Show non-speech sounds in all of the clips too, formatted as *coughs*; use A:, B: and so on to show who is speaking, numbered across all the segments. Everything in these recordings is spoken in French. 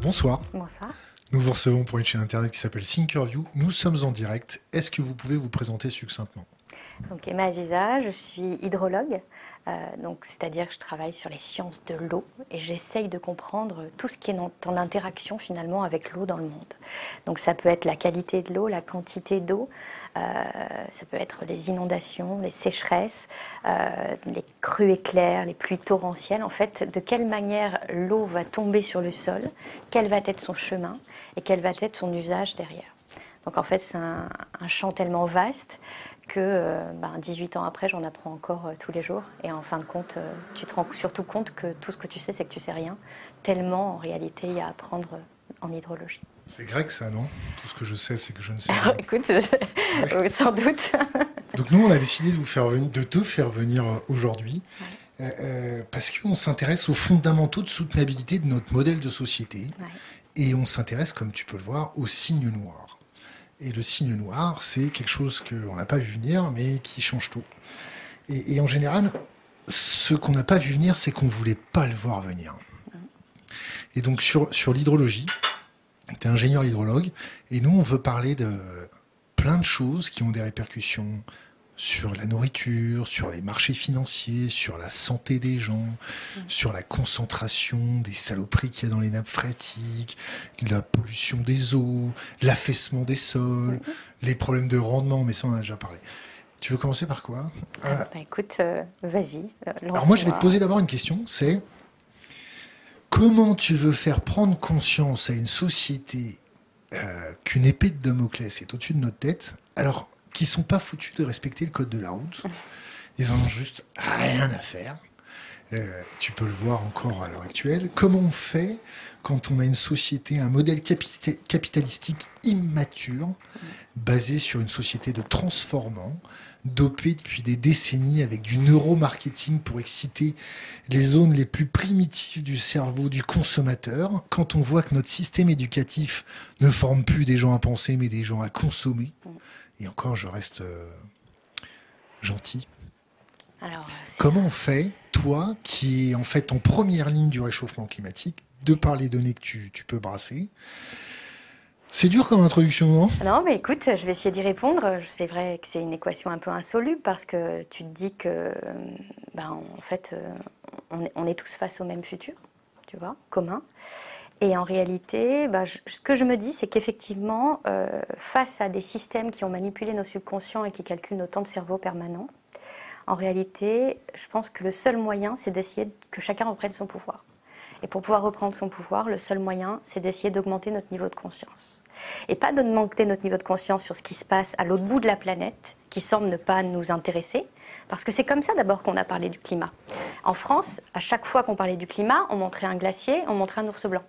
A: Bonsoir.
B: Bonsoir.
A: Nous vous recevons pour une chaîne internet qui s'appelle Thinkerview. Nous sommes en direct. Est-ce que vous pouvez vous présenter succinctement?
B: Donc Emma Aziza, je suis hydrologue, euh, donc c'est-à-dire que je travaille sur les sciences de l'eau et j'essaye de comprendre tout ce qui est en, en interaction finalement avec l'eau dans le monde. Donc ça peut être la qualité de l'eau, la quantité d'eau, ça peut être les inondations, les sécheresses, euh, les crues éclairs, les pluies torrentielles. En fait, de quelle manière l'eau va tomber sur le sol, quel va être son chemin et quel va être son usage derrière. Donc en fait, c'est un, champ tellement vaste que euh, ben, 18 ans après, j'en apprends encore euh, tous les jours. Et en fin de compte, euh, tu te rends surtout compte que tout ce que tu sais, c'est que tu sais rien. Tellement, en réalité, il y a à apprendre euh, en hydrologie.
A: C'est grec ça, non? Tout ce que je sais, c'est que je ne sais *laughs* pas.
B: écoute, sans doute. *laughs*
A: Donc nous, on a décidé de, vous faire venir, de te faire venir euh, aujourd'hui euh, euh, parce qu'on s'intéresse aux fondamentaux de soutenabilité de notre modèle de société
B: Ouais.
A: et on s'intéresse, comme tu peux le voir, au signe noir. Et le signe noir, c'est quelque chose qu'on n'a pas vu venir, mais qui change tout. Et, et en général, ce qu'on n'a pas vu venir, c'est qu'on voulait pas le voir venir. Et donc sur, sur l'hydrologie, tu es ingénieur hydrologue, et nous, on veut parler de plein de choses qui ont des répercussions sur la nourriture, sur les marchés financiers, sur la santé des gens, sur la concentration des saloperies qu'il y a dans les nappes phréatiques, la pollution des eaux, l'affaissement des sols, les problèmes de rendement, mais ça on en a déjà parlé. Tu veux commencer par quoi? Euh,
B: Bah, écoute, euh, vas-y. euh,
A: Alors moi je vais te poser d'abord une question, c'est comment tu veux faire prendre conscience à une société euh, qu'une épée de Damoclès est au-dessus de notre tête, alors qu'ils sont pas foutus de respecter le code de la route? Ils ont juste rien à faire. Euh, tu peux le voir encore à l'heure actuelle. Comment on fait quand on a une société, un modèle capita- capitalistique immature, basé sur une société de transformants, dopée depuis des décennies avec du neuromarketing pour exciter les zones les plus primitives du cerveau du consommateur, quand on voit que notre système éducatif ne forme plus des gens à penser, mais des gens à consommer. Et encore, je reste euh, gentil.
B: Alors, c'est-
A: Comment on fait, toi, qui est en fait en première ligne du réchauffement climatique, de par les données que tu, tu peux brasser C'est dur comme introduction, non?
B: Non, mais écoute, je vais essayer d'y répondre. C'est vrai que c'est une équation un peu insoluble parce que tu te dis que, ben, en fait, euh, on est, tous face au même futur, tu vois, commun. Et en réalité, ben, ce que je me dis, c'est qu'effectivement, euh, face à des systèmes qui ont manipulé nos subconscients et qui calculent nos temps de cerveau permanents, en réalité, je pense que le seul moyen, c'est d'essayer que chacun reprenne son pouvoir. Et pour pouvoir reprendre son pouvoir, le seul moyen, c'est d'essayer d'augmenter notre niveau de conscience. Et pas d'augmenter notre niveau de conscience sur ce qui se passe à l'autre bout de la planète, qui semble ne pas nous intéresser, parce que c'est comme ça d'abord qu'on a parlé du climat. En France, à chaque fois qu'on parlait du climat, on montrait un glacier, on montrait un ours blanc.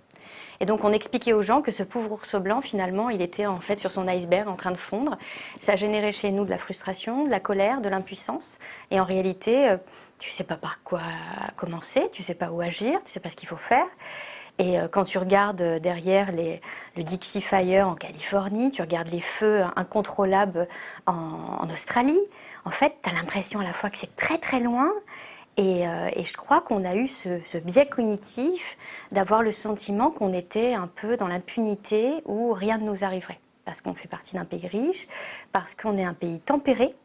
B: Et donc on expliquait aux gens que ce pauvre ours blanc, finalement, il était en fait sur son iceberg en train de fondre. Ça générait chez nous de la frustration, de la colère, de l'impuissance. Et en réalité, euh, tu sais pas par quoi commencer, tu sais pas où agir, tu sais pas ce qu'il faut faire. Et euh, quand tu regardes euh, derrière le Dixie Fire en Californie, tu regardes les feux incontrôlables en, Australie, en fait, tu as l'impression à la fois que c'est très très loin et, euh, je crois qu'on a eu ce, biais cognitif d'avoir le sentiment qu'on était un peu dans l'impunité où rien ne nous arriverait. Parce qu'on fait partie d'un pays riche, parce qu'on est un pays tempéré.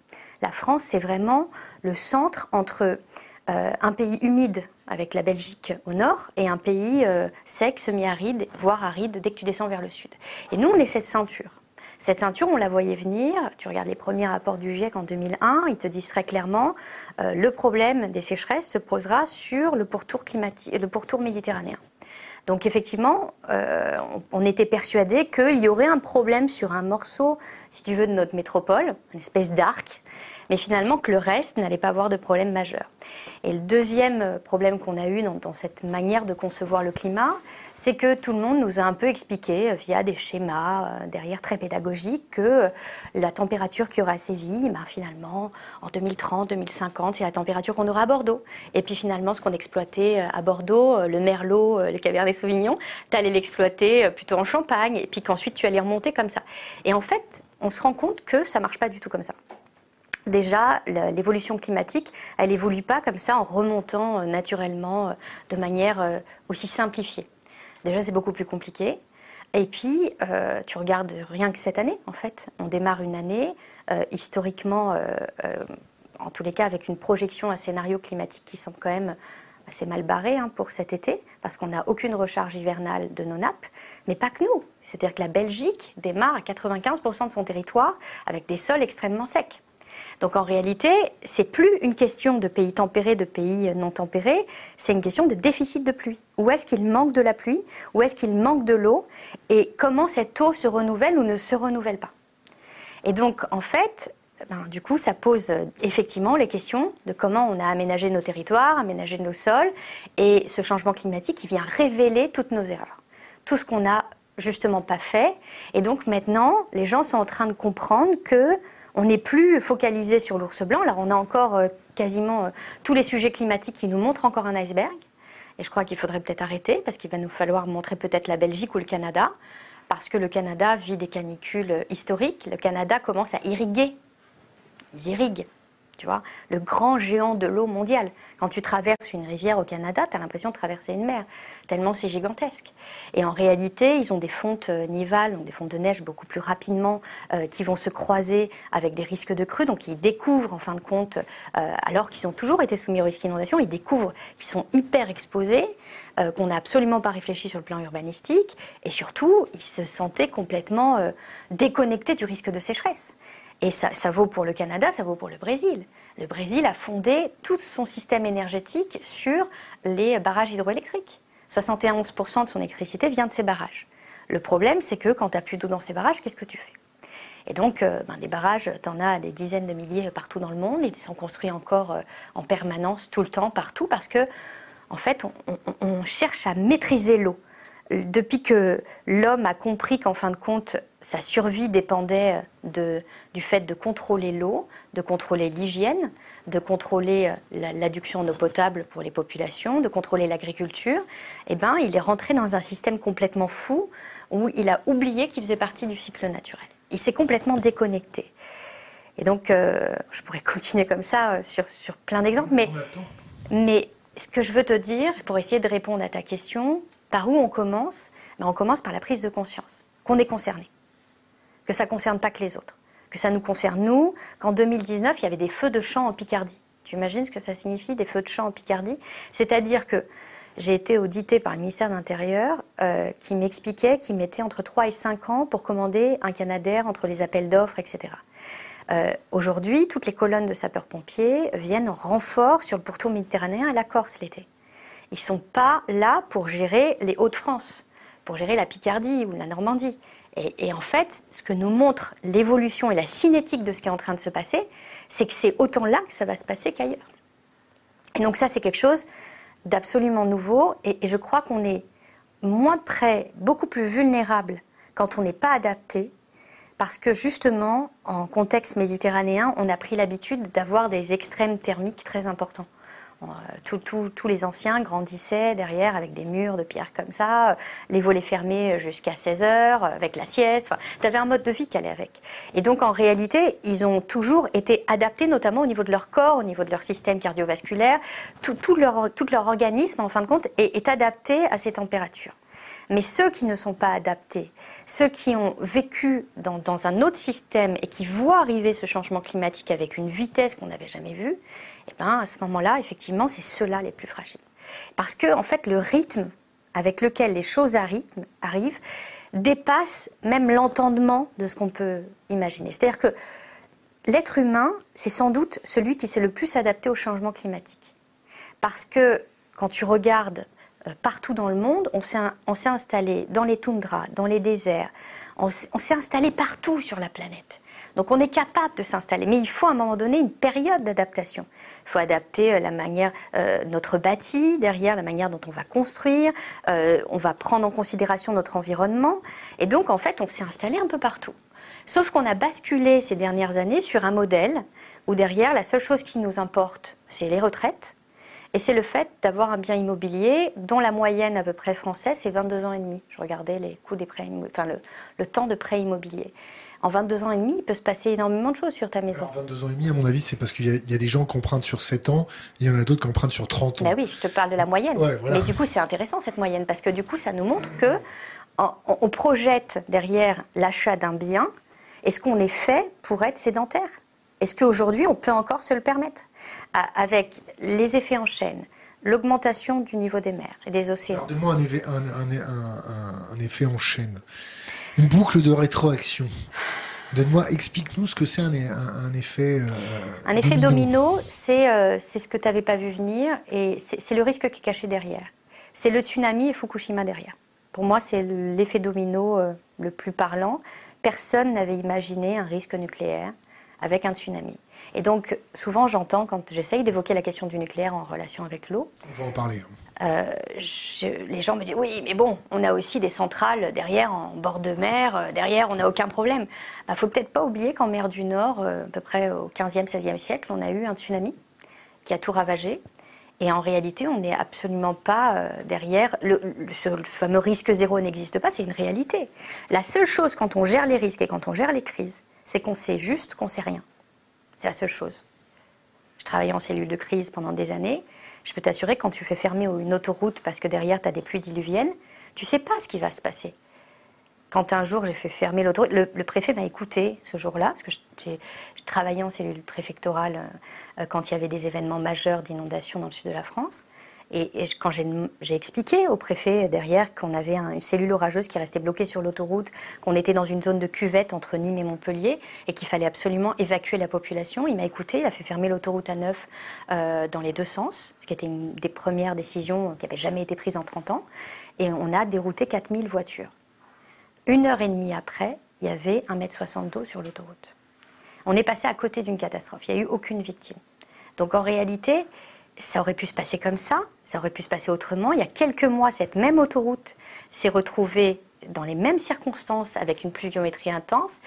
B: La France, c'est vraiment le centre entre un pays humide avec la Belgique au nord et un pays euh, sec, semi-aride, voire aride dès que tu descends vers le sud. Et nous, on est cette ceinture. Cette ceinture, on la voyait venir. Tu regardes les premiers rapports du GIEC en 2001, ils te disent très clairement euh, le problème des sécheresses se posera sur le pourtour, méditerranéen. Donc effectivement, euh, on, on était persuadé qu'il y aurait un problème sur un morceau, si tu veux, de notre métropole, une espèce d'arc, mais finalement que le reste n'allait pas avoir de problème majeur. Et le deuxième problème qu'on a eu dans, cette manière de concevoir le climat, c'est que tout le monde nous a un peu expliqué euh, via des schémas euh, derrière très pédagogiques que euh, la température qui aura sévi, ben, finalement, en 2030, 2050, c'est la température qu'on aura à Bordeaux. Et puis finalement, ce qu'on exploitait euh, à Bordeaux, euh, le merlot, euh, le cabernet sauvignon, tu allais l'exploiter euh, plutôt en Champagne, et puis qu'ensuite tu allais remonter comme ça. Et en fait, on se rend compte que ça marche pas du tout comme ça. Déjà, l'évolution climatique, elle évolue pas comme ça en remontant euh, naturellement euh, de manière euh, aussi simplifiée. Déjà, c'est beaucoup plus compliqué. Et puis, tu regardes rien que cette année, en fait. On démarre une année, historiquement, en tous les cas, avec une projection, un scénario climatique qui semble quand même assez mal barré hein, pour cet été, parce qu'on n'a aucune recharge hivernale de nos nappes, mais pas que nous. C'est-à-dire que la Belgique démarre à 95% de son territoire avec des sols extrêmement secs. Donc en réalité, c'est plus une question de pays tempérés, de pays non tempérés, c'est une question de déficit de pluie. Où est-ce qu'il manque de la pluie? Où est-ce qu'il manque de l'eau? Et comment cette eau se renouvelle ou ne se renouvelle pas? Et donc en fait, ben, du coup, ça pose euh, effectivement les questions de comment on a aménagé nos territoires, aménagé nos sols, et ce changement climatique qui vient révéler toutes nos erreurs, tout ce qu'on n'a justement pas fait. Et donc maintenant, les gens sont en train de comprendre que on n'est plus focalisé sur l'ours blanc. Alors on a encore euh, quasiment euh, tous les sujets climatiques qui nous montrent encore un iceberg. Et je crois qu'il faudrait peut-être arrêter parce qu'il va nous falloir montrer peut-être la Belgique ou le Canada. Parce que le Canada vit des canicules historiques. Le Canada commence à irriguer ils irriguent. Tu le grand géant de l'eau mondiale. Quand tu traverses une rivière au Canada, tu as l'impression de traverser une mer, tellement c'est gigantesque. Et en réalité, ils ont des fontes euh, nivales, des fontes de neige beaucoup plus rapidement, euh, qui vont se croiser avec des risques de crue. Donc ils découvrent, en fin de compte, euh, alors qu'ils ont toujours été soumis au risque d'inondation, ils découvrent qu'ils sont hyper exposés, qu'on n'a absolument pas réfléchi sur le plan urbanistique, et surtout, ils se sentaient complètement déconnectés du risque de sécheresse. Et ça, vaut pour le Canada, ça vaut pour le Brésil. Le Brésil a fondé tout son système énergétique sur les barrages hydroélectriques. 71% de son électricité vient de ces barrages. Le problème, c'est que quand tu n'as plus d'eau dans ces barrages, qu'est-ce que tu fais? Et donc, euh, ben, des barrages, tu en as des dizaines de milliers partout dans le monde. Ils sont construits encore euh, en permanence, tout le temps, partout, parce que, en fait, on cherche à maîtriser l'eau depuis que l'homme a compris qu'en fin de compte, sa survie dépendait du fait de contrôler l'eau, de contrôler l'hygiène, de contrôler euh, l'adduction en eau potable pour les populations, de contrôler l'agriculture, eh ben, il est rentré dans un système complètement fou où il a oublié qu'il faisait partie du cycle naturel. Il s'est complètement déconnecté. Et donc, euh, je pourrais *laughs* continuer comme ça euh, sur, sur plein d'exemples, mais, mais ce que je veux te dire, pour essayer de répondre à ta question, par où on commence ben, On commence par la prise de conscience, qu'on est concerné, que ça ne concerne pas que les autres, que ça nous concerne nous, qu'en 2019, il y avait des feux de champ en Picardie. Tu imagines ce que ça signifie, des feux de champ en Picardie? C'est-à-dire que j'ai été auditée par le ministère de l'Intérieur euh, qui m'expliquait qu'il mettait entre 3 et 5 ans pour commander un Canadair entre les appels d'offres, etc. Euh, aujourd'hui, toutes les colonnes de sapeurs-pompiers viennent en renfort sur le pourtour méditerranéen et la Corse l'été. Ils ne sont pas là pour gérer les Hauts-de-France, pour gérer la Picardie ou la Normandie. Et, en fait, ce que nous montre l'évolution et la cinétique de ce qui est en train de se passer, c'est que c'est autant là que ça va se passer qu'ailleurs. Et donc ça, c'est quelque chose d'absolument nouveau. Et, je crois qu'on est moins prêt, beaucoup plus vulnérable quand on n'est pas adapté, parce que justement, en contexte méditerranéen, on a pris l'habitude d'avoir des extrêmes thermiques très importants. Euh, tous les anciens grandissaient derrière avec des murs de pierre comme ça, euh, les volets fermés jusqu'à 16 heures, euh, avec la sieste. tu avais un mode de vie qui allait avec. Et donc en réalité, ils ont toujours été adaptés, notamment au niveau de leur corps, au niveau de leur système cardiovasculaire. Tout, leur, leur organisme, en fin de compte, est, est adapté à ces températures. Mais ceux qui ne sont pas adaptés, ceux qui ont vécu dans, un autre système et qui voient arriver ce changement climatique avec une vitesse qu'on n'avait jamais vue, eh ben, à ce moment-là, effectivement, c'est ceux-là les plus fragiles. Parce que, en fait, le rythme avec lequel les choses arrivent dépasse même l'entendement de ce qu'on peut imaginer. C'est-à-dire que l'être humain, c'est sans doute celui qui s'est le plus adapté au changement climatique. Parce que quand tu regardes euh, partout dans le monde, on s'est installé dans les toundras, dans les déserts, on s'est installé partout sur la planète. Donc on est capable de s'installer, mais il faut à un moment donné une période d'adaptation. Il faut adapter euh, la manière, euh, notre bâti, derrière la manière dont on va construire, euh, on va prendre en considération notre environnement, et donc en fait on s'est installé un peu partout. Sauf qu'on a basculé ces dernières années sur un modèle où derrière la seule chose qui nous importe, c'est les retraites, et c'est le fait d'avoir un bien immobilier dont la moyenne à peu près française, c'est 22 ans et demi. Je regardais les coûts des prêts, enfin le, le temps de prêt immobilier. En 22 ans et demi, il peut se passer énormément de choses sur ta maison.
A: En 22 ans et demi, à mon avis, c'est parce qu'il y, a des gens qui empruntent sur 7 ans, il y en a d'autres qui empruntent sur 30 ans.
B: Bah oui, je te parle de la moyenne. Mais du coup, c'est intéressant cette moyenne, parce que du coup, ça nous montre que on projette derrière l'achat d'un bien, est-ce qu'on est fait pour être sédentaire Est-ce qu'aujourd'hui, on peut encore se le permettre? Avec les effets en chaîne, l'augmentation du niveau des mers et des océans.
A: Donne-moi un, effet en chaîne. Une boucle de rétroaction. Donne-moi, explique-nous ce que c'est un, effet. Euh,
B: un effet domino, euh, c'est ce que tu n'avais pas vu venir et c'est le risque qui est caché derrière. C'est le tsunami et Fukushima derrière. Pour moi, c'est l'effet domino euh, le plus parlant. Personne n'avait imaginé un risque nucléaire avec un tsunami. Et donc, souvent, j'entends, quand j'essaye d'évoquer la question du nucléaire en relation avec l'eau,
A: on va en parler. Hein.
B: Euh, les gens me disent oui, mais bon, on a aussi des centrales derrière en bord de mer, euh, derrière on n'a aucun problème. Il bah, faut peut-être pas oublier qu'en mer du Nord, euh, à peu près au 15e, 16e siècle, on a eu un tsunami qui a tout ravagé. Et en réalité, on n'est absolument pas derrière. Le, le, fameux risque zéro n'existe pas, c'est une réalité. La seule chose quand on gère les risques et quand on gère les crises, c'est qu'on sait juste qu'on sait rien. C'est la seule chose. Je travaillais en cellule de crise pendant des années. Je peux t'assurer, quand tu fais fermer une autoroute parce que derrière tu as des pluies diluviennes, tu sais pas ce qui va se passer. Quand un jour j'ai fait fermer l'autoroute, le, préfet m'a écouté ce jour-là, parce que j'ai travaillé en cellule préfectorale euh, quand il y avait des événements majeurs d'inondation dans le sud de la France. Et, quand j'ai expliqué au préfet derrière qu'on avait une cellule orageuse qui restait bloquée sur l'autoroute, qu'on était dans une zone de cuvette entre Nîmes et Montpellier et qu'il fallait absolument évacuer la population, il m'a écouté, il a fait fermer l'autoroute à neuf euh, dans les deux sens, ce qui était une des premières décisions qui n'avait jamais été prise en 30 ans. Et on a dérouté 4000 voitures. Une heure et demie après, il y avait 1,60 m d'eau sur l'autoroute. On est passé à côté d'une catastrophe. Il n'y a eu aucune victime. Donc en réalité, ça aurait pu se passer comme ça, ça aurait pu se passer autrement. Il y a quelques mois, cette même autoroute s'est retrouvée dans les mêmes circonstances avec une pluviométrie intense.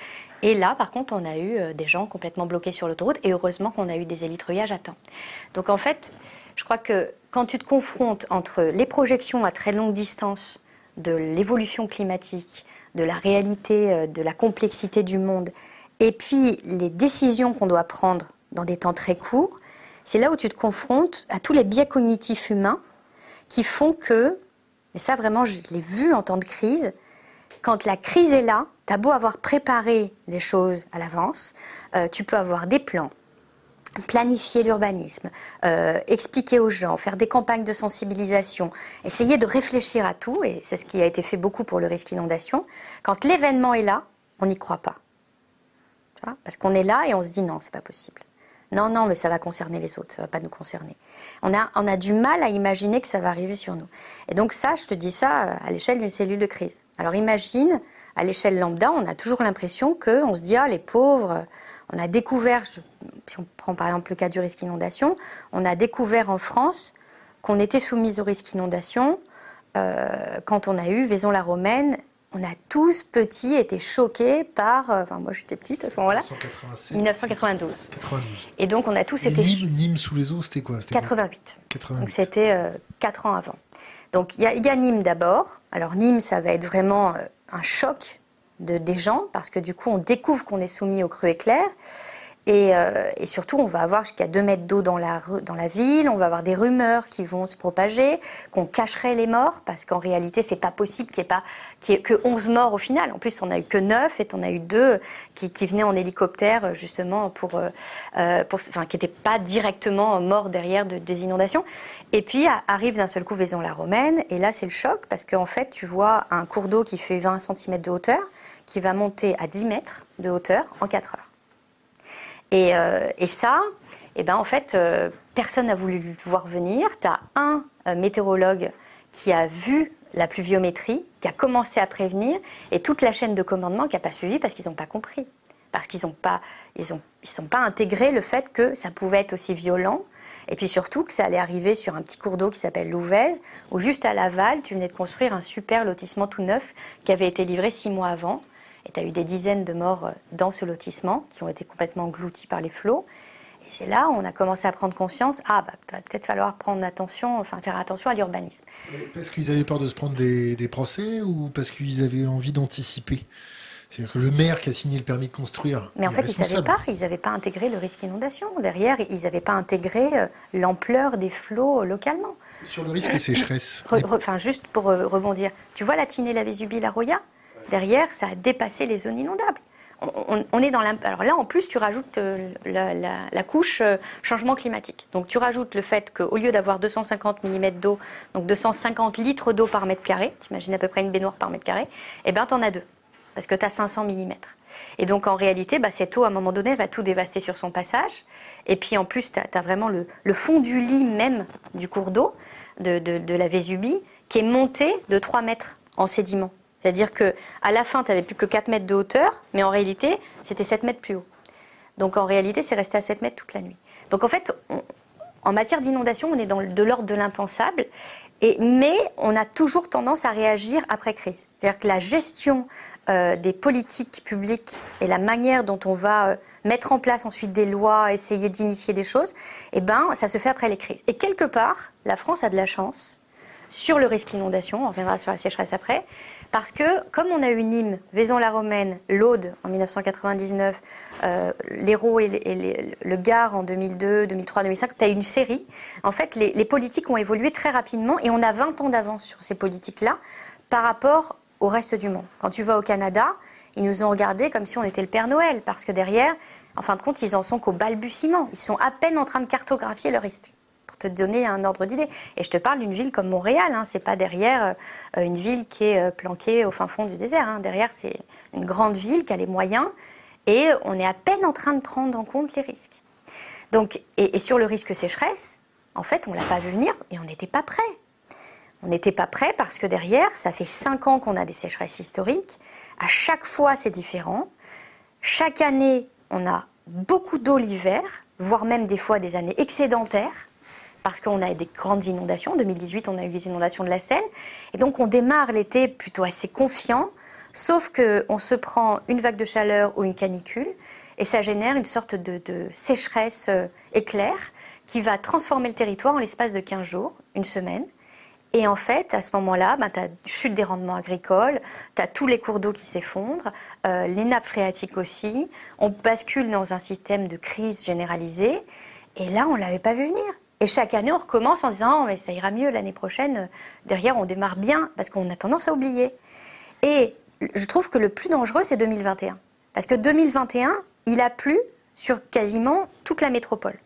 B: Et là, par contre, on a eu euh, des gens complètement bloqués sur l'autoroute et heureusement qu'on a eu des élitreuillages à temps. Donc en fait, je crois que quand tu te confrontes entre les projections à très longue distance de l'évolution climatique, de la réalité, euh, de la complexité du monde, et puis les décisions qu'on doit prendre dans des temps très courts, c'est là où tu te confrontes à tous les biais cognitifs humains qui font que, et ça vraiment je l'ai vu en temps de crise, quand la crise est là, tu as beau avoir préparé les choses à l'avance, euh, tu peux avoir des plans, planifier l'urbanisme, euh, expliquer aux gens, faire des campagnes de sensibilisation, essayer de réfléchir à tout, et c'est ce qui a été fait beaucoup pour le risque inondation. Quand l'événement est là, on n'y croit pas. Parce qu'on est là et on se dit non, c'est pas possible. Non, non, mais ça va concerner les autres, ça va pas nous concerner. On a, on a du mal à imaginer que ça va arriver sur nous. Et donc ça, je te dis ça euh, à l'échelle d'une cellule de crise. Alors imagine, à l'échelle lambda, on a toujours l'impression que, on se dit, ah, les pauvres, on a découvert, si on prend par exemple le cas du risque inondation, on a découvert en France qu'on était soumis au risque inondation euh, quand on a eu Vaison-la-Romaine on a tous petits été choqués par. Euh, enfin, moi j'étais petite à ce moment-là. 1992. 92. Et donc on a tous été.
A: Nîmes, sous les eaux, c'était quoi?
B: 88. 88. Donc c'était euh, 4 ans avant. Donc il y, a Nîmes d'abord. Alors Nîmes, ça va être vraiment euh, un choc de, des gens parce que du coup on découvre qu'on est soumis au cru éclair. Euh, et, surtout, on va avoir jusqu'à 2 mètres d'eau dans la, dans la ville, on va avoir des rumeurs qui vont se propager, qu'on cacherait les morts, parce qu'en réalité, c'est pas possible qu'il n'y ait, pas, ait que 11 morts au final. En plus, on a eu que 9 et on a eu 2 qui, qui venaient en hélicoptère, justement, pour, euh, euh, pour, enfin, qui n'étaient pas directement morts derrière de, des inondations. Et puis, arrive d'un seul coup Vaison-la-Romaine, et là, c'est le choc, parce qu'en fait, tu vois un cours d'eau qui fait 20 cm de hauteur, qui va monter à 10 mètres de hauteur en 4 heures. Euh, et, ça, eh ben, en fait, euh, personne n'a voulu voir venir. Tu as un euh, météorologue qui a vu la pluviométrie, qui a commencé à prévenir, et toute la chaîne de commandement qui n'a pas suivi parce qu'ils n'ont pas compris. Parce qu'ils n'ont pas, ils ont, ils sont pas intégré le fait que ça pouvait être aussi violent, et puis surtout que ça allait arriver sur un petit cours d'eau qui s'appelle Louvèze, où juste à l'aval, tu venais de construire un super lotissement tout neuf qui avait été livré six mois avant. Et tu as eu des dizaines de morts euh, dans ce lotissement qui ont été complètement engloutis par les flots. Et c'est là où on a commencé à prendre conscience, ah, bah, va peut-être falloir prendre attention, enfin, faire attention à l'urbanisme.
A: Parce qu'ils avaient peur de se prendre des, procès ou parce qu'ils avaient envie d'anticiper? C'est-à-dire que le maire qui a signé le permis de construire.
B: Mais en fait, ils ne savaient pas, ils n'avaient pas intégré le risque inondation. Derrière, ils n'avaient pas intégré euh, l'ampleur des flots localement.
A: Sur le risque sécheresse.
B: enfin, juste pour euh, rebondir, tu vois la Tinée, la Vésubie, la Roya? Derrière, ça a dépassé les zones inondables. On, est dans Alors là, en plus, tu rajoutes euh, la, couche changement climatique. Donc tu rajoutes le fait qu'au lieu d'avoir 250 mm d'eau, donc 250 litres d'eau par mètre carré, imagines à peu près une baignoire par mètre carré, eh bien, tu en as deux parce que tu as 500 mm. Et donc en réalité, bah, cette eau, à un moment donné, va tout dévaster sur son passage. Et puis en plus, tu as, vraiment le, fond du lit même du cours d'eau, de, la Vésubie, qui est monté de 3 mètres en sédiment. C'est-à-dire qu'à la fin, tu n'avais plus que 4 mètres de hauteur, mais en réalité, c'était 7 mètres plus haut. Donc en réalité, c'est resté à 7 mètres toute la nuit. Donc en fait, en matière d'inondation, on est dans de l'ordre de l'impensable mais on a toujours tendance à réagir après crise. C'est-à-dire que la gestion euh, des politiques publiques et la manière dont on va euh, mettre en place ensuite des lois, essayer d'initier des choses, eh ben, ça se fait après les crises. Et quelque part, la France a de la chance sur le risque inondation, on reviendra sur la sécheresse après, parce que, comme on a eu Nîmes, Vaison-la-Romaine, l'Aude en 1999, euh, l'Hérault et, le Gard en 2002, 2003, 2005, tu as une série. En fait, les, politiques ont évolué très rapidement et on a 20 ans d'avance sur ces politiques-là par rapport au reste du monde. Quand tu vas au Canada, ils nous ont regardés comme si on était le Père Noël, parce que derrière, en fin de compte, ils en sont qu'au balbutiement. Ils sont à peine en train de cartographier le risque pour te donner un ordre d'idée. Et je te parle d'une ville comme Montréal, hein, c'est pas derrière euh, une ville qui est euh, planquée au fin fond du désert. Hein. Derrière, c'est une grande ville qui a les moyens et on est à peine en train de prendre en compte les risques. Donc, et, sur le risque sécheresse, en fait, on l'a pas vu venir et on n'était pas prêt. On n'était pas prêt parce que derrière, ça fait cinq ans qu'on a des sécheresses historiques. À chaque fois, c'est différent. Chaque année, on a beaucoup d'eau l'hiver, voire même des fois des années excédentaires parce qu'on a des grandes inondations. En 2018, on a eu les inondations de la Seine. Et donc, on démarre l'été plutôt assez confiant, sauf qu'on se prend une vague de chaleur ou une canicule, et ça génère une sorte de, sécheresse euh, éclair qui va transformer le territoire en l'espace de 15 jours, une semaine. Et en fait, à ce moment-là, ben, tu as chute des rendements agricoles, tu as tous les cours d'eau qui s'effondrent, euh, les nappes phréatiques aussi. On bascule dans un système de crise généralisée. Et là, on ne l'avait pas vu venir. Et chaque année, on recommence en disant oh, mais ça ira mieux l'année prochaine. Derrière, on démarre bien parce qu'on a tendance à oublier. Et je trouve que le plus dangereux, c'est 2021. Parce que 2021, il a plu sur quasiment toute la métropole.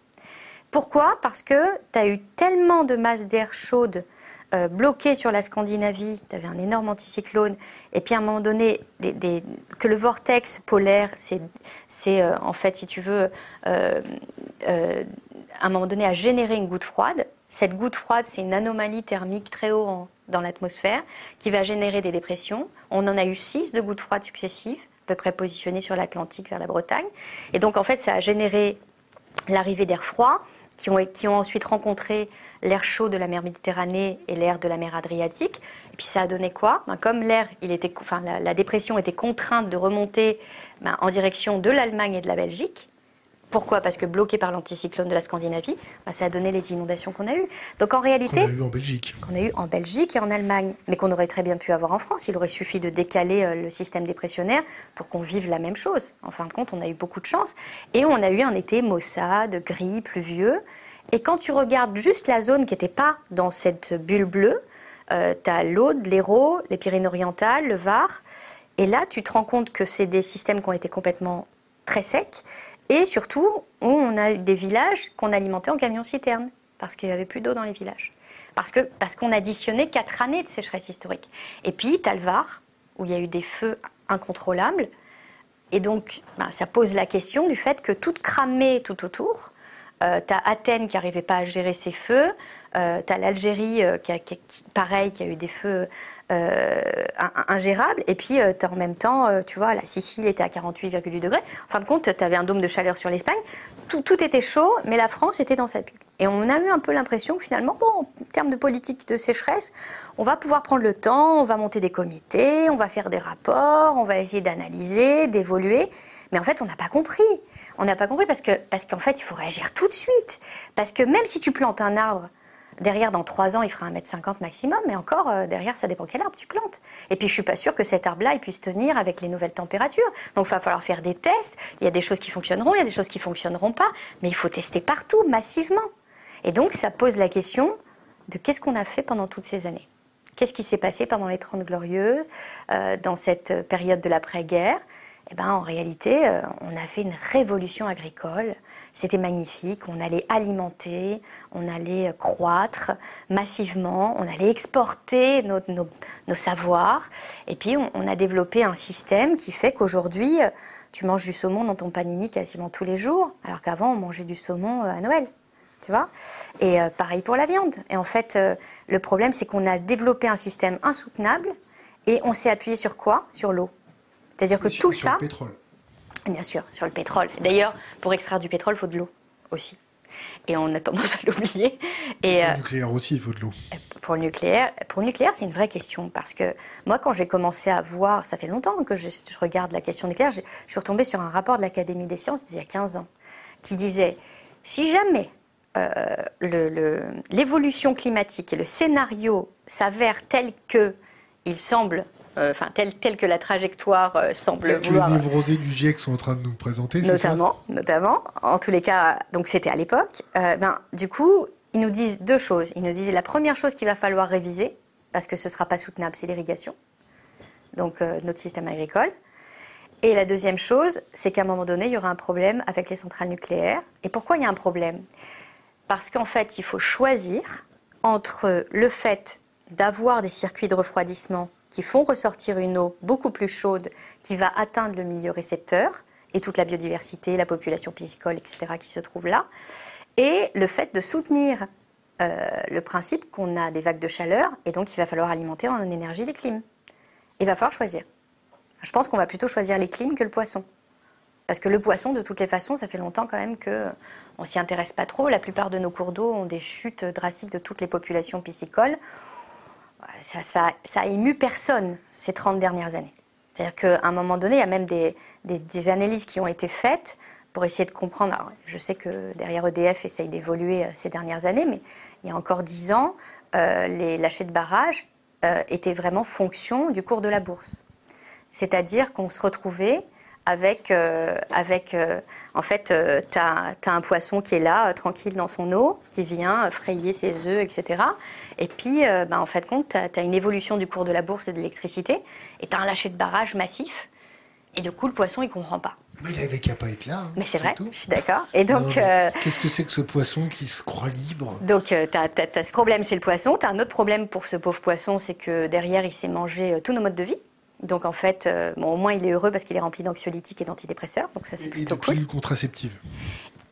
B: Pourquoi? Parce que tu as eu tellement de masses d'air chaude euh, bloquées sur la Scandinavie, tu avais un énorme anticyclone, et puis à un moment donné, que le vortex polaire, c'est euh, en fait, si tu veux, euh, à un moment donné, a généré une goutte froide. Cette goutte froide, c'est une anomalie thermique très haut dans l'atmosphère qui va générer des dépressions. On en a eu six de gouttes froides successives, à peu près positionnées sur l'Atlantique vers la Bretagne. Et donc, en fait, ça a généré l'arrivée d'air froid qui ont, qui ont ensuite rencontré l'air chaud de la mer Méditerranée et l'air de la mer Adriatique. Et puis ça a donné quoi? Ben, Comme l'air, il était, enfin, la, dépression était contrainte de remonter ben, en direction de l'Allemagne et de la Belgique, pourquoi? Parce que bloqué par l'anticyclone de la Scandinavie, bah, ça a donné les inondations qu'on a eues. Donc en réalité.
A: Qu'on a eu en Belgique.
B: Qu'on a eu en Belgique et en Allemagne, mais qu'on aurait très bien pu avoir en France. Il aurait suffi de décaler euh, le système dépressionnaire pour qu'on vive la même chose. En fin de compte, on a eu beaucoup de chance. Et on a eu un été maussade, gris, pluvieux. Et quand tu regardes juste la zone qui n'était pas dans cette bulle bleue, euh, tu as l'Aude, l'Hérault, les Pyrénées-Orientales, le Var. Et là, tu te rends compte que c'est des systèmes qui ont été complètement très secs et surtout, on a eu des villages qu'on alimentait en camions-citernes, parce qu'il n'y avait plus d'eau dans les villages. Parce qu'on additionnait quatre années de sécheresse historique. Et puis, tu as le Var, où il y a eu des feux incontrôlables. Et donc, ben, ça pose la question du fait que tout cramé tout autour. Euh, tu as Athènes qui n'arrivait pas à gérer ses feux. Euh, tu as l'Algérie, euh, qui, pareil, qui a eu des feux ingérable. Et puis, euh, en même temps, euh, tu vois, la Sicile était à 48,8 degrés. En fin de compte, tu avais un dôme de chaleur sur l'Espagne. Tout, tout, était chaud, mais la France était dans sa bulle. Et on a eu un peu l'impression que finalement, bon, en termes de politique de sécheresse, on va pouvoir prendre le temps, on va monter des comités, on va faire des rapports, on va essayer d'analyser, d'évoluer. Mais en fait, on n'a pas compris. On n'a pas compris parce parce qu'en fait, il faut réagir tout de suite. Parce que même si tu plantes un arbre Derrière, dans 3 ans, il fera 1m50 maximum, mais encore, euh, derrière, ça dépend quel arbre tu plantes. Et puis, je suis pas sûre que cet arbre-là, puisse tenir avec les nouvelles températures. Donc, il va falloir faire des tests. Il y a des choses qui fonctionneront, il y a des choses qui fonctionneront pas, mais il faut tester partout, massivement. Et donc, ça pose la question de qu'est-ce qu'on a fait pendant toutes ces années? Qu'est-ce qui s'est passé pendant les Trente Glorieuses, euh, dans cette période de l'après-guerre? Eh ben, En réalité, euh, on a fait une révolution agricole. C'était magnifique. On allait alimenter, on allait croître massivement, on allait exporter nos, savoirs. Et puis, on, a développé un système qui fait qu'aujourd'hui, tu manges du saumon dans ton panini quasiment tous les jours, alors qu'avant, on mangeait du saumon euh, à Noël tu vois. Et euh, pareil pour la viande. Et en fait, euh, le problème, c'est qu'on a développé un système insoutenable et on s'est appuyé sur quoi? Sur l'eau. C'est-à-dire que tout ça.
A: Sur le pétrole.
B: Bien sûr, sur le pétrole. D'ailleurs, pour extraire du pétrole, il faut de l'eau aussi. Et on a tendance *laughs* à l'oublier.
A: Et pour le euh, nucléaire aussi, il faut de l'eau.
B: Pour le nucléaire, pour le nucléaire, c'est une vraie question parce que moi, quand j'ai commencé à voir, ça fait longtemps que je, regarde la question nucléaire, je, je suis retombée sur un rapport de l'Académie des sciences d'il y a 15 ans qui disait si jamais euh, l'évolution climatique et le scénario s'avère tel que il semble, enfin tel, tel, que la trajectoire euh, semble
A: vouloir. Que les névrosés du GIEC sont en train de nous présenter,
B: c'est ça? Notamment, en tous les cas, donc c'était à l'époque. ben, du coup, ils nous disent deux choses. Ils nous disent la première chose qu'il va falloir réviser, parce que ce ne sera pas soutenable, c'est l'irrigation, donc notre système agricole. Et la deuxième chose, c'est qu'à un moment donné, il y aura un problème avec les centrales nucléaires. Et pourquoi il y a un problème? Parce qu'en fait, il faut choisir entre le fait d'avoir des circuits de refroidissement qui font ressortir une eau beaucoup plus chaude qui va atteindre le milieu récepteur et toute la biodiversité, la population piscicole, etc., qui se trouve là, et le fait de soutenir euh, le principe qu'on a des vagues de chaleur et donc il va falloir alimenter en énergie les clims. Il va falloir choisir. Je pense qu'on va plutôt choisir les clims que le poisson. Parce que le poisson, de toutes les façons, ça fait longtemps quand même qu'on ne s'y intéresse pas trop. La plupart de nos cours d'eau ont des chutes drastiques de toutes les populations piscicoles. Ça, a ému personne ces 30 dernières années. C'est-à-dire qu'à un moment donné, il y a même des, analyses qui ont été faites pour essayer de comprendre. Je sais que derrière EDF essaye d'évoluer euh, ces dernières années, mais il y a encore 10 ans, euh, les lâchers de barrage euh, étaient vraiment fonction du cours de la bourse. C'est-à-dire qu'on se retrouvait avec, euh, avec euh, en fait, euh, tu as, un poisson qui est là, tranquille dans son eau, qui vient frayer ses œufs, etc. Et puis, bah, en fait, compte, tu as, une évolution du cours de la bourse et de l'électricité, et tu as un lâcher de barrage massif, et du coup, le poisson, il comprend pas.
A: Mais il avait qu'à pas être là. Hein,
B: mais c'est vrai, je suis d'accord. Et
A: donc, qu'est-ce que c'est que ce poisson qui se croit libre?
B: Donc, tu as, ce problème chez le poisson. Tu as un autre problème pour ce pauvre poisson, c'est que derrière, il s'est mangé tous nos modes de vie. Donc en fait, euh, au moins il est heureux parce qu'il est rempli d'anxiolytiques et d'antidépresseurs. Donc ça c'est plutôt
A: et de contraceptives.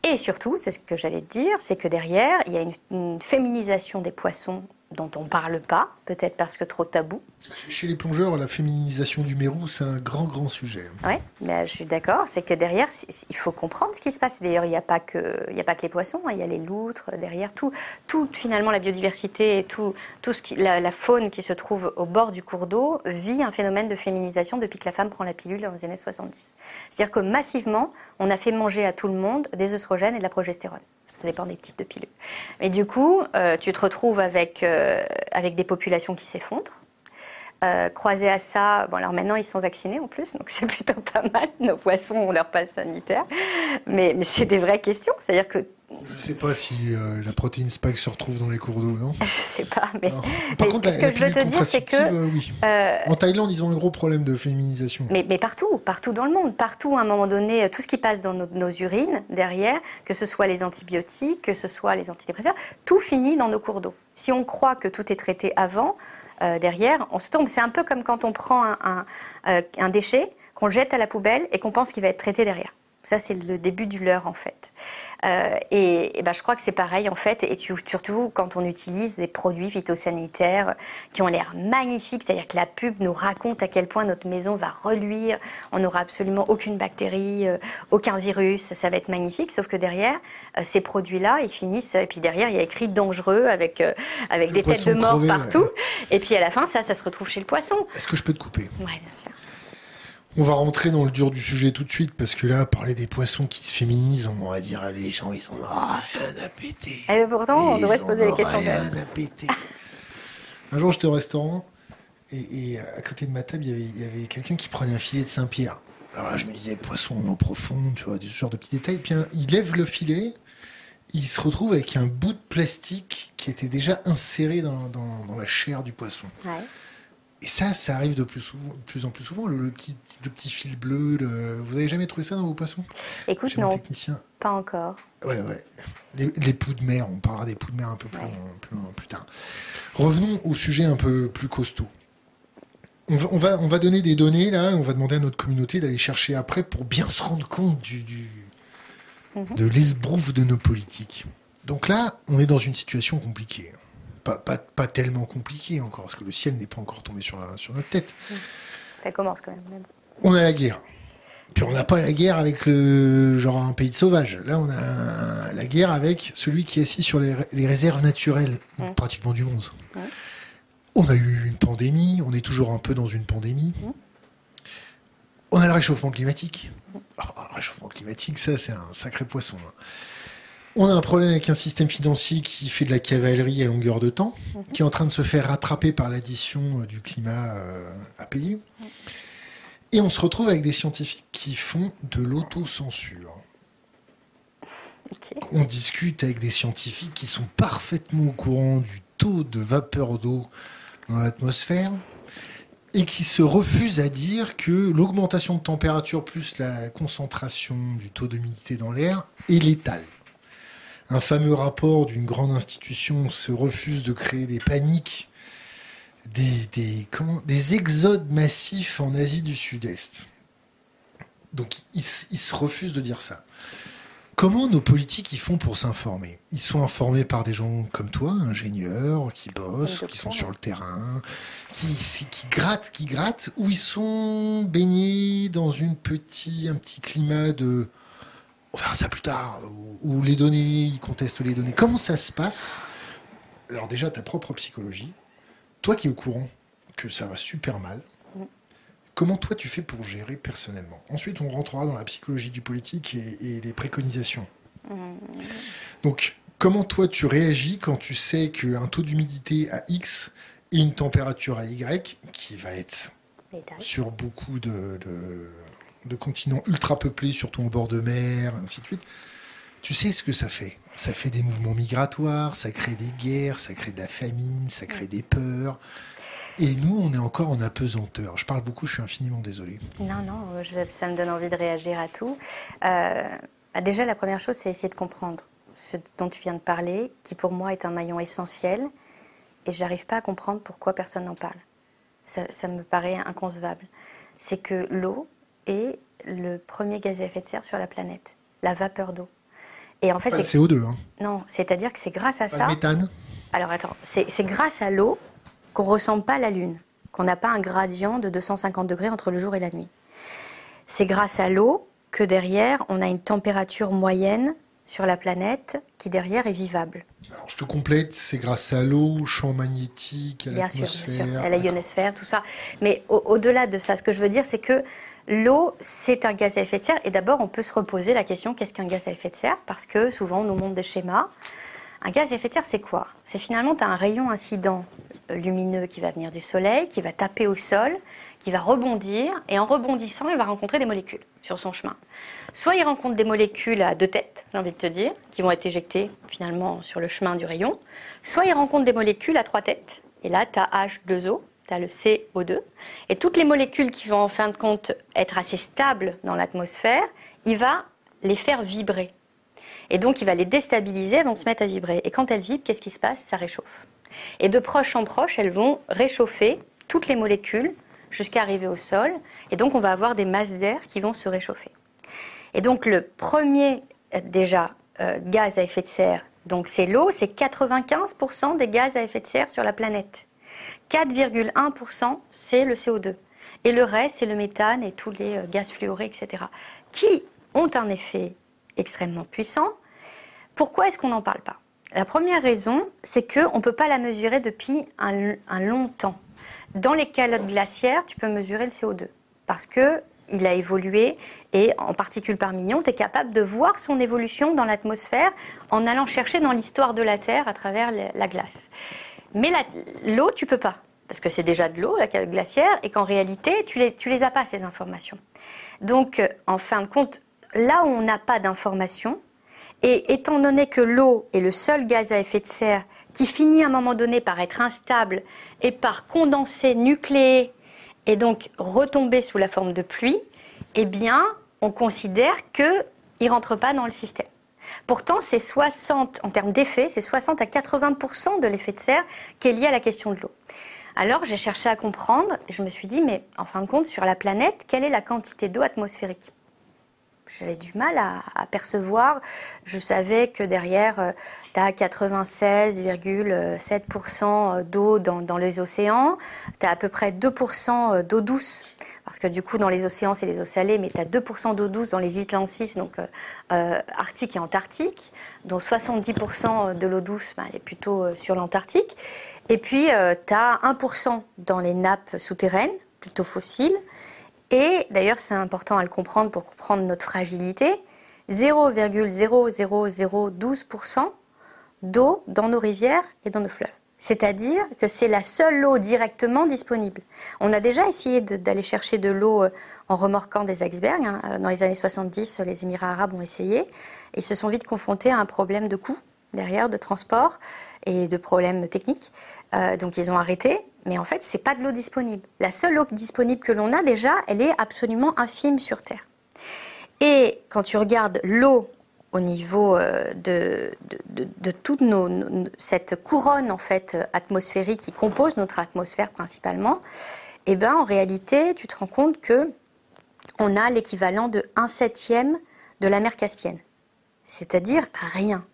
B: Et surtout, c'est ce que j'allais te dire, c'est que derrière, il y a une féminisation des poissons dont on ne parle pas, peut-être parce que trop tabou.
A: Chez les plongeurs, la féminisation du mérou, c'est un grand, grand sujet.
B: Oui, mais je suis d'accord. C'est que derrière, il faut comprendre ce qui se passe. D'ailleurs, il n'y a, pas que, il a pas que les poissons, hein. il y a les loutres, derrière tout, tout finalement, la biodiversité et tout, tout ce qui, la, faune qui se trouve au bord du cours d'eau vit un phénomène de féminisation depuis que la femme prend la pilule dans les années 70. C'est-à-dire que massivement, on a fait manger à tout le monde des œstrogènes et de la progestérone. Ça dépend des types de pilules. Mais du coup, euh, tu te retrouves avec, euh, avec des populations qui s'effondrent. Euh, croisé à ça, bon alors maintenant ils sont vaccinés en plus, donc *laughs* c'est plutôt pas mal. Nos poissons ont leur passe sanitaire, mais, mais c'est des vraies questions. C'est-à-dire que
A: je ne sais pas si euh, la protéine spike se retrouve dans les cours d'eau, non? *laughs*
B: Je ne sais pas, mais, *laughs* ce que je veux te dire, c'est que... Euh,
A: oui. Euh, en Thaïlande, ils ont un gros problème de féminisation.
B: Mais, mais, partout, partout dans le monde, partout, à un moment donné, tout ce qui passe dans nos, urines, derrière, que ce soit les antibiotiques, que ce soit les antidépresseurs, tout finit dans nos cours d'eau. Si on croit que tout est traité avant, derrière, on se tombe. C'est un peu comme quand on prend un, un déchet, qu'on le jette à la poubelle et qu'on pense qu'il va être traité derrière. Ça, c'est le début du leurre, en fait. Euh, et, ben, je crois que c'est pareil, en fait, et surtout quand on utilise des produits phytosanitaires qui ont l'air magnifiques, c'est-à-dire que la pub nous raconte à quel point notre maison va reluire, on n'aura absolument aucune bactérie, euh, aucun virus, ça va être magnifique, sauf que derrière, euh, ces produits-là, ils finissent, et puis derrière, il y a écrit dangereux avec, avec des têtes de mort partout, et puis à la fin, ça, ça se retrouve chez le poisson.
A: Est-ce que je peux te couper?
B: Oui, bien sûr.
A: On va rentrer dans le dur du sujet tout de suite parce que là, parler des poissons qui se féminisent, on va dire les gens, ils ont rien à péter.
B: Et pourtant, on devrait se poser les questions.
A: Rien à péter. Un jour, j'étais au restaurant et, à côté de ma table, il y avait, quelqu'un qui prenait un filet de Saint-Pierre. Alors là, je me disais, poisson en eau profonde, tu vois, ce genre de petits détails. Puis il lève le filet, il se retrouve avec un bout de plastique qui était déjà inséré dans, la chair du poisson. Et ça, ça arrive de plus, plus en plus souvent, le, petit, petit, fil bleu. Vous avez jamais trouvé ça dans vos poissons?
B: Écoute, non. Pas encore.
A: Ouais, ouais. Les, poux de mer, on parlera des poux de mer un peu plus, plus, tard. Revenons au sujet un peu plus costaud. On va, on va, donner des données, là, on va demander à notre communauté d'aller chercher après pour bien se rendre compte du, mhm. de l'esbrouf de nos politiques. Donc là, on est dans une situation compliquée pas, tellement compliqué encore, parce que le ciel n'est pas encore tombé sur, sur notre tête.
B: Ça commence quand même.
A: On a la guerre. Puis on n'a pas la guerre avec le genre un pays de sauvage. Là, on a la guerre avec celui qui est assis sur les, réserves naturelles, pratiquement du monde. On a eu une pandémie, on est toujours un peu dans une pandémie. On a le réchauffement climatique. Ah, le réchauffement climatique, ça, c'est un sacré poisson. Hein. On a un problème avec un système financier qui fait de la cavalerie à longueur de temps, mhm. qui est en train de se faire rattraper par l'addition euh, du climat euh, à payer. Et on se retrouve avec des scientifiques qui font de l'autocensure. On discute avec des scientifiques qui sont parfaitement au courant du taux de vapeur d'eau dans l'atmosphère et qui se refusent à dire que l'augmentation de température plus la concentration du taux d'humidité dans l'air est létale un fameux rapport d'une grande institution se refuse de créer des paniques, des, des, exodes massifs en Asie du Sud-Est. Donc ils, se refusent de dire ça. Comment nos politiques y font pour s'informer? Ils sont informés par des gens comme toi, ingénieurs, qui bossent, qui sont sur le terrain, qui, qui grattent, qui grattent, ou ils sont baignés dans une petit, un petit climat de on verra ça plus tard, ou, les données, ils contestent les données. Comment ça se passe? Alors déjà, ta propre psychologie, toi qui es au courant que ça va super mal, comment toi tu fais pour gérer personnellement? Ensuite, on rentrera dans la psychologie du politique et, les préconisations. Donc, comment toi tu réagis quand tu sais qu'un taux d'humidité à X et une température à Y qui va être sur beaucoup de de continents ultra peuplés, surtout en bord de mer, ainsi de suite. Tu sais ce que ça fait? Ça fait des mouvements migratoires, ça crée des guerres, ça crée de la famine, ça crée des peurs. Et nous, on est encore en apesanteur. Je parle beaucoup, je suis infiniment désolé.
B: Non, non, ça me donne envie de réagir à tout. Euh, bah, déjà, la première chose, c'est essayer de comprendre ce dont tu viens de parler, qui pour moi est un maillon essentiel. Et j'arrive pas à comprendre pourquoi personne n'en parle. Ça, ça me paraît inconcevable. C'est que l'eau, est le premier gaz à effet de serre sur la planète, la vapeur d'eau.
A: Et en fait, c'est CO2. Hein.
B: Non, c'est-à-dire que c'est grâce à ça.
A: Le méthane.
B: Alors attends, c'est grâce à l'eau qu'on ressent pas la Lune, qu'on n'a pas un gradient de 250 degrés entre le jour et la nuit. C'est grâce à l'eau que derrière, on a une température moyenne sur la planète qui derrière est vivable.
A: Alors, je te complète, c'est grâce à l'eau, au champ magnétique, à l'atmosphère.
B: à la ionosphère, tout ça. Mais au-delà de ça, ce que je veux dire, c'est que L'eau, c'est un gaz à effet de serre. Et d'abord, on peut se reposer la question qu'est-ce qu'un gaz à effet de serre? Parce que souvent, on nous montre des schémas. Un gaz à effet de serre, c'est quoi? C'est finalement, tu as un rayon incident lumineux qui va venir du soleil, qui va taper au sol, qui va rebondir. Et en rebondissant, il va rencontrer des molécules sur son chemin. Soit il rencontre des molécules à deux têtes, j'ai envie de te dire, qui vont être éjectées finalement sur le chemin du rayon. Soit il rencontre des molécules à trois têtes. Et là, tu as H2O, le CO2. Et toutes les molécules qui vont en fin de compte être assez stables dans l'atmosphère, il va les faire vibrer. Et donc il va les déstabiliser, elles vont se mettre à vibrer. Et quand elles vibrent, qu'est-ce qui se passe? Ça réchauffe. Et de proche en proche, elles vont réchauffer toutes les molécules jusqu'à arriver au sol. Et donc on va avoir des masses d'air qui vont se réchauffer. Et donc le premier déjà euh, gaz à effet de serre, donc c'est l'eau, c'est 95% des gaz à effet de serre sur la planète. 4,1%, c'est le CO2. Et le reste, c'est le méthane et tous les euh, gaz fluorés, etc., qui ont un effet extrêmement puissant. Pourquoi est-ce qu'on n'en parle pas? La première raison, c'est qu'on ne peut pas la mesurer depuis un, long temps. Dans les calottes glaciaires, tu peux mesurer le CO2 parce qu'il il a évolué et en particules par million, tu es capable de voir son évolution dans l'atmosphère en allant chercher dans l'histoire de la Terre à travers la glace. Mais l'eau, tu peux pas, parce que c'est déjà de l'eau, la glaciaire, et qu'en réalité, tu les, tu les as pas, ces informations. Donc, en fin de compte, là où on n'a pas d'informations, et étant donné que l'eau est le seul gaz à effet de serre qui finit à un moment donné par être instable et par condenser, nucléer et donc retomber sous la forme de pluie, eh bien, on considère qu'il ne rentre pas dans le système. Pourtant, c'est 60, en termes d'effet, c'est 60 à 80% de l'effet de serre qui est lié à la question de l'eau. Alors, j'ai cherché à comprendre, je me suis dit, mais en fin de compte, sur la planète, quelle est la quantité d'eau atmosphérique? J'avais du mal à, percevoir. Je savais que derrière, tu as 96,7% d'eau dans, les océans, tu as à peu près 2% euh, d'eau douce, parce que du coup, dans les océans, c'est les eaux salées, mais tu as 2% d'eau douce dans les Islandes 6, donc euh, euh, Arctique et Antarctique, dont 70% de l'eau douce, ben, elle est plutôt sur l'Antarctique. Et puis, tu as 1% dans les nappes souterraines, plutôt fossiles. Et d'ailleurs, c'est important à le comprendre pour comprendre notre fragilité. 0,00012% d'eau dans nos rivières et dans nos fleuves. C'est-à-dire que c'est la seule eau directement disponible. On a déjà essayé d'aller chercher de l'eau euh, en remorquant des icebergs. Hein. Dans les années 70, les Émirats arabes ont essayé et se sont vite confrontés à un problème de coût derrière, de transport et de problèmes techniques. Euh, donc ils ont arrêté mais en fait, ce n'est pas de l'eau disponible. La seule eau disponible que l'on a déjà, elle est absolument infime sur Terre. Et quand tu regardes l'eau au niveau euh, de, de, toute nos, cette couronne en fait atmosphérique qui compose notre atmosphère principalement, eh ben en réalité, tu te rends compte que on a l'équivalent de 1 septième de la mer Caspienne, c'est-à-dire rien.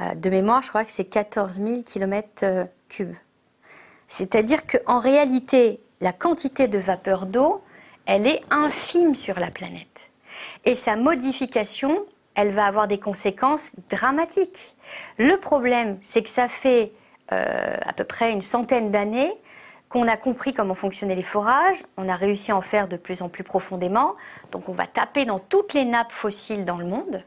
B: Euh, de mémoire, je crois que c'est 14 000 km cubes. C'est-à-dire qu'en réalité, la quantité de vapeur d'eau, elle est infime sur la planète. Et sa modification, elle va avoir des conséquences dramatiques. Le problème, c'est que ça fait euh, à peu près une centaine d'années qu'on a compris comment fonctionnaient les forages, on a réussi à en faire de plus en plus profondément, donc on va taper dans toutes les nappes fossiles dans le monde.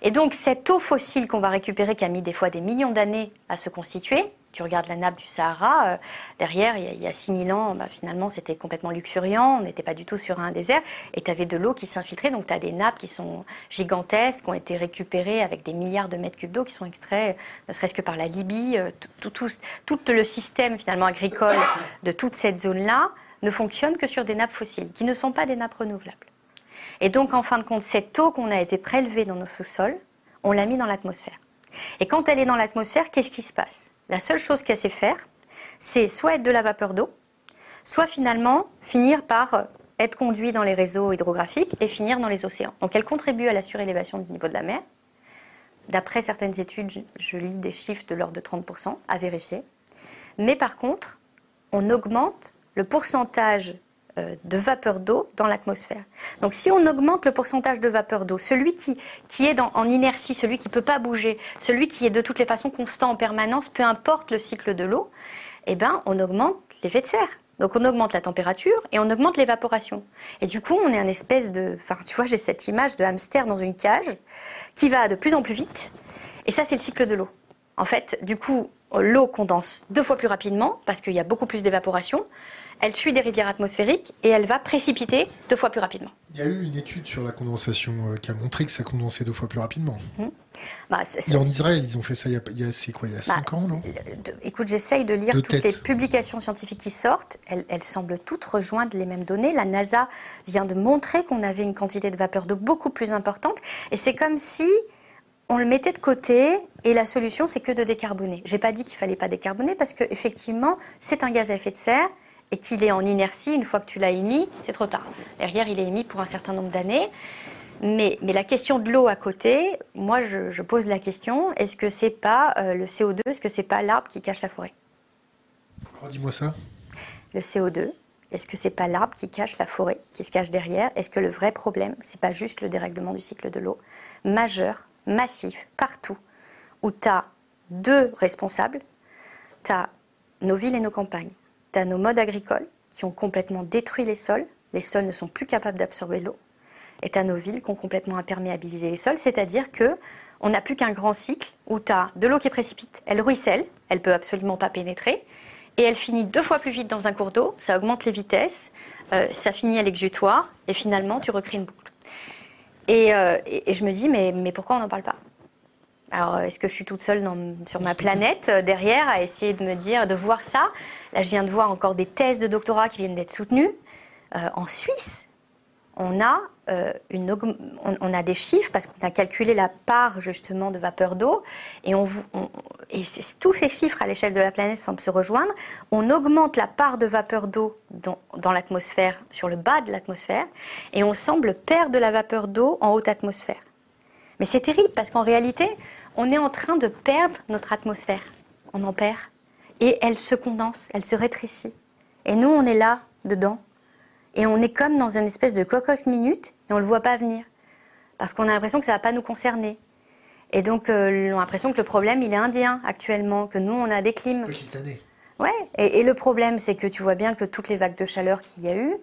B: Et donc cette eau fossile qu'on va récupérer, qui a mis des fois des millions d'années à se constituer, tu regardes la nappe du Sahara, euh, derrière, il y, a, 6000 ans, bah, finalement, c'était complètement luxuriant, on n'était pas du tout sur un désert, et tu avais de l'eau qui s'infiltrait, donc tu as des nappes qui sont gigantesques, qui ont été récupérées avec des milliards de mètres cubes d'eau qui sont extraits, ne serait-ce que par la Libye. Euh, tout, tout, tout, le système, finalement, agricole de toute cette zone-là ne fonctionne que sur des nappes fossiles, qui ne sont pas des nappes renouvelables. Et donc, en fin de compte, cette eau qu'on a été prélevée dans nos sous-sols, on l'a mis dans l'atmosphère. Et quand elle est dans l'atmosphère, qu'est-ce qui se passe? La seule chose qu'elle sait faire, c'est soit être de la vapeur d'eau, soit finalement finir par être conduit dans les réseaux hydrographiques et finir dans les océans. Donc elle contribue à la surélévation du niveau de la mer. D'après certaines études, je lis des chiffres de l'ordre de 30% à vérifier. Mais par contre, on augmente le pourcentage euh, de vapeur d'eau dans l'atmosphère. Donc si on augmente le pourcentage de vapeur d'eau, celui qui, qui est en inertie, celui qui ne peut pas bouger, celui qui est de toutes les façons constant en permanence, peu importe le cycle de l'eau, eh ben, on augmente l'effet de serre. Donc on augmente la température et on augmente l'évaporation. Et du coup, on est un espèce de... Enfin, tu vois, j'ai cette image de hamster dans une cage qui va de plus en plus vite. Et ça, c'est le cycle de l'eau. En fait, du coup, l'eau condense deux fois plus rapidement parce qu'il y a beaucoup plus d'évaporation elle suit des rivières atmosphériques et elle va précipiter deux fois plus rapidement.
A: Il y a eu une étude sur la condensation euh, qui a montré que ça condensait deux fois plus rapidement.
B: Mmh. Bah,
A: et en Israël, ils ont fait ça il y a, il quoi, il y a bah, cinq ans, non?
B: Écoute, j'essaye de lire toutes les publications scientifiques qui sortent. Elles, elles, semblent toutes rejoindre les mêmes données. La NASA vient de montrer qu'on avait une quantité de vapeur d'eau beaucoup plus importante. Et c'est comme si on le mettait de côté et la solution, c'est que de décarboner. J'ai pas dit qu'il fallait pas décarboner parce qu'effectivement, c'est un gaz à effet de serre et qu'il est en inertie, une fois que tu l'as émis, c'est trop tard. Derrière, il est émis pour un certain nombre d'années. Mais, mais, la question de l'eau à côté, moi je, pose la question est-ce que c'est pas euh, le CO2 Est-ce que c'est pas l'arbre qui cache la forêt?
A: Redis-moi ça.
B: Le CO2, est-ce que c'est pas l'arbre qui cache la forêt, qui se cache derrière? Est-ce que le vrai problème, c'est pas juste le dérèglement du cycle de l'eau? Majeur, massif, partout, où tu as deux responsables Tu as nos villes et nos campagnes as nos modes agricoles qui ont complètement détruit les sols, les sols ne sont plus capables d'absorber l'eau, et à nos villes qui ont complètement imperméabilisé les sols, c'est-à-dire que on n'a plus qu'un grand cycle où tu as de l'eau qui précipite, elle ruisselle, elle peut absolument pas pénétrer, et elle finit deux fois plus vite dans un cours d'eau, ça augmente les vitesses, euh, ça finit à l'exutoire, et finalement tu recrées une boucle. Et, euh, je me dis, mais, mais pourquoi on n'en parle pas? Alors, est-ce que je suis toute seule sur ma planète euh, derrière à essayer de me dire, de voir ça? Là, je viens de voir encore des thèses de doctorat qui viennent d'être soutenues. en Suisse, on a euh, on, a des chiffres parce qu'on a calculé la part justement de vapeur d'eau et, on, et tous ces chiffres à l'échelle de la planète semblent se rejoindre. On augmente la part de vapeur d'eau dans, l'atmosphère, sur le bas de l'atmosphère, et on semble perdre de la vapeur d'eau en haute atmosphère. Mais c'est terrible parce qu'en réalité, on est en train de perdre notre atmosphère. On en perd. Et elle se condense, elle se rétrécit. Et nous, on est là, dedans, et on est comme dans une espèce de cocotte minute et on ne le voit pas venir. Parce qu'on a l'impression que ça ne va pas nous concerner. Et donc, euh, on a l'impression que le problème, il est indien actuellement, que nous, on a des clims.
A: Pakistanais.
B: Ouais, et, le problème, c'est que tu vois bien que toutes les vagues de chaleur qu'il y a eu,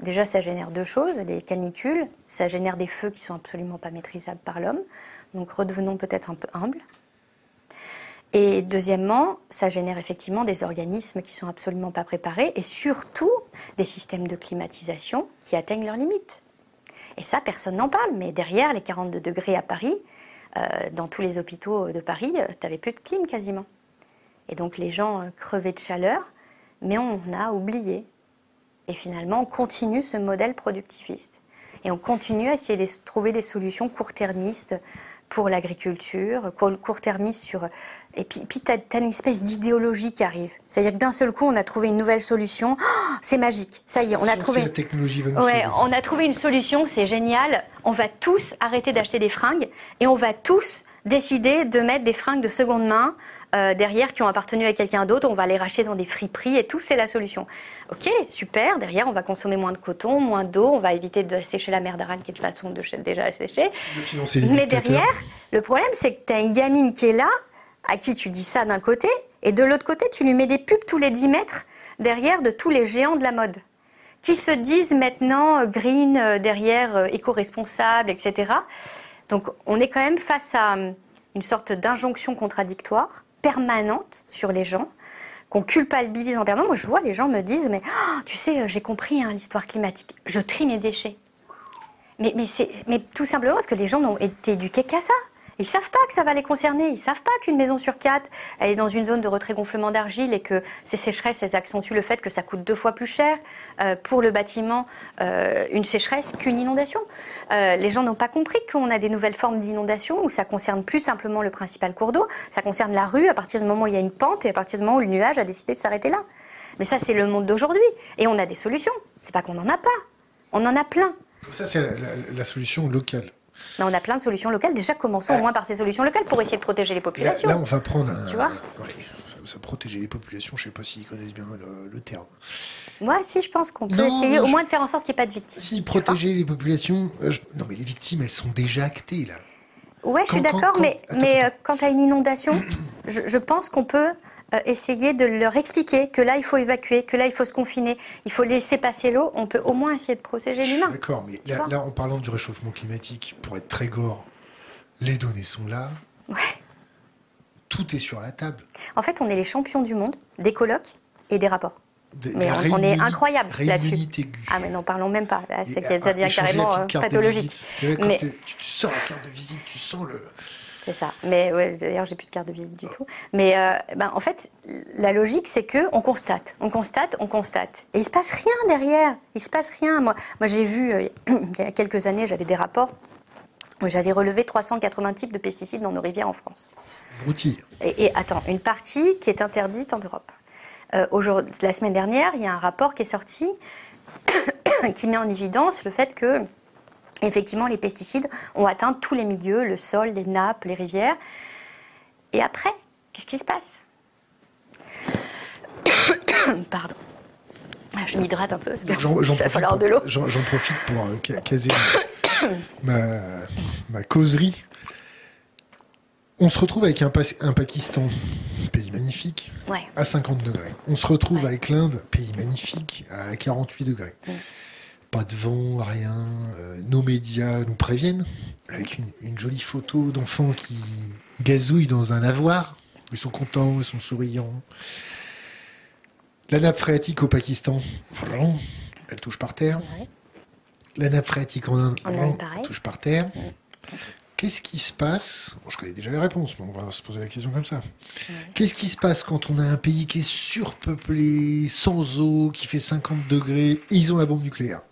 B: déjà, ça génère deux choses. Les canicules, ça génère des feux qui sont absolument pas maîtrisables par l'homme. Donc, redevenons peut-être un peu humbles. Et deuxièmement, ça génère effectivement des organismes qui sont absolument pas préparés et surtout des systèmes de climatisation qui atteignent leurs limites. Et ça, personne n'en parle. Mais derrière les 42 degrés à Paris, euh, dans tous les hôpitaux de Paris, euh, tu n'avais plus de clim quasiment. Et donc les gens euh, crevaient de chaleur, mais on a oublié. Et finalement, on continue ce modèle productiviste. Et on continue à essayer de trouver des solutions court-termistes pour l'agriculture, court-termiste sur. Et puis, puis tu as, une espèce d'idéologie qui arrive. C'est-à-dire que d'un seul coup, on a trouvé une nouvelle solution. Oh, *gasps* c'est magique. Ça y est, on a trouvé.
A: La technologie va
B: ouais, on a trouvé une solution, c'est génial. On va tous arrêter d'acheter des fringues et on va tous décider de mettre des fringues de seconde main euh, derrière qui ont appartenu à quelqu'un d'autre, on va les racheter dans des friperies et tout, c'est la solution. Ok, super, derrière on va consommer moins de coton, moins d'eau, on va éviter de sécher la mer d'Aran qui est de façon de déjà sécher. Mais derrière, le problème c'est que tu as une gamine qui est là, à qui tu dis ça d'un côté, et de l'autre côté tu lui mets des pubs tous les 10 mètres derrière de tous les géants de la mode qui se disent maintenant euh, green, euh, derrière éco-responsable, etc. Donc on est quand même face à hum, une sorte d'injonction contradictoire permanente sur les gens, qu'on culpabilise en permanence. Moi, je vois les gens me disent, mais oh, tu sais, euh, j'ai compris hein, l'histoire climatique. Je trie mes déchets. Mais, tout simplement parce que les gens n'ont été éduqués qu'à ça. Ils savent pas que ça va les concerner. Ils savent pas qu'une maison sur quatre, elle est dans une zone de retrait gonflement d'argile et que ces sécheresses, elles accentuent le fait que ça coûte deux fois plus cher euh, pour le bâtiment euh, une sécheresse qu'une inondation. Euh, les gens n'ont pas compris qu'on a des nouvelles formes d'inondation où ça concerne plus simplement le principal cours d'eau, ça concerne la rue à partir du moment où il y a une pente et à partir du moment où le nuage a décidé de s'arrêter là. Mais ça, c'est le monde d'aujourd'hui. Et on a des solutions. C'est pas qu'on n'en a pas. On en a plein.
A: Ça, c'est la solution locale
B: on a plein de solutions locales. Déjà, commençons au moins par ces solutions locales pour essayer de protéger les populations.
A: Là, on va prendre un. Tu vois ça, protéger les populations, je ne sais pas s'ils connaissent bien le, terme.
B: Moi, si, je pense qu'on peut essayer au moins de faire en sorte qu'il n'y ait pas de victimes.
A: Si, protéger les populations. Euh, non, mais les victimes, elles sont déjà actées, là.
B: Ouais, je suis d'accord, mais, mais euh, quand tu as une inondation, *clears throat* je pense qu'on peut euh, essayer de leur expliquer que là, il faut évacuer, que là, il faut se confiner, il faut laisser passer l'eau, on peut au moins essayer de protéger l'humain.
A: D'accord, mais là, en parlant du réchauffement climatique, pour être très gore, les données sont là.
B: Ouais.
A: Tout est sur la table.
B: En fait, on est les champions du monde des colloques et des rapports. mais on, est incroyable là-dessus. Ah mais n'en parlons même pas. C'est-à-dire carrément euh, pathologique.
A: Tu, mais... tu, sens la carte de visite, tu sens le.
B: C'est ça. Mais ouais, d'ailleurs, j'ai plus de carte de visite du tout. Mais euh, ben, en fait, la logique, c'est que on constate, on constate, on constate, et il se passe rien derrière. Il se passe rien. Moi, moi, j'ai vu euh, *coughs* il y a quelques années, j'avais des rapports où j'avais relevé 380 types de pesticides dans nos rivières en France.
A: Broutille.
B: Et, et, attends, une partie qui est interdite en Europe. Euh, la semaine dernière, il y a un rapport qui est sorti *coughs* qui met en évidence le fait que Effectivement, les pesticides ont atteint tous les milieux, le sol, les nappes, les rivières. Et après, qu'est-ce qui se passe *coughs* Pardon. Ah, je m'hydrate un peu parce
A: j'en, profite de l'eau. J'en, profite pour euh, caser ma, causerie. On se retrouve avec un, un Pakistan, pays magnifique, à 50 degrés. On se retrouve avec l'Inde, pays magnifique, à 48 degrés. Mm. Pas de vent, rien. Euh, nos médias nous préviennent avec une, jolie photo d'enfants qui gazouillent dans un lavoir. Ils sont contents, ils sont souriants. La nappe phréatique au Pakistan, elle touche par terre. La nappe phréatique en Inde, elle touche par terre. Qu'est-ce qui se passe? Je connais déjà les réponses, mais on va se poser la question comme ça. Qu'est-ce qui se passe quand on a un pays qui est surpeuplé, sans eau, qui fait 50 degrés, et ils ont la bombe nucléaire?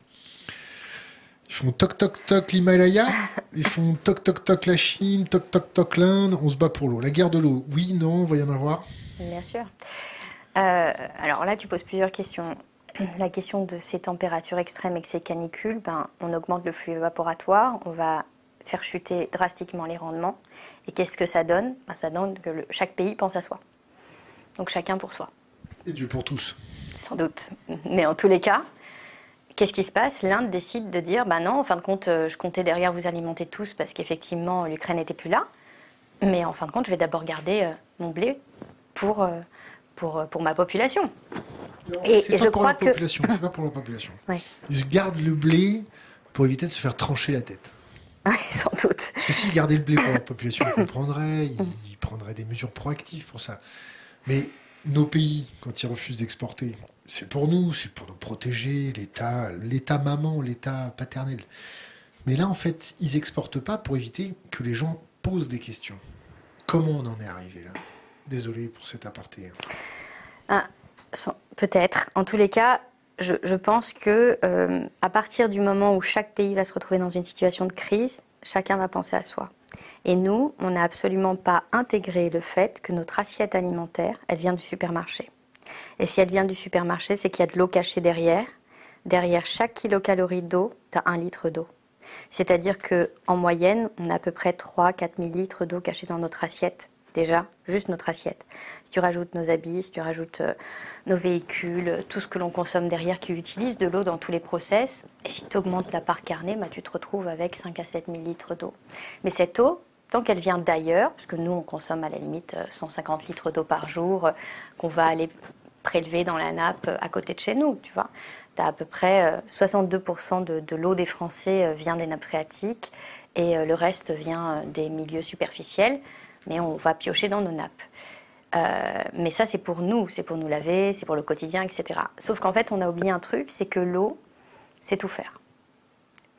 A: Ils font toc toc toc l'Himalaya, *laughs* ils font toc toc toc la Chine, toc toc toc l'Inde, on se bat pour l'eau. La guerre de l'eau, oui, non, va y en avoir
B: Bien sûr. Euh, alors là, tu poses plusieurs questions. *clears throat* La question de ces températures extrêmes et que ces canicules, ben, on augmente le flux évaporatoire, on va faire chuter drastiquement les rendements. Et qu'est-ce que ça donne? Ben, Ça donne que chaque pays pense à soi. Donc chacun pour soi.
A: Et Dieu pour tous.
B: Sans doute. Mais en tous les cas, qu'est-ce qui se passe? L'Inde décide de dire, ben non, en fin de compte, euh, je comptais derrière vous alimenter tous parce qu'effectivement, l'Ukraine n'était plus là. Mais en fin de compte, je vais d'abord garder euh, mon blé pour, euh, pour, pour ma population.
A: et, je crois que... C'est pas pour la population. *laughs* Ils gardent le blé pour éviter de se faire trancher la tête.
B: Oui, *laughs* sans doute.
A: Parce que s'ils gardaient le blé pour la *laughs* population, ils comprendraient, ils prendraient des mesures proactives pour ça. Mais nos pays, quand ils refusent d'exporter, c'est pour nous, c'est pour nous protéger, l'État, l'État maman, l'État paternel. Mais là, en fait, ils n'exportent pas pour éviter que les gens posent des questions. Comment on en est arrivé là? Désolé pour cet aparté.
B: Ah, Peut-être. En tous les cas, je, pense que euh, à partir du moment où chaque pays va se retrouver dans une situation de crise, chacun va penser à soi. Et nous, on n'a absolument pas intégré le fait que notre assiette alimentaire, elle vient du supermarché. Et si elle vient du supermarché, c'est qu'il y a de l'eau cachée derrière. Derrière chaque kilocalorie d'eau, tu as un litre d'eau. C'est-à-dire qu'en moyenne, on a à peu près 3-4 000 litres d'eau cachée dans notre assiette déjà, juste notre assiette. Si tu rajoutes nos habits, si tu rajoutes euh, nos véhicules, tout ce que l'on consomme derrière qui utilise de l'eau dans tous les process, et si tu augmentes la part carnée, bah, tu te retrouves avec 5 à 7 000 litres d'eau. Mais cette eau, tant qu'elle vient d'ailleurs, parce que nous on consomme à la limite 150 euh, litres d'eau par jour, euh, qu'on va aller prélever dans la nappe à côté de chez nous, tu vois. As à peu près 62% de, l'eau des Français vient des nappes phréatiques et le reste vient des milieux superficiels mais on va piocher dans nos nappes. Euh, mais ça, c'est pour nous, c'est pour nous laver, c'est pour le quotidien, etc. Sauf qu'en fait, on a oublié un truc, c'est que l'eau, c'est tout faire.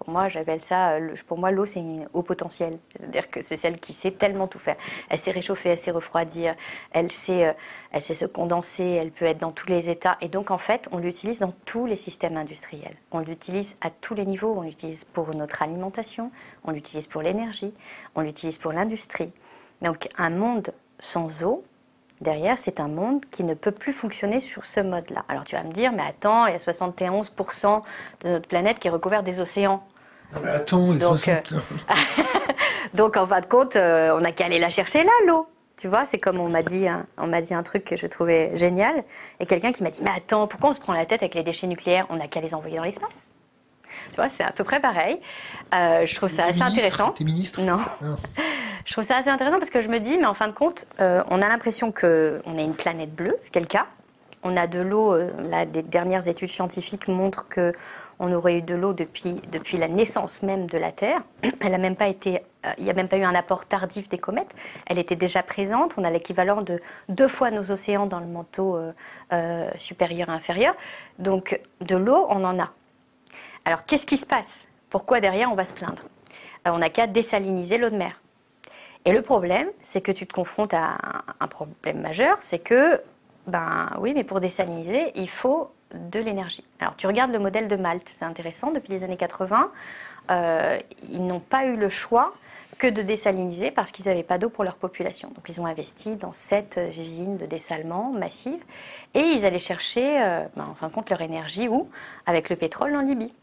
B: Pour moi, j'appelle ça, euh, pour moi, l'eau, c'est une eau potentielle. C'est-à-dire que c'est celle qui sait tellement tout faire. Elle sait réchauffer, elle sait refroidir, elle sait, euh, elle sait se condenser, elle peut être dans tous les états. Et donc, en fait, on l'utilise dans tous les systèmes industriels. On l'utilise à tous les niveaux. On l'utilise pour notre alimentation, on l'utilise pour l'énergie, on l'utilise pour l'industrie. Donc un monde sans eau, derrière, c'est un monde qui ne peut plus fonctionner sur ce mode-là. Alors tu vas me dire, mais attends, il y a 71% de notre planète qui est recouvert des océans.
A: Mais attends, les donc, euh, *laughs*
B: donc en fin de compte, euh, on n'a qu'à aller la chercher là, l'eau. Tu vois, c'est comme on m'a dit, on m'a dit un truc que je trouvais génial, et quelqu'un qui m'a dit, mais attends, pourquoi on se prend la tête avec les déchets nucléaires? On n'a qu'à les envoyer dans l'espace. Tu vois, c'est à peu près pareil. Euh, je trouve ça assez intéressant.
A: T'es ministre
B: Non. Ah. Je trouve ça assez intéressant parce que je me dis, mais en fin de compte, euh, on a l'impression qu'on est une planète bleue, ce qui est le cas. On a de l'eau, euh, là, des dernières études scientifiques montrent que on aurait eu de l'eau depuis, depuis la naissance même de la Terre. *clears throat* Elle a même pas été, il n'y a même pas eu un apport tardif des comètes. Elle était déjà présente. On a l'équivalent de deux fois nos océans dans le manteau supérieur et inférieur. Donc de l'eau, on en a. Alors qu'est-ce qui se passe? Pourquoi derrière on va se plaindre? Euh, On n'a qu'à désaliniser l'eau de mer. Et le problème, c'est que tu te confrontes à un problème majeur, c'est que, ben oui, mais pour désaliniser, il faut de l'énergie. Alors tu regardes le modèle de Malte, c'est intéressant, depuis les années 80, euh, ils n'ont pas eu le choix que de désaliniser parce qu'ils n'avaient pas d'eau pour leur population. Donc ils ont investi dans sept usines de dessalement massives et ils allaient chercher, euh, ben, leur énergie où? Avec le pétrole en Libye.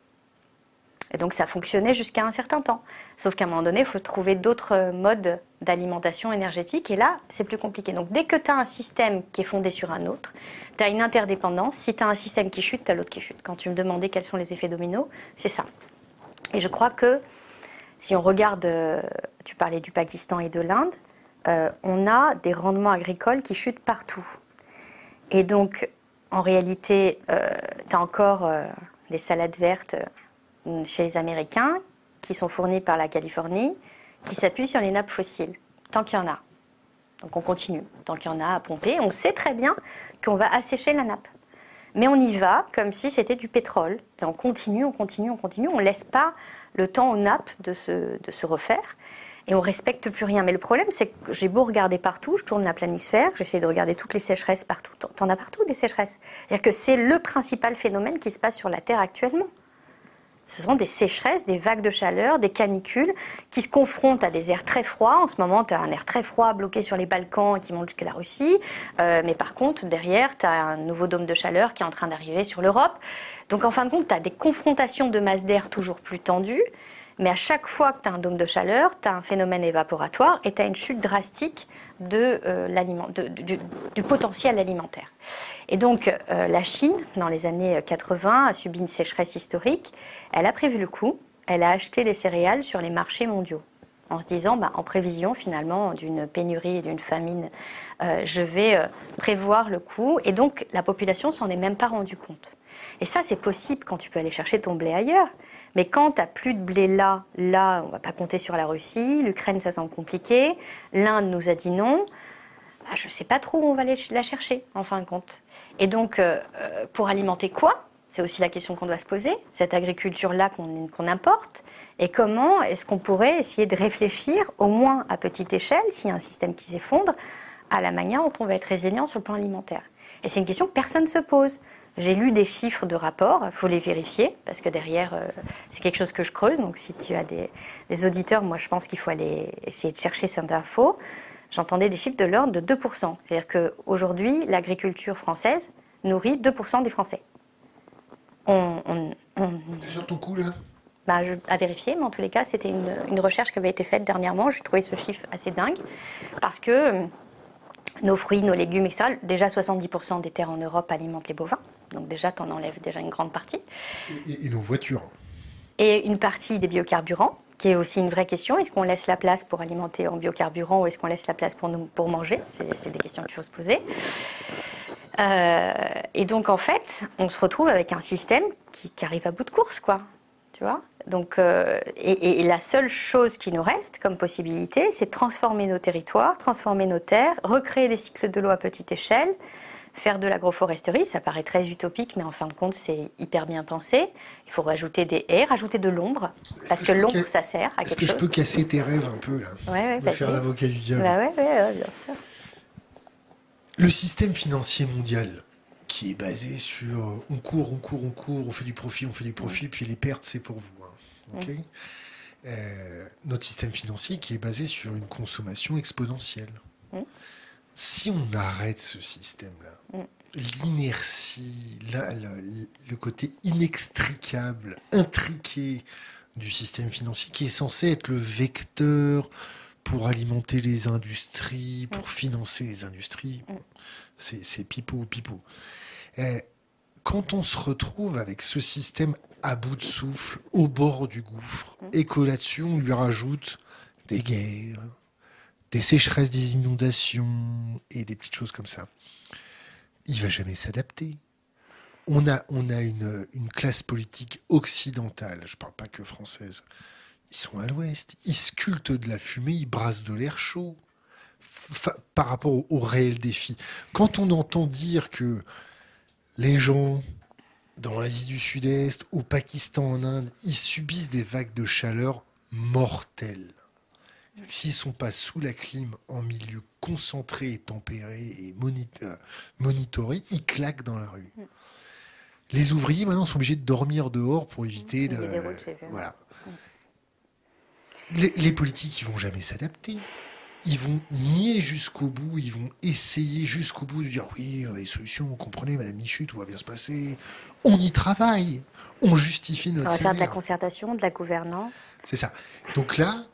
B: Et donc ça fonctionnait jusqu'à un certain temps. Sauf qu'à un moment donné, il faut trouver d'autres modes d'alimentation énergétique. Et là, c'est plus compliqué. Donc dès que tu as un système qui est fondé sur un autre, tu as une interdépendance. Si tu as un système qui chute, tu as l'autre qui chute. Quand tu me demandais quels sont les effets dominos, c'est ça. Et je crois que si on regarde, euh, tu parlais du Pakistan et de l'Inde, euh, on a des rendements agricoles qui chutent partout. Et donc, en réalité, euh, tu as encore des salades vertes chez les Américains qui sont fournis par la Californie, qui s'appuient sur les nappes fossiles, tant qu'il y en a. Donc on continue, tant qu'il y en a à pomper. On sait très bien qu'on va assécher la nappe. Mais on y va comme si c'était du pétrole. Et on continue, on continue, on continue. On ne laisse pas le temps aux nappes de se, de se refaire. Et on respecte plus rien. Mais le problème, c'est que j'ai beau regarder partout, je tourne la planisphère, j'essaie de regarder toutes les sécheresses partout. T'en as partout des sécheresses. C'est-à-dire que c'est le principal phénomène qui se passe sur la Terre actuellement. Ce sont des sécheresses, des vagues de chaleur, des canicules qui se confrontent à des airs très froids. En ce moment, tu as un air très froid bloqué sur les Balkans qui monte jusqu'à la Russie. Euh, mais par contre, derrière, tu as un nouveau dôme de chaleur qui est en train d'arriver sur l'Europe. Donc en fin de compte, tu as des confrontations de masse d'air toujours plus tendues. Mais à chaque fois que tu as un dôme de chaleur, tu as un phénomène évaporatoire et tu as une chute drastique euh, du, potentiel alimentaire. Et donc euh, la Chine, dans les années 80, a subi une sécheresse historique. Elle a prévu le coup, elle a acheté les céréales sur les marchés mondiaux en se disant, bah, en prévision finalement d'une pénurie et d'une famine, euh, je vais prévoir le coup. Et donc la population s'en est même pas rendue compte. Et ça, c'est possible quand tu peux aller chercher ton blé ailleurs. Mais quand tu n'as plus de blé là, là, on ne va pas compter sur la Russie. L'Ukraine, ça semble compliqué. L'Inde nous a dit non. Bah, je ne sais pas trop où on va aller la chercher, en fin de compte. Et donc, euh, euh, pour alimenter quoi? C'est aussi la question qu'on doit se poser, cette agriculture-là qu'on importe, et comment est-ce qu'on pourrait essayer de réfléchir, au moins à petite échelle, s'il y a un système qui s'effondre, à la manière dont on va être résilient sur le plan alimentaire? Et c'est une question que personne ne se pose. J'ai lu des chiffres de rapport, il faut les vérifier, parce que derrière, euh, c'est quelque chose que je creuse. Donc si tu as des, auditeurs, moi je pense qu'il faut aller essayer de chercher cette info. J'entendais des chiffres de l'ordre de 2%. C'est-à-dire qu'aujourd'hui, l'agriculture française nourrit 2% des Français.
A: On, c'est sur ton coup là
B: bah, à vérifier, mais en tous les cas, c'était une, une, recherche qui avait été faite dernièrement. J'ai trouvé ce chiffre assez dingue, parce que nos fruits, nos légumes, etc. Déjà, 70% des terres en Europe alimentent les bovins. Donc déjà, tu en enlèves déjà une grande partie.
A: Et, nos voitures.
B: Et une partie des biocarburants, qui est aussi une vraie question. Est-ce qu'on laisse la place pour alimenter en biocarburant ou est-ce qu'on laisse la place pour, pour manger? C'est des questions qu'il faut se poser. Euh, et donc, en fait, on se retrouve avec un système qui, arrive à bout de course, quoi. Tu vois? Donc, euh, et, la seule chose qui nous reste comme possibilité, c'est transformer nos territoires, transformer nos terres, recréer des cycles de l'eau à petite échelle, faire de l'agroforesterie. Ça paraît très utopique, mais en fin de compte, c'est hyper bien pensé. Il faut rajouter des haies, rajouter de l'ombre, parce que, l'ombre, ça sert à quelque chose.
A: Est-ce que je peux casser tes rêves un peu, là?
B: Ouais,
A: De faire l'avocat du diable.
B: Bah ouais, bien sûr.
A: Le système financier mondial, qui est basé sur on court, on court, on court, on fait du profit, on fait du profit, puis les pertes, c'est pour vous. Hein. Euh, notre système financier qui est basé sur une consommation exponentielle. Si on arrête ce système-là, l'inertie, le côté inextricable, intriqué du système financier qui est censé être le vecteur pour alimenter les industries, pour financer les industries, c'est pipeau, pipeau. Eh, quand on se retrouve avec ce système à bout de souffle, au bord du gouffre, mmh. et que là-dessus on lui rajoute des guerres, des sécheresses, des inondations et des petites choses comme ça, il va jamais s'adapter. On a, on a une, une, classe politique occidentale, je ne parle pas que française, ils sont à l'ouest, ils sculptent de la fumée, ils brassent de l'air chaud par rapport au, au réel défi. Quand on entend dire que les gens dans l'Asie du Sud-Est, au Pakistan, en Inde, ils subissent des vagues de chaleur mortelles. S'ils ne sont pas sous la clim, en milieu concentré tempéré et euh, monitoré, ils claquent dans la rue. Mm. Les ouvriers maintenant sont obligés de dormir dehors pour éviter de. Voilà. Mm. Les, les politiques, ils vont jamais s'adapter ils vont nier jusqu'au bout, ils vont essayer jusqu'au bout de dire oui, on a des solutions, vous comprenez, Madame Michu, tout va bien se passer. On y travaille, on justifie notre. On va
B: faire de la concertation, de la gouvernance.
A: C'est ça. Donc là,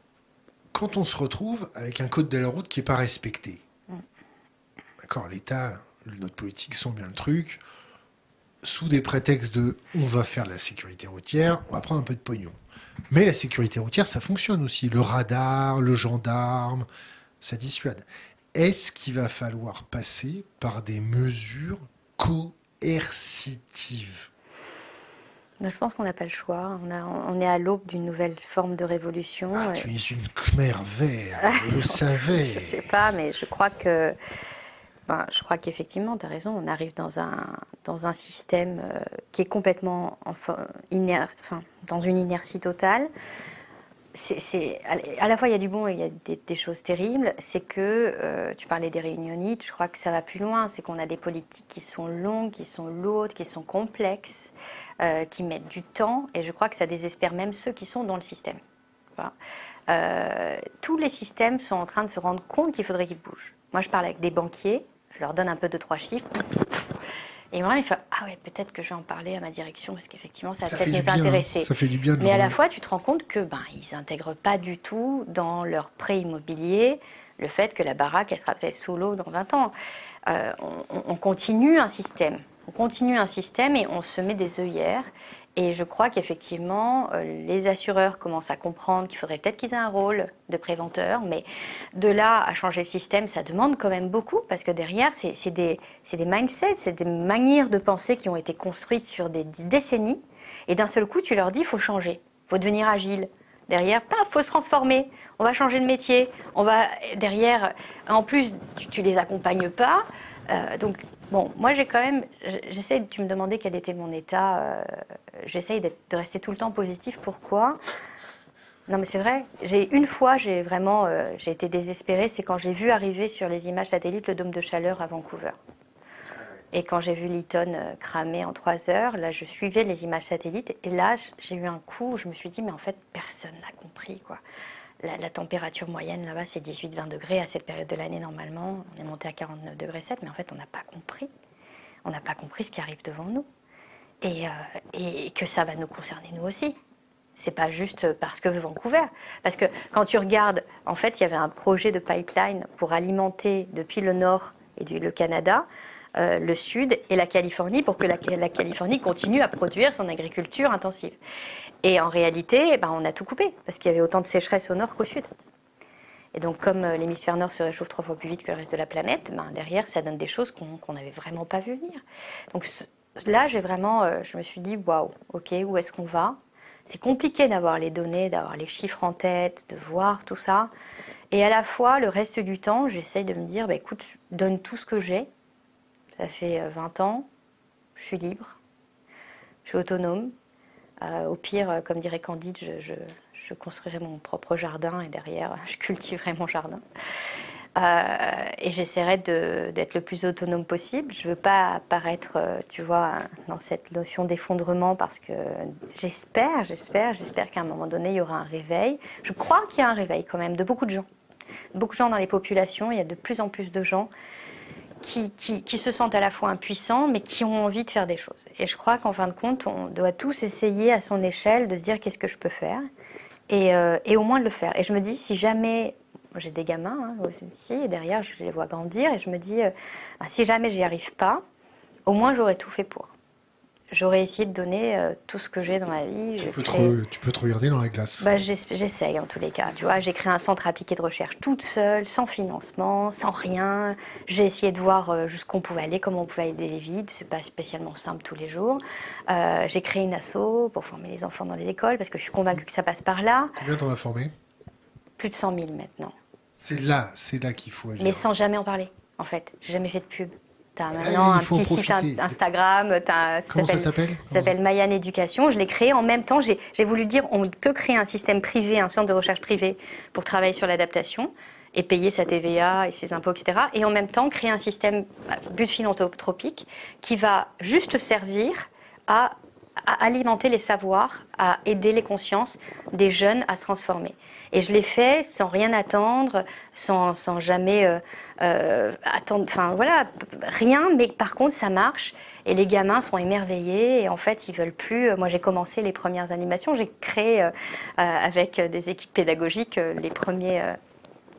A: quand on se retrouve avec un code de la route qui n'est pas respecté, d'accord, l'État, notre politique sont bien le truc, sous des prétextes de on va faire de la sécurité routière, on va prendre un peu de pognon. Mais la sécurité routière, ça fonctionne aussi. Le radar, le gendarme, ça dissuade. Est-ce qu'il va falloir passer par des mesures coercitives?
B: Je pense qu'on n'a pas le choix. On, est à l'aube d'une nouvelle forme de révolution.
A: Ah, tu es une Khmer vert, je le *laughs* savais.
B: Je ne sais pas, mais je crois que. Ben, je crois qu'effectivement, tu as raison, on arrive dans un, dans un système euh, qui est complètement enfin, enfin, dans une inertie totale à la fois il y a du bon et il y a des, choses terribles. C'est que, euh, tu parlais des réunionites, je crois que ça va plus loin. C'est qu'on a des politiques qui sont longues, qui sont lourdes, qui sont complexes, euh, qui mettent du temps. Et je crois que ça désespère même ceux qui sont dans le système. Euh, tous les systèmes sont en train de se rendre compte qu'il faudrait qu'ils bougent. Moi, je parle avec des banquiers, je leur donne un peu de trois chiffres. Et moi, il fait Ah ouais, peut-être que je vais en parler à ma direction parce qu'effectivement, ça va peut-être nous intéresser.
A: Ça fait du bien.
B: Mais à la fois, tu te rends compte que ben ils n'intègrent pas du tout dans leur prêt immobilier le fait que la baraque elle sera peut-être sous l'eau dans 20 ans. Euh, on, continue un système. On continue un système et on se met des œillères. Et je crois qu'effectivement, euh, les assureurs commencent à comprendre qu'il faudrait peut-être qu'ils aient un rôle de préventeur, mais de là à changer le système, ça demande quand même beaucoup, parce que derrière, c'est des, mindsets, c'est des manières de penser qui ont été construites sur des décennies, et d'un seul coup, tu leur dis, il faut changer, il faut devenir agile. Derrière, paf, faut se transformer, on va changer de métier, on va derrière, en plus, tu, ne les accompagnes pas, euh, donc Bon, moi j'ai quand même, j'essaie, tu me demandais quel était mon état, euh, j'essaye de rester tout le temps positif. Pourquoi? Non mais c'est vrai, j'ai une fois, j'ai vraiment, euh, j'ai été désespérée, c'est quand j'ai vu arriver sur les images satellites le dôme de chaleur à Vancouver. Et quand j'ai vu Lytton euh, cramer en trois heures, là je suivais les images satellites. Et là j'ai eu un coup, je me suis dit mais en fait personne n'a compris quoi la, température moyenne là-bas, c'est 18-20 degrés. À cette période de l'année, normalement, on est monté à 49 degrés 7, mais en fait, on n'a pas compris. On n'a pas compris ce qui arrive devant nous. Et, euh, et, que ça va nous concerner nous aussi. C'est pas juste parce que Vancouver. Parce que quand tu regardes, en fait, il y avait un projet de pipeline pour alimenter depuis le nord et du, le Canada euh, le Sud et la Californie pour que la, Californie continue à produire son agriculture intensive. Et en réalité, eh ben, on a tout coupé parce qu'il y avait autant de sécheresse au nord qu'au sud. Et donc, comme euh, l'hémisphère nord se réchauffe trois fois plus vite que le reste de la planète, ben, derrière, ça donne des choses qu'on n'avait vraiment pas vu venir. Donc là, j'ai vraiment, euh, je me suis dit, waouh, ok, où est-ce qu'on va? C'est compliqué d'avoir les données, d'avoir les chiffres en tête, de voir tout ça. Et à la fois, le reste du temps, j'essaye de me dire, bah, écoute, je donne tout ce que j'ai, ça fait 20 euh, ans, je suis libre, je suis autonome. Euh, au pire, euh, comme dirait Candide, je, construirai mon propre jardin et derrière, *laughs* je cultiverai mon jardin. et j'essaierai d'être le plus autonome possible. Je ne veux pas apparaître, tu vois, dans cette notion d'effondrement parce que j'espère, j'espère, j'espère qu'à un moment donné, il y aura un réveil. Je crois qu'il y a un réveil quand même de beaucoup de gens. Beaucoup de gens dans les populations, il y a de plus en plus de gens qui, se sentent à la fois impuissants, mais qui ont envie de faire des choses. Et je crois qu'en fin de compte, on doit tous essayer à son échelle de se dire qu'est-ce que je peux faire, et, euh, au moins de le faire. Et je me dis, si jamais, j'ai des gamins hein, aussi, et derrière, je les vois grandir, et je me dis, euh, bah, si jamais j'y arrive pas, au moins j'aurais tout fait pour j'aurais essayé de donner euh, tout ce que j'ai dans ma vie.
A: Tu peux, te, tu peux, te regarder dans la glace.
B: Bah, J'essaye en tous les cas. Tu vois, j'ai créé un centre appliqué de recherche toute seule, sans financement, sans rien. J'ai essayé de voir euh, jusqu'où on pouvait aller, comment on pouvait aider les vides. C'est pas spécialement simple tous les jours. Euh, j'ai créé une asso pour former les enfants dans les écoles parce que je suis convaincue que ça passe par là.
A: Combien t'en as formé?
B: Plus de 100 000 maintenant.
A: C'est là, c'est là qu'il faut agir.
B: Mais sans jamais en parler, en fait. J'ai jamais fait de pub. Tu as maintenant un petit site Instagram.
A: As, Comment ça s'appelle
B: Ça s'appelle Mayan Éducation. Je l'ai créé en même temps. J'ai voulu dire on peut créer un système privé, un centre de recherche privé pour travailler sur l'adaptation et payer sa TVA et ses impôts, etc. Et en même temps créer un système but philanthropique qui va juste servir à à alimenter les savoirs, à aider les consciences des jeunes à se transformer. Et je l'ai fait sans rien attendre, sans, sans jamais euh, euh, attendre, enfin voilà, rien, mais par contre ça marche. Et les gamins sont émerveillés et en fait ils veulent plus. Moi j'ai commencé les premières animations, j'ai créé euh, avec des équipes pédagogiques les premiers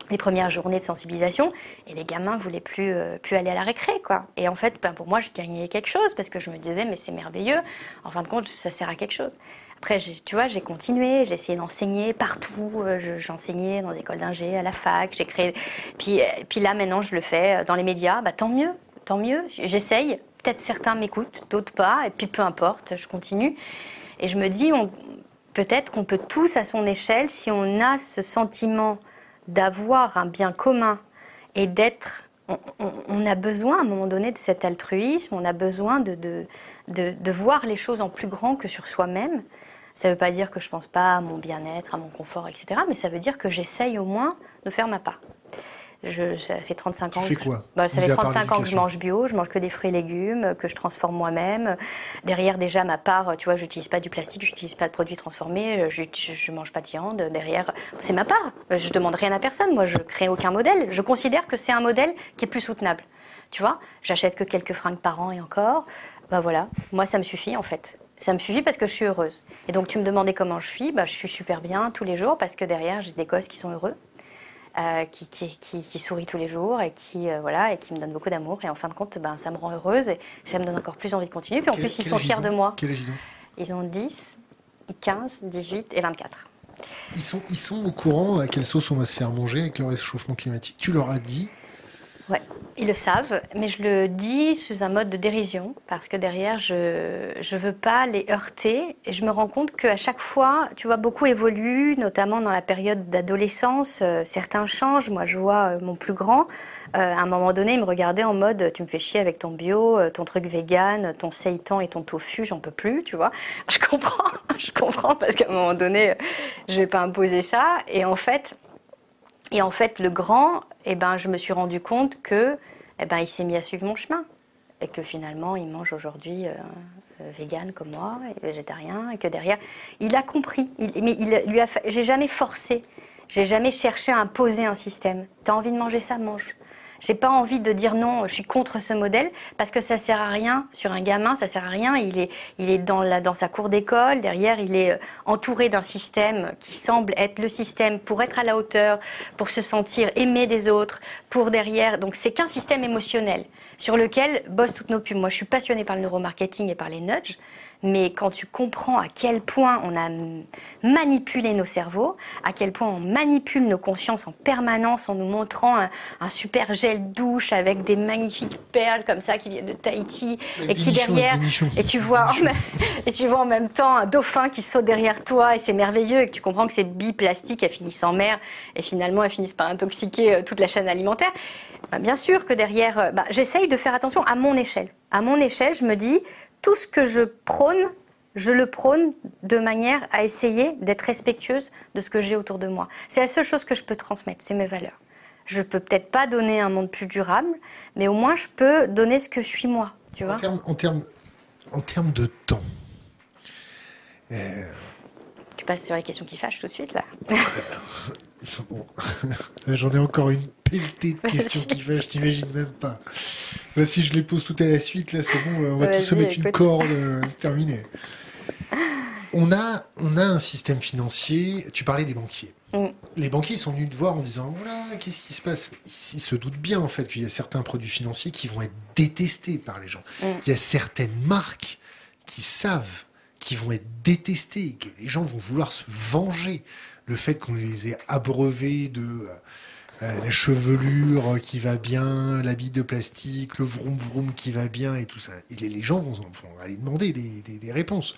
B: les premières journées de sensibilisation et les gamins voulaient plus euh, plus aller à la récré quoi. Et en fait, ben, pour moi, je gagnais quelque chose parce que je me disais mais c'est merveilleux. En fin de compte, ça sert à quelque chose. Après, tu vois, j'ai continué, j'ai essayé d'enseigner partout. Euh, j'enseignais dans des écoles d'ingé, à la fac, j'ai créé. Puis, euh, puis là, maintenant, je le fais dans les médias. Bah, tant mieux, tant mieux. J'essaye. Peut-être certains m'écoutent, d'autres pas. Et puis peu importe, je continue. Et je me dis, peut-être qu'on peut tous, à son échelle, si on a ce sentiment d'avoir un bien commun et d'être on, a besoin à un moment donné de cet altruisme, on a besoin de, de, voir les choses en plus grand que sur soi-même. Ça ne veut pas dire que je ne pense pas à mon bien-être, à mon confort, etc. Mais ça veut dire que j'essaye au moins de faire ma part. Je, ça fait 35 ans.
A: Tu fais quoi
B: bah, Ça fait 35 ans que je mange bio, je mange que des fruits et légumes, que je transforme moi-même. Derrière, déjà, ma part, tu vois, je n'utilise pas du plastique, je n'utilise pas de produits transformés, je ne mange pas de viande. Derrière, c'est ma part. Je ne demande rien à personne. Moi, je crée aucun modèle. Je considère que c'est un modèle qui est plus soutenable. Tu vois, j'achète que quelques fringues par an et encore. Bah voilà, moi, ça me suffit en fait. Ça me suffit parce que je suis heureuse. Et donc, tu me demandais comment je suis. Bah, je suis super bien tous les jours parce que derrière, j'ai des gosses qui sont heureux. Euh, qui, qui, sourit tous les jours et qui, euh, voilà, et qui me donne beaucoup d'amour. Et en fin de compte, ben, ça me rend heureuse et ça me donne encore plus envie de continuer. Puis en plus, ils sont fiers de moi.
A: Quel âge ils ont
B: Ils ont 10, 15, 18 et 24.
A: Ils sont, ils sont au courant à quelle sauce on va se faire manger avec le réchauffement climatique. Tu leur as dit
B: Ouais, ils le savent, mais je le dis sous un mode de dérision, parce que derrière, je ne veux pas les heurter. Et je me rends compte qu'à chaque fois, tu vois, beaucoup évolue, notamment dans la période d'adolescence. Euh, certains changent. Moi, je vois euh, mon plus grand. Euh, à un moment donné, il me regardait en mode Tu me fais chier avec ton bio, ton truc vegan, ton seitan et ton tofu, j'en peux plus, tu vois. *laughs* Je comprends, je comprends, parce qu'à un moment donné, je vais pas imposer ça. Et en fait, et en fait, le grand, eh ben, je me suis rendu compte que, eh ben, il s'est mis à suivre mon chemin et que finalement, il mange aujourd'hui euh, euh, vegan comme moi, et végétarien, et que derrière, il a compris. mais il lui a, j'ai jamais forcé, j'ai jamais cherché à imposer un système. T'as envie de manger ça, mange. J'ai pas envie de dire non, je suis contre ce modèle parce que ça sert à rien sur un gamin, ça sert à rien. Il est, il est dans, la, dans sa cour d'école, derrière, il est euh, entouré d'un système qui semble être le système pour être à la hauteur, pour se sentir aimé des autres, pour derrière. Donc c'est qu'un système émotionnel sur lequel bossent toutes nos pubs. Moi, je suis passionnée par le neuromarketing et par les nudges mais quand tu comprends à quel point on a manipulé nos cerveaux, à quel point on manipule nos consciences en permanence en nous montrant un, super gel douche avec des magnifiques perles comme ça qui viennent de Tahiti et qui derrière et tu vois en même, et tu vois en même temps un dauphin qui saute derrière toi et c'est merveilleux et que tu comprends que ces billes plastiques elles finissent en mer et finalement elles finissent par intoxiquer euh, toute la chaîne alimentaire. Bah, bien sûr que derrière, euh, bah, j'essaye de faire attention à mon échelle. À mon échelle, je me dis, tout ce que je prône, je le prône de manière à essayer d'être respectueuse de ce que j'ai autour de moi. C'est la seule chose que je peux transmettre, c'est mes valeurs. Je peux peut-être pas donner un monde plus durable, mais au moins je peux donner ce que je suis moi. Tu vois
A: en termes en de temps.
B: Euh, tu passes sur les questions qui fâchent tout de suite là. *laughs*
A: J'en ai encore une pelletée de questions qui fâchent, t'imagines même pas. Là, si je les pose tout à la suite, là, c'est bon, on va tous se mettre une corde, euh, c'est terminé. On a, on a un système financier, tu parlais des banquiers. Mm. Les banquiers sont venus te voir en disant voilà, qu'est-ce qui se passe? Ils se doutent bien en fait qu'il y a certains produits financiers qui vont être détestés par les gens. Mm. Il y a certaines marques qui savent qui vont être détestées, que les gens vont vouloir se venger le fait qu'on les ait abreuvés de euh, la chevelure qui va bien, l'habit de plastique, le vroom vroom qui va bien et tout ça. Les, gens vont, aller demander des, réponses.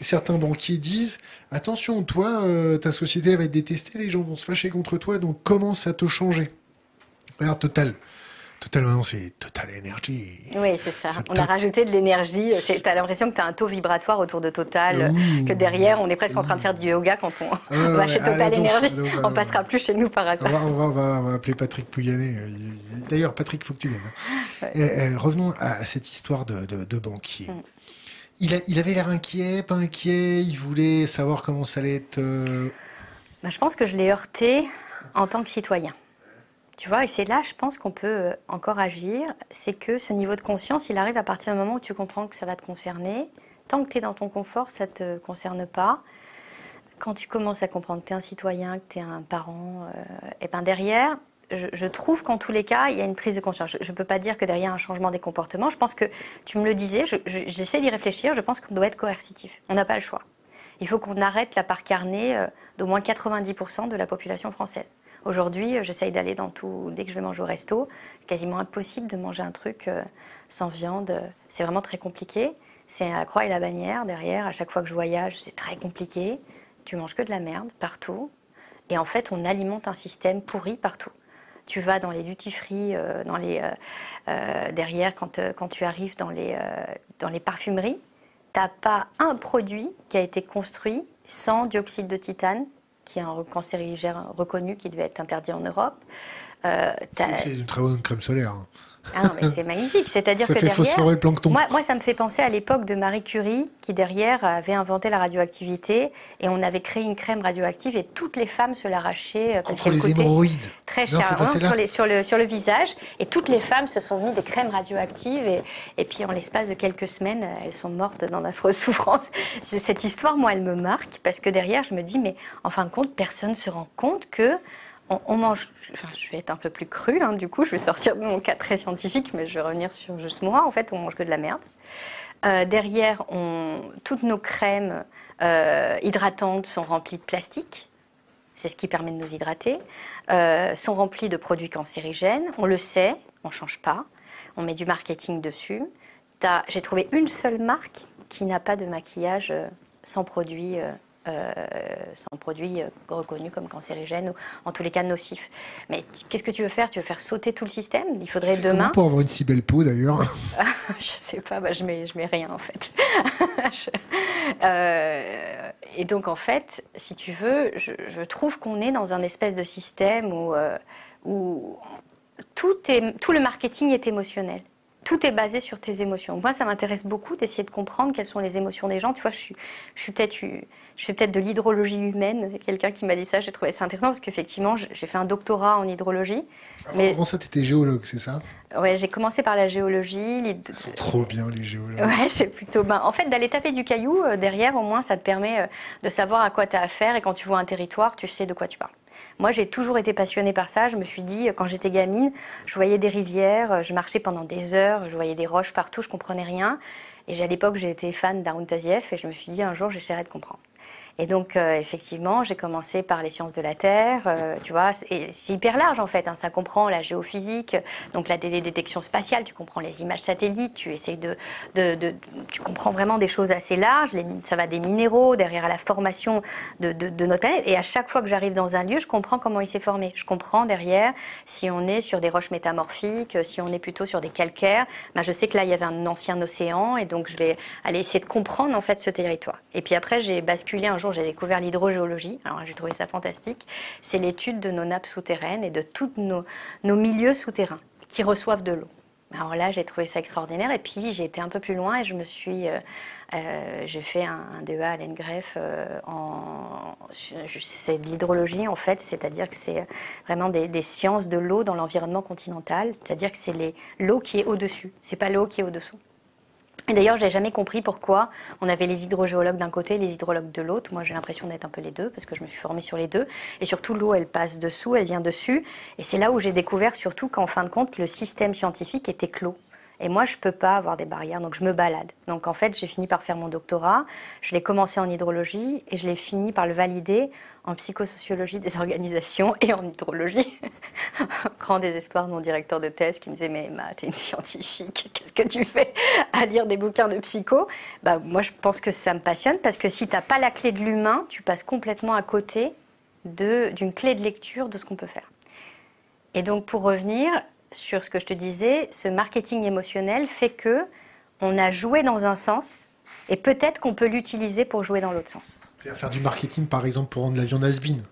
A: Certains banquiers disent attention, toi, euh, ta société va être détestée, les gens vont se fâcher contre toi, donc commence à te changer? Regarde, Total. Total, maintenant, c'est Total Energy.
B: Oui, c'est ça. On a rajouté de l'énergie. Tu as l'impression que tu as un taux vibratoire autour de Total, que derrière, on est presque en train de faire du yoga quand on, ah va chez Total Energy. on passera plus chez nous par hasard.
A: On va, appeler Patrick Pouyanné. D'ailleurs, Patrick, il faut que tu viennes. Hein. revenons à cette histoire de, banquier. Mm. Il, il, avait l'air inquiet, pas inquiet, il voulait savoir comment ça allait être. Euh,
B: bah, je pense que je l'ai heurté en tant que citoyen. Tu vois, et c'est là, je pense qu'on peut euh, encore agir. C'est que ce niveau de conscience, il arrive à partir du moment où tu comprends que ça va te concerner. Tant que tu es dans ton confort, ça ne te concerne pas. Quand tu commences à comprendre que tu es un citoyen, que tu es un parent, euh, et ben derrière, je, trouve qu'en tous les cas, il y a une prise de conscience. Je ne peux pas dire que derrière un changement des comportements, je pense que, tu me le disais, j'essaie d'y réfléchir, je pense qu'on doit être coercitif. On n'a pas le choix. Il faut qu'on arrête la part carnée euh, d'au moins 90% de la population française. Aujourd'hui, euh, j'essaye d'aller dans tout. Dès que je vais manger au resto, quasiment impossible de manger un truc euh, sans viande. C'est vraiment très compliqué. c'est la croix et la bannière derrière. À chaque fois que je voyage, c'est très compliqué. Tu manges que de la merde partout. Et en fait, on alimente un système pourri partout. Tu vas dans les duty free, euh, dans les, derrière, quand, quand, tu arrives dans les, dans les parfumeries, tu n'as pas un produit qui a été construit sans dioxyde de titane, qui est un cancérigène reconnu qui devait être interdit en Europe.
A: c'est une très bonne crème solaire. Hein.
B: Ah mais c'est magnifique. C'est-à-dire
A: que
B: derrière,
A: le plancton.
B: Moi, moi, ça me fait penser à l'époque de Marie Curie, qui derrière avait inventé la radioactivité, et on avait créé une crème radioactive, et toutes les femmes se l'arrachaient
A: euh, contre les hémorroïdes.
B: Très cher, sur, les, sur, le, sur le visage, et toutes les femmes se sont mis des crèmes radioactives, et, et puis en l'espace de quelques semaines, elles sont mortes dans d'affreuses *laughs* souffrances. Cette histoire, moi, elle me marque parce que derrière, je me dis, mais en fin de compte, personne ne se rend compte que on, mange, enfin, je vais être un peu plus cru, hein, du coup, je vais sortir de mon cas très scientifique, mais je vais revenir sur juste moi. En fait, on mange que de la merde. Euh, derrière, toutes nos crèmes euh, hydratantes sont remplies de plastique. C'est ce qui permet de nous hydrater. Euh, sont remplies de produits cancérigènes. On le sait, on ne change pas. On met du marketing dessus. J'ai trouvé une seule marque qui n'a pas de maquillage sans produits euh, sont produits euh, reconnus comme cancérigènes ou en tous les cas nocifs. Mais qu'est-ce que tu veux faire? Tu veux faire sauter tout le système? Il faudrait demain.
A: pour avoir une si belle peau d'ailleurs *laughs*
B: Je sais pas, bah, je mets je mets rien en fait. *laughs* Euh, et donc en fait, si tu veux, je, trouve qu'on est dans un espèce de système où, où tout, est, tout le marketing est émotionnel tout est basé sur tes émotions. Moi, ça m'intéresse beaucoup d'essayer de comprendre quelles sont les émotions des gens. Tu vois, je suis, je suis peut-être je fais peut-être de l'hydrologie humaine. Quelqu'un qui m'a dit ça, j'ai trouvé ça intéressant parce qu'effectivement, j'ai fait un doctorat en hydrologie.
A: mais... Avant ça, tu étais géologue, c'est ça?
B: Ouais, j'ai commencé par la géologie.
A: C'est trop bien, les géologues.
B: Ouais, *laughs* c'est plutôt bien. En fait, d'aller taper du caillou, euh, derrière, au moins, ça te permet euh, de savoir à quoi tu as affaire. Et quand tu vois un territoire, tu sais de quoi tu parles. Moi, j'ai toujours été passionnée par ça. Je me suis dit, quand j'étais gamine, je voyais des rivières, je marchais pendant des heures, je voyais des roches partout, je comprenais rien. Et à l'époque, j'étais fan d'Arun Tazieff et je me suis dit, un jour, j'essaierai de comprendre. Et donc, euh, effectivement, j'ai commencé par les sciences de la Terre, euh, tu vois, c'est hyper large en fait. Hein. ça comprend la géophysique, donc la détection spatiale, tu comprends les images satellites, tu essayes de, tu comprends vraiment des choses assez larges. ça va des minéraux derrière la formation de, de, notre planète. Et à chaque fois que j'arrive dans un lieu, je comprends comment il s'est formé. Je comprends derrière si on est sur des roches métamorphiques, si on est plutôt sur des calcaires. Ben, je sais que là, il y avait un ancien océan, et donc je vais aller essayer de comprendre en fait ce territoire. Et puis après, j'ai basculé un jour j'ai découvert l'hydrogéologie. Alors j'ai trouvé ça fantastique. C'est l'étude de nos nappes souterraines et de tous nos, milieux souterrains qui reçoivent de l'eau. Alors là, j'ai trouvé ça extraordinaire. Et puis, j'ai été un peu plus loin et je me suis. Euh, euh, j'ai fait un, DEA à l'ENGREF euh. C'est de l'hydrologie, en fait, c'est-à-dire que c'est vraiment des, des, sciences de l'eau dans l'environnement continental. C'est-à-dire que c'est l'eau qui est au-dessus, c'est pas l'eau qui est au-dessous. Et d'ailleurs, je n'ai jamais compris pourquoi on avait les hydrogéologues d'un côté et les hydrologues de l'autre. Moi, j'ai l'impression d'être un peu les deux parce que je me suis formée sur les deux. Et surtout, l'eau, elle passe dessous, elle vient dessus. Et c'est là où j'ai découvert surtout qu'en fin de compte, le système scientifique était clos. Et moi, je ne peux pas avoir des barrières, donc je me balade. Donc en fait, j'ai fini par faire mon doctorat. Je l'ai commencé en hydrologie et je l'ai fini par le valider en psychosociologie des *laughs* organisations et en hydrologie. *laughs* Grand désespoir de mon directeur de thèse qui me disait Mais tu es une scientifique, *laughs* qu'est-ce que tu fais à lire des bouquins de psycho? Bah, Moi, je pense que ça me passionne parce que si tu n'as pas la clé de l'humain, tu passes complètement à côté d'une clé de lecture de ce qu'on peut faire. Et donc, pour revenir, sur ce que je te disais, ce marketing émotionnel fait que on a joué dans un sens et peut-être qu'on peut, l'utiliser pour jouer dans l'autre sens.
A: C'est-à-dire faire du marketing, par exemple, pour rendre la viande has-been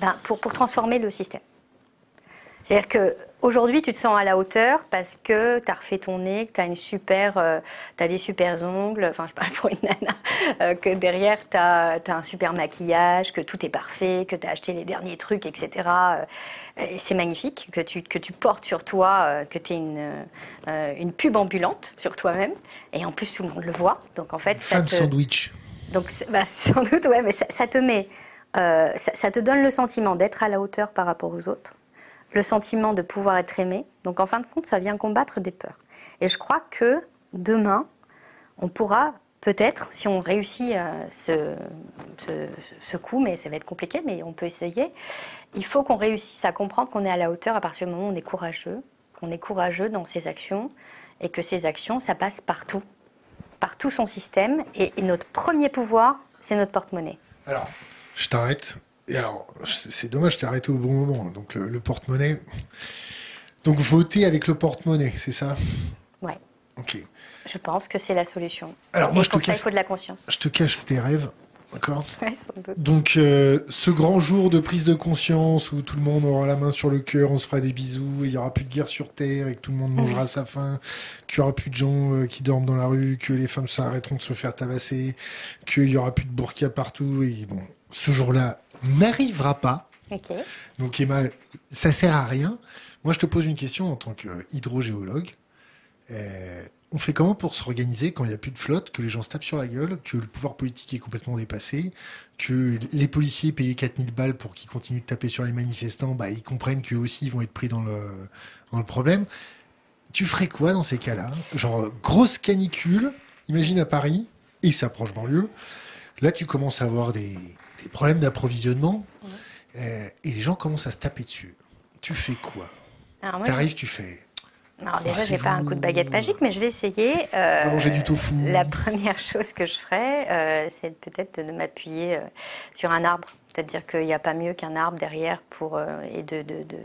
B: ben, pour, pour transformer le système. C'est-à-dire que Aujourd'hui, tu te sens à la hauteur parce que tu as refait ton nez, que tu as une super, euh, as des super ongles, enfin je parle pour une nana, euh, que derrière tu as, un super maquillage, que tout est parfait, que tu as acheté les derniers trucs, etc. Euh, c'est magnifique que tu, que tu portes sur toi, que tu es une, une pub ambulante sur toi-même. Et en plus, tout le monde le voit. Donc en fait,
A: Fan sandwich.
B: Donc bah, *laughs* sans doute, ouais, mais ça, te met, ça te donne le sentiment d'être à la hauteur par rapport aux autres le sentiment de pouvoir être aimé. Donc en fin de compte, ça vient combattre des peurs. Et je crois que demain, on pourra peut-être, si on réussit euh, ce, coup, mais ça va être compliqué, mais on peut essayer, il faut qu'on réussisse à comprendre qu'on est à la hauteur à partir du moment où on est courageux, qu'on est courageux dans ses actions, et que ces actions, ça passe partout. par tout son système. Et, notre premier pouvoir, c'est notre porte-monnaie.
A: Alors, je t'arrête. Et alors, c'est dommage, je t'ai arrêté au bon moment. Donc, le, porte-monnaie. Donc, voter avec le porte-monnaie, c'est ça?
B: Ouais.
A: Ok.
B: Je pense que c'est la solution.
A: Alors, moi, je te cache.
B: il faut de la conscience.
A: Je te cache tes rêves. D'accord *laughs*
B: ouais.
A: Donc, euh, ce grand jour de prise de conscience où tout le monde aura la main sur le cœur, on se fera des bisous, il n'y aura plus de guerre sur Terre et que tout le monde mangera sa faim, qu'il n'y aura plus de gens euh, qui dorment dans la rue, que les femmes s'arrêteront de se faire tabasser, qu'il n'y aura plus de burqa partout. Et bon, ce jour-là n'arrivera pas. Donc, Emma, ça sert à rien. Moi, je te pose une question en tant qu'hydrogéologue. Euh, on fait comment pour s'organiser quand il n'y a plus de flotte, que les gens se tapent sur la gueule, que le pouvoir politique est complètement dépassé, que les policiers payés 4000 balles pour qu'ils continuent de taper sur les manifestants, bah, ils comprennent qu'eux aussi ils vont être pris dans le, dans le problème. Tu ferais quoi dans ces cas-là? Genre, grosse canicule, imagine à Paris, et ça proche banlieue. Là, tu commences à avoir des, problèmes d'approvisionnement, euh, et les gens commencent à se taper dessus. Tu fais quoi? Tu arrives, tu fais
B: alors déjà, j'ai pas un coup de baguette magique, mais je vais essayer. Euh,
A: manger du tofu.
B: La première *laughs* chose que je ferais, euh, c'est peut-être de m'appuyer euh, sur un arbre. C'est-à-dire qu'il n'y a pas mieux qu'un arbre derrière pour et de, de, de...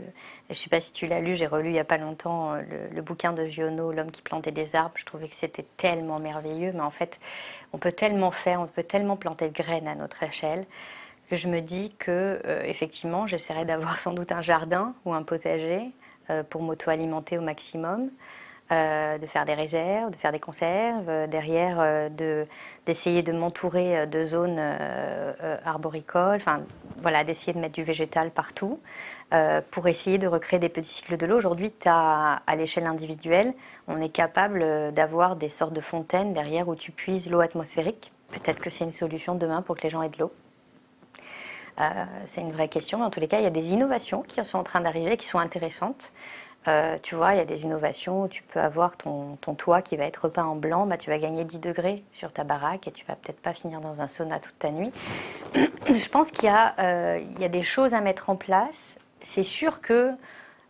B: Je sais pas si tu l'as lu, j'ai relu il n'y a pas longtemps le, bouquin de Giono, L'homme qui plantait des arbres. Je trouvais que c'était tellement merveilleux, mais en fait, on peut tellement faire, on peut tellement planter de graines à notre échelle que je me dis que effectivement, j'essaierai d'avoir *laughs* sans doute un jardin ou un potager euh, pour m'auto-alimenter au maximum, euh, de faire des réserves, de faire des conserves, euh, derrière d'essayer de, m'entourer de zones arboricoles, enfin voilà, d'essayer de mettre du végétal partout pour essayer de recréer des petits cycles de l'eau. Aujourd'hui, à l'échelle individuelle, on est capable d'avoir des sortes de fontaines derrière où tu puises l'eau atmosphérique. Peut-être que c'est une solution demain pour que les gens aient de l'eau. Euh, c'est une vraie question. Mais en tous les cas, il y a des innovations qui sont en train d'arriver, qui sont intéressantes. Euh, tu vois, il y a des innovations où tu peux avoir ton, toit qui va être peint en blanc, bah, tu vas gagner 10 degrés sur ta baraque et tu vas peut-être pas finir dans un sauna toute ta nuit. *clears throat* Je pense qu'il y, euh, y, a des choses à mettre en place. C'est sûr que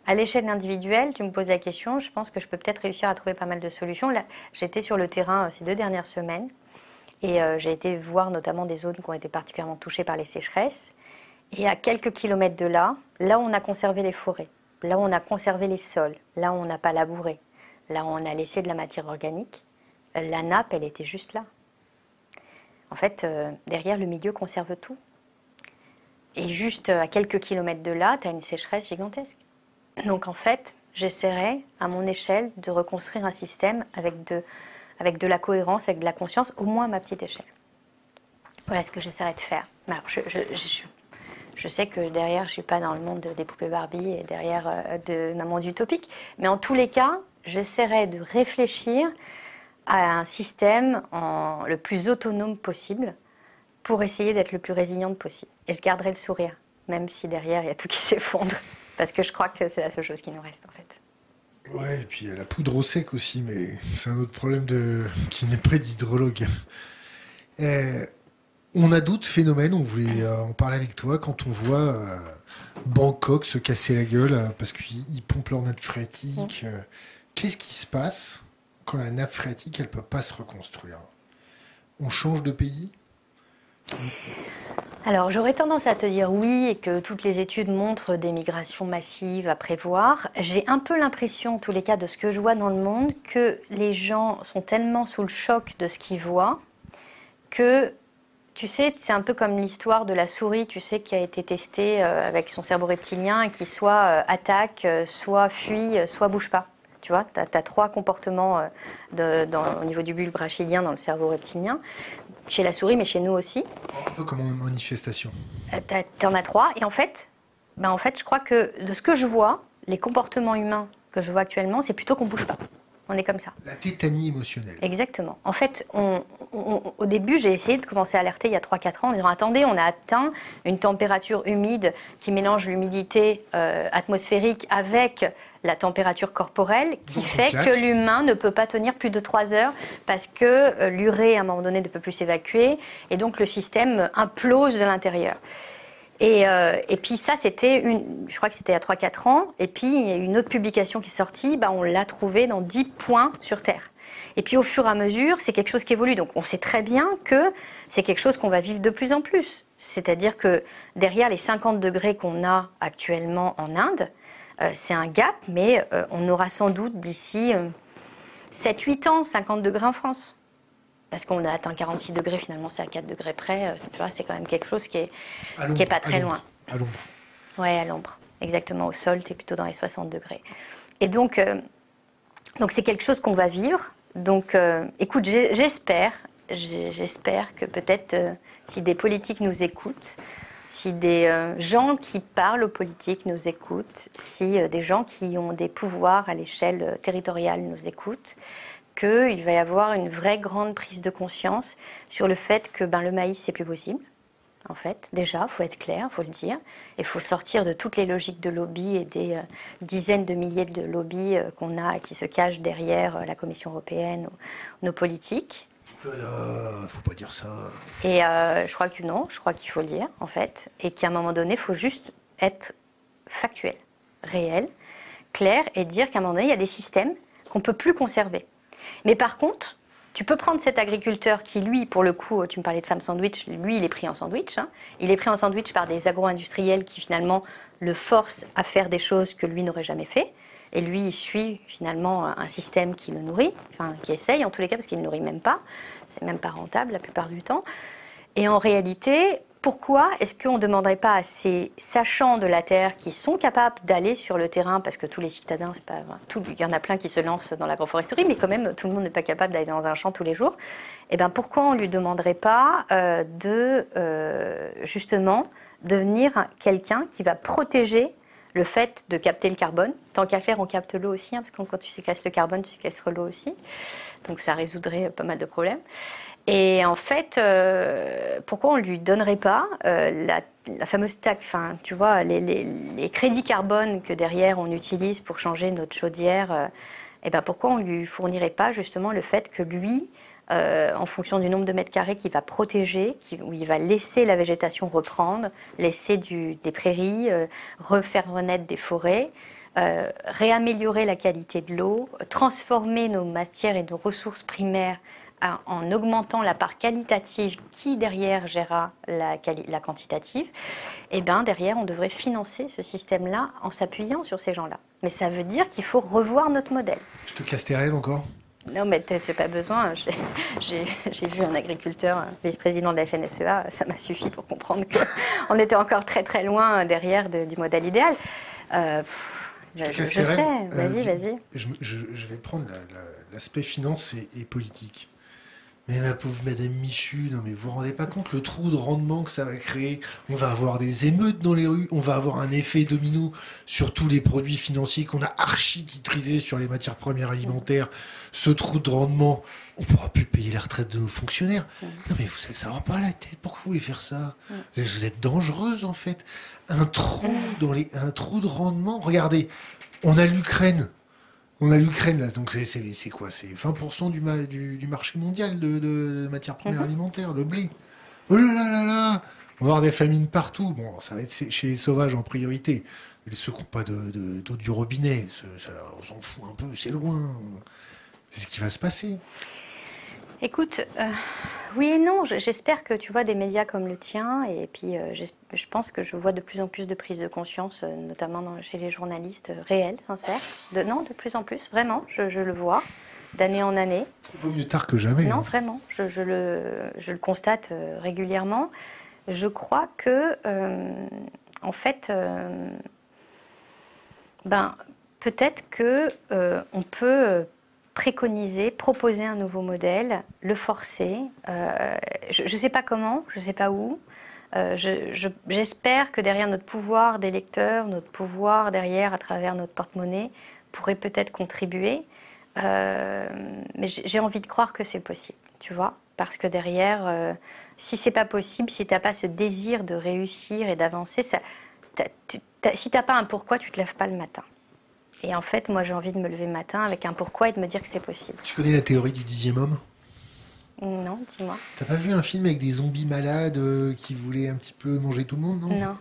B: à l'échelle individuelle, tu me poses la question, je pense que je peux peut-être réussir à trouver pas mal de solutions. J'étais sur le terrain ces deux dernières semaines et j'ai été voir notamment des zones qui ont été particulièrement touchées par les sécheresses. Et à quelques kilomètres de là, là où on a conservé les forêts, là où on a conservé les sols, là où on n'a pas labouré, là où on a laissé de la matière organique, la nappe, elle était juste là. En fait, euh, derrière, le milieu conserve tout. Et juste à quelques kilomètres de là, tu as une sécheresse gigantesque. Donc en fait, j'essaierai, à mon échelle, de reconstruire un système avec de, avec de la cohérence, avec de la conscience, au moins à ma petite échelle. Voilà ce que j'essaierai de faire. Alors, je, je, je, je sais que derrière, je ne suis pas dans le monde des poupées Barbie et derrière euh, d'un monde utopique. Mais en tous les cas, j'essaierai de réfléchir à un système en, le plus autonome possible pour essayer d'être le plus résiliente possible. Et je garderai le sourire, même si derrière, il y a tout qui s'effondre. Parce que je crois que c'est la seule chose qui nous reste, en fait.
A: Ouais, et puis il y a la poudre au sec aussi, mais c'est un autre problème de... qui n'est pas d'hydrologue. Euh, on a d'autres phénomènes, on voulait euh, en parler avec toi, quand on voit euh, Bangkok se casser la gueule euh, parce qu'ils pompent leur nappe phréatique. Qu'est-ce qui se passe quand la nappe phréatique, elle peut pas se reconstruire? On change de pays?
B: Alors j'aurais tendance à te dire oui et que toutes les études montrent des migrations massives à prévoir. J'ai un peu l'impression, en tous les cas de ce que je vois dans le monde, que les gens sont tellement sous le choc de ce qu'ils voient que tu sais, c'est un peu comme l'histoire de la souris, tu sais, qui a été testée euh, avec son cerveau reptilien et qui soit euh, attaque, euh, soit fuit, soit bouge pas. Tu vois, tu as, trois comportements au niveau du bulbe rachidien dans le cerveau reptilien, chez la souris, mais chez nous aussi.
A: Un peu comme une manifestation.
B: tu en as trois, et en fait, ben en fait, je crois que de ce que je vois, les comportements humains que je vois actuellement, c'est plutôt qu'on bouge pas. On est comme ça.
A: La tétanie émotionnelle.
B: Exactement. En fait, au début, j'ai essayé de commencer à alerter il y a 3-4 ans en disant attendez, on a atteint une température humide qui mélange l'humidité euh, atmosphérique avec la température corporelle qui fait que l'humain ne peut pas tenir plus de 3 heures parce que euh, l'urée à un moment donné ne peut plus s'évacuer et donc le système implose de l'intérieur. Et, euh, et, puis ça, c'était une, je crois que c'était a 3-4 ans. Et puis il y a une autre publication qui est sortie, bah, on l'a trouvé dans 10 points sur Terre. Et puis au fur et à mesure, c'est quelque chose qui évolue. Donc on sait très bien que c'est quelque chose qu'on va vivre de plus en plus. C'est-à-dire que derrière les 50 degrés qu'on a actuellement en Inde, euh, c'est un gap, mais euh, on aura sans doute d'ici 7-8 ans 50 degrés en France parce qu'on a atteint 46 degrés, finalement c'est à 4 degrés près, euh, tu vois, c'est quand même quelque chose qui est, qui est pas très loin.
A: À l'ombre.
B: Oui, à l'ombre. Exactement, au sol, tu es plutôt dans les 60 degrés. Et donc, euh, donc c'est quelque chose qu'on va vivre. Donc, euh, écoute, j'espère, j'espère que peut-être si des politiques nous écoutent, si des gens qui parlent aux politiques nous écoutent, si des gens qui ont des pouvoirs à l'échelle territoriale nous écoutent, qu'il va y avoir une vraie grande prise de conscience sur le fait que ben, le maïs, c'est plus possible. En fait, déjà, il faut être clair, il faut le dire. Il faut sortir de toutes les logiques de lobby et des euh, dizaines de milliers de lobbies euh, qu'on a et qui se cachent derrière euh, la Commission européenne ou nos politiques.
A: Voilà, faut pas dire ça.
B: Et je crois que non, je crois qu'il faut le dire, en fait. Et qu'à un moment donné, il faut juste être factuel, réel, clair et dire qu'à un moment donné, il y a des systèmes qu'on ne peut plus conserver. Mais par contre, tu peux prendre cet agriculteur qui, lui, pour le coup, tu me parlais de femme sandwich, lui, il est pris en sandwich. Hein. Il est pris en sandwich par des agro-industriels qui, finalement, le forcent à faire des choses que lui n'aurait jamais fait. Et lui, il suit finalement un système qui le nourrit, enfin, qui essaye en tous les cas, parce qu'il ne nourrit même pas. C'est même pas rentable la plupart du temps. Et en réalité, pourquoi est-ce qu'on ne demanderait pas à ces sachants de la Terre qui sont capables d'aller sur le terrain, parce que tous les citadins, il y en a plein qui se lancent dans l'agroforesterie, mais quand même tout le monde n'est pas capable d'aller dans un champ tous les jours. Et eh bien pourquoi on ne lui demanderait pas euh, de euh, justement devenir quelqu'un qui va protéger le fait de capter le carbone? Tant qu'à faire, on capte l'eau aussi, hein, parce que quand tu séquestres le carbone, tu séquestres l'eau aussi. Donc ça résoudrait pas mal de problèmes. Et en fait, euh, pourquoi on ne lui donnerait pas euh, la, fameuse taxe, enfin, tu vois, les, crédits carbone que derrière on utilise pour changer notre chaudière, et euh, eh ben pourquoi on ne lui fournirait pas justement le fait que lui, en fonction du nombre de mètres carrés qu'il va protéger, où il va laisser la végétation reprendre, laisser des prairies, refaire renaître des forêts, réaméliorer la qualité de l'eau, transformer nos matières et nos ressources primaires en augmentant la part qualitative qui derrière gérera la, la quantitative, et eh bien derrière on devrait financer ce système-là en s'appuyant sur ces gens-là. Mais ça veut dire qu'il faut revoir notre modèle.
A: Je te casse tes rêves encore?
B: Non, mais peut-être c'est pas besoin. J'ai vu un agriculteur, vice-président de la FNSEA, ça m'a suffi pour comprendre qu'on *laughs* était encore très très loin derrière du modèle idéal.
A: Euh, je, sais, vas-y, vas-y. Je, vais prendre l'aspect finance et politique. Mais ma pauvre Madame Michu, non mais vous vous rendez pas compte le trou de rendement que ça va créer? On va avoir des émeutes dans les rues, on va avoir un effet domino sur tous les produits financiers qu'on a archi-titrisés sur les matières premières alimentaires. Ce trou de rendement, on pourra plus payer la retraite de nos fonctionnaires. Non mais vous, ça va pas la tête, pourquoi vous voulez faire ça? Vous êtes dangereuse en fait. Un trou, dans les, un trou de rendement, regardez, on a l'Ukraine on a l'Ukraine, là, donc c'est quoi? C'est 20% du, du, marché mondial de, matières premières mhm. alimentaires, le blé. Oh là là là On va avoir des famines partout. Bon, ça va être chez les sauvages en priorité. Et ceux qui n'ont pas d'eau de, du robinet, on s'en fout un peu, c'est loin. C'est ce qui va se passer.
B: Écoute, euh, oui et non. J'espère que tu vois des médias comme le tien, et puis euh, je pense que je vois de plus en plus de prise de conscience, euh, notamment chez les journalistes réels, sincères. De, non, de plus en plus, vraiment, je, le vois, d'année en année.
A: Il vaut mieux tard que jamais.
B: Non, hein. vraiment, je, le, je, le, constate régulièrement. Je crois que, en fait, ben, peut-être que on peut préconiser, proposer un nouveau modèle, le forcer. Euh, je ne sais pas comment, je ne sais pas où. Euh, j'espère que derrière notre pouvoir d'électeur, notre pouvoir derrière à travers notre porte-monnaie, pourrait peut-être contribuer. Euh, mais j'ai envie de croire que c'est possible, tu vois, parce que derrière, si c'est pas possible, si tu n'as pas ce désir de réussir et d'avancer, si tu n'as pas un pourquoi, tu te lèves pas le matin. Et en fait, moi, j'ai envie de me lever le matin avec un pourquoi et de me dire que c'est possible.
A: Tu connais la théorie du dixième homme?
B: Non, dis-moi.
A: T'as pas vu un film avec des zombies malades euh, qui voulaient un petit peu manger tout le monde Non?
B: Non.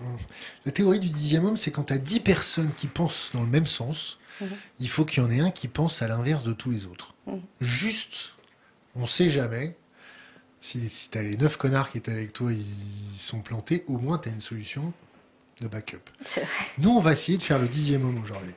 A: La théorie du dixième homme, c'est quand t'as dix personnes qui pensent dans le même sens,
B: Mhm.
A: il faut qu'il y en ait un qui pense à l'inverse de tous les autres.
B: Mhm.
A: Juste, on sait jamais. Si, si t'as les neuf connards qui étaient avec toi, ils sont plantés, au moins t'as une solution de backup.
B: C'est vrai.
A: Nous, on va essayer de faire le dixième homme aujourd'hui.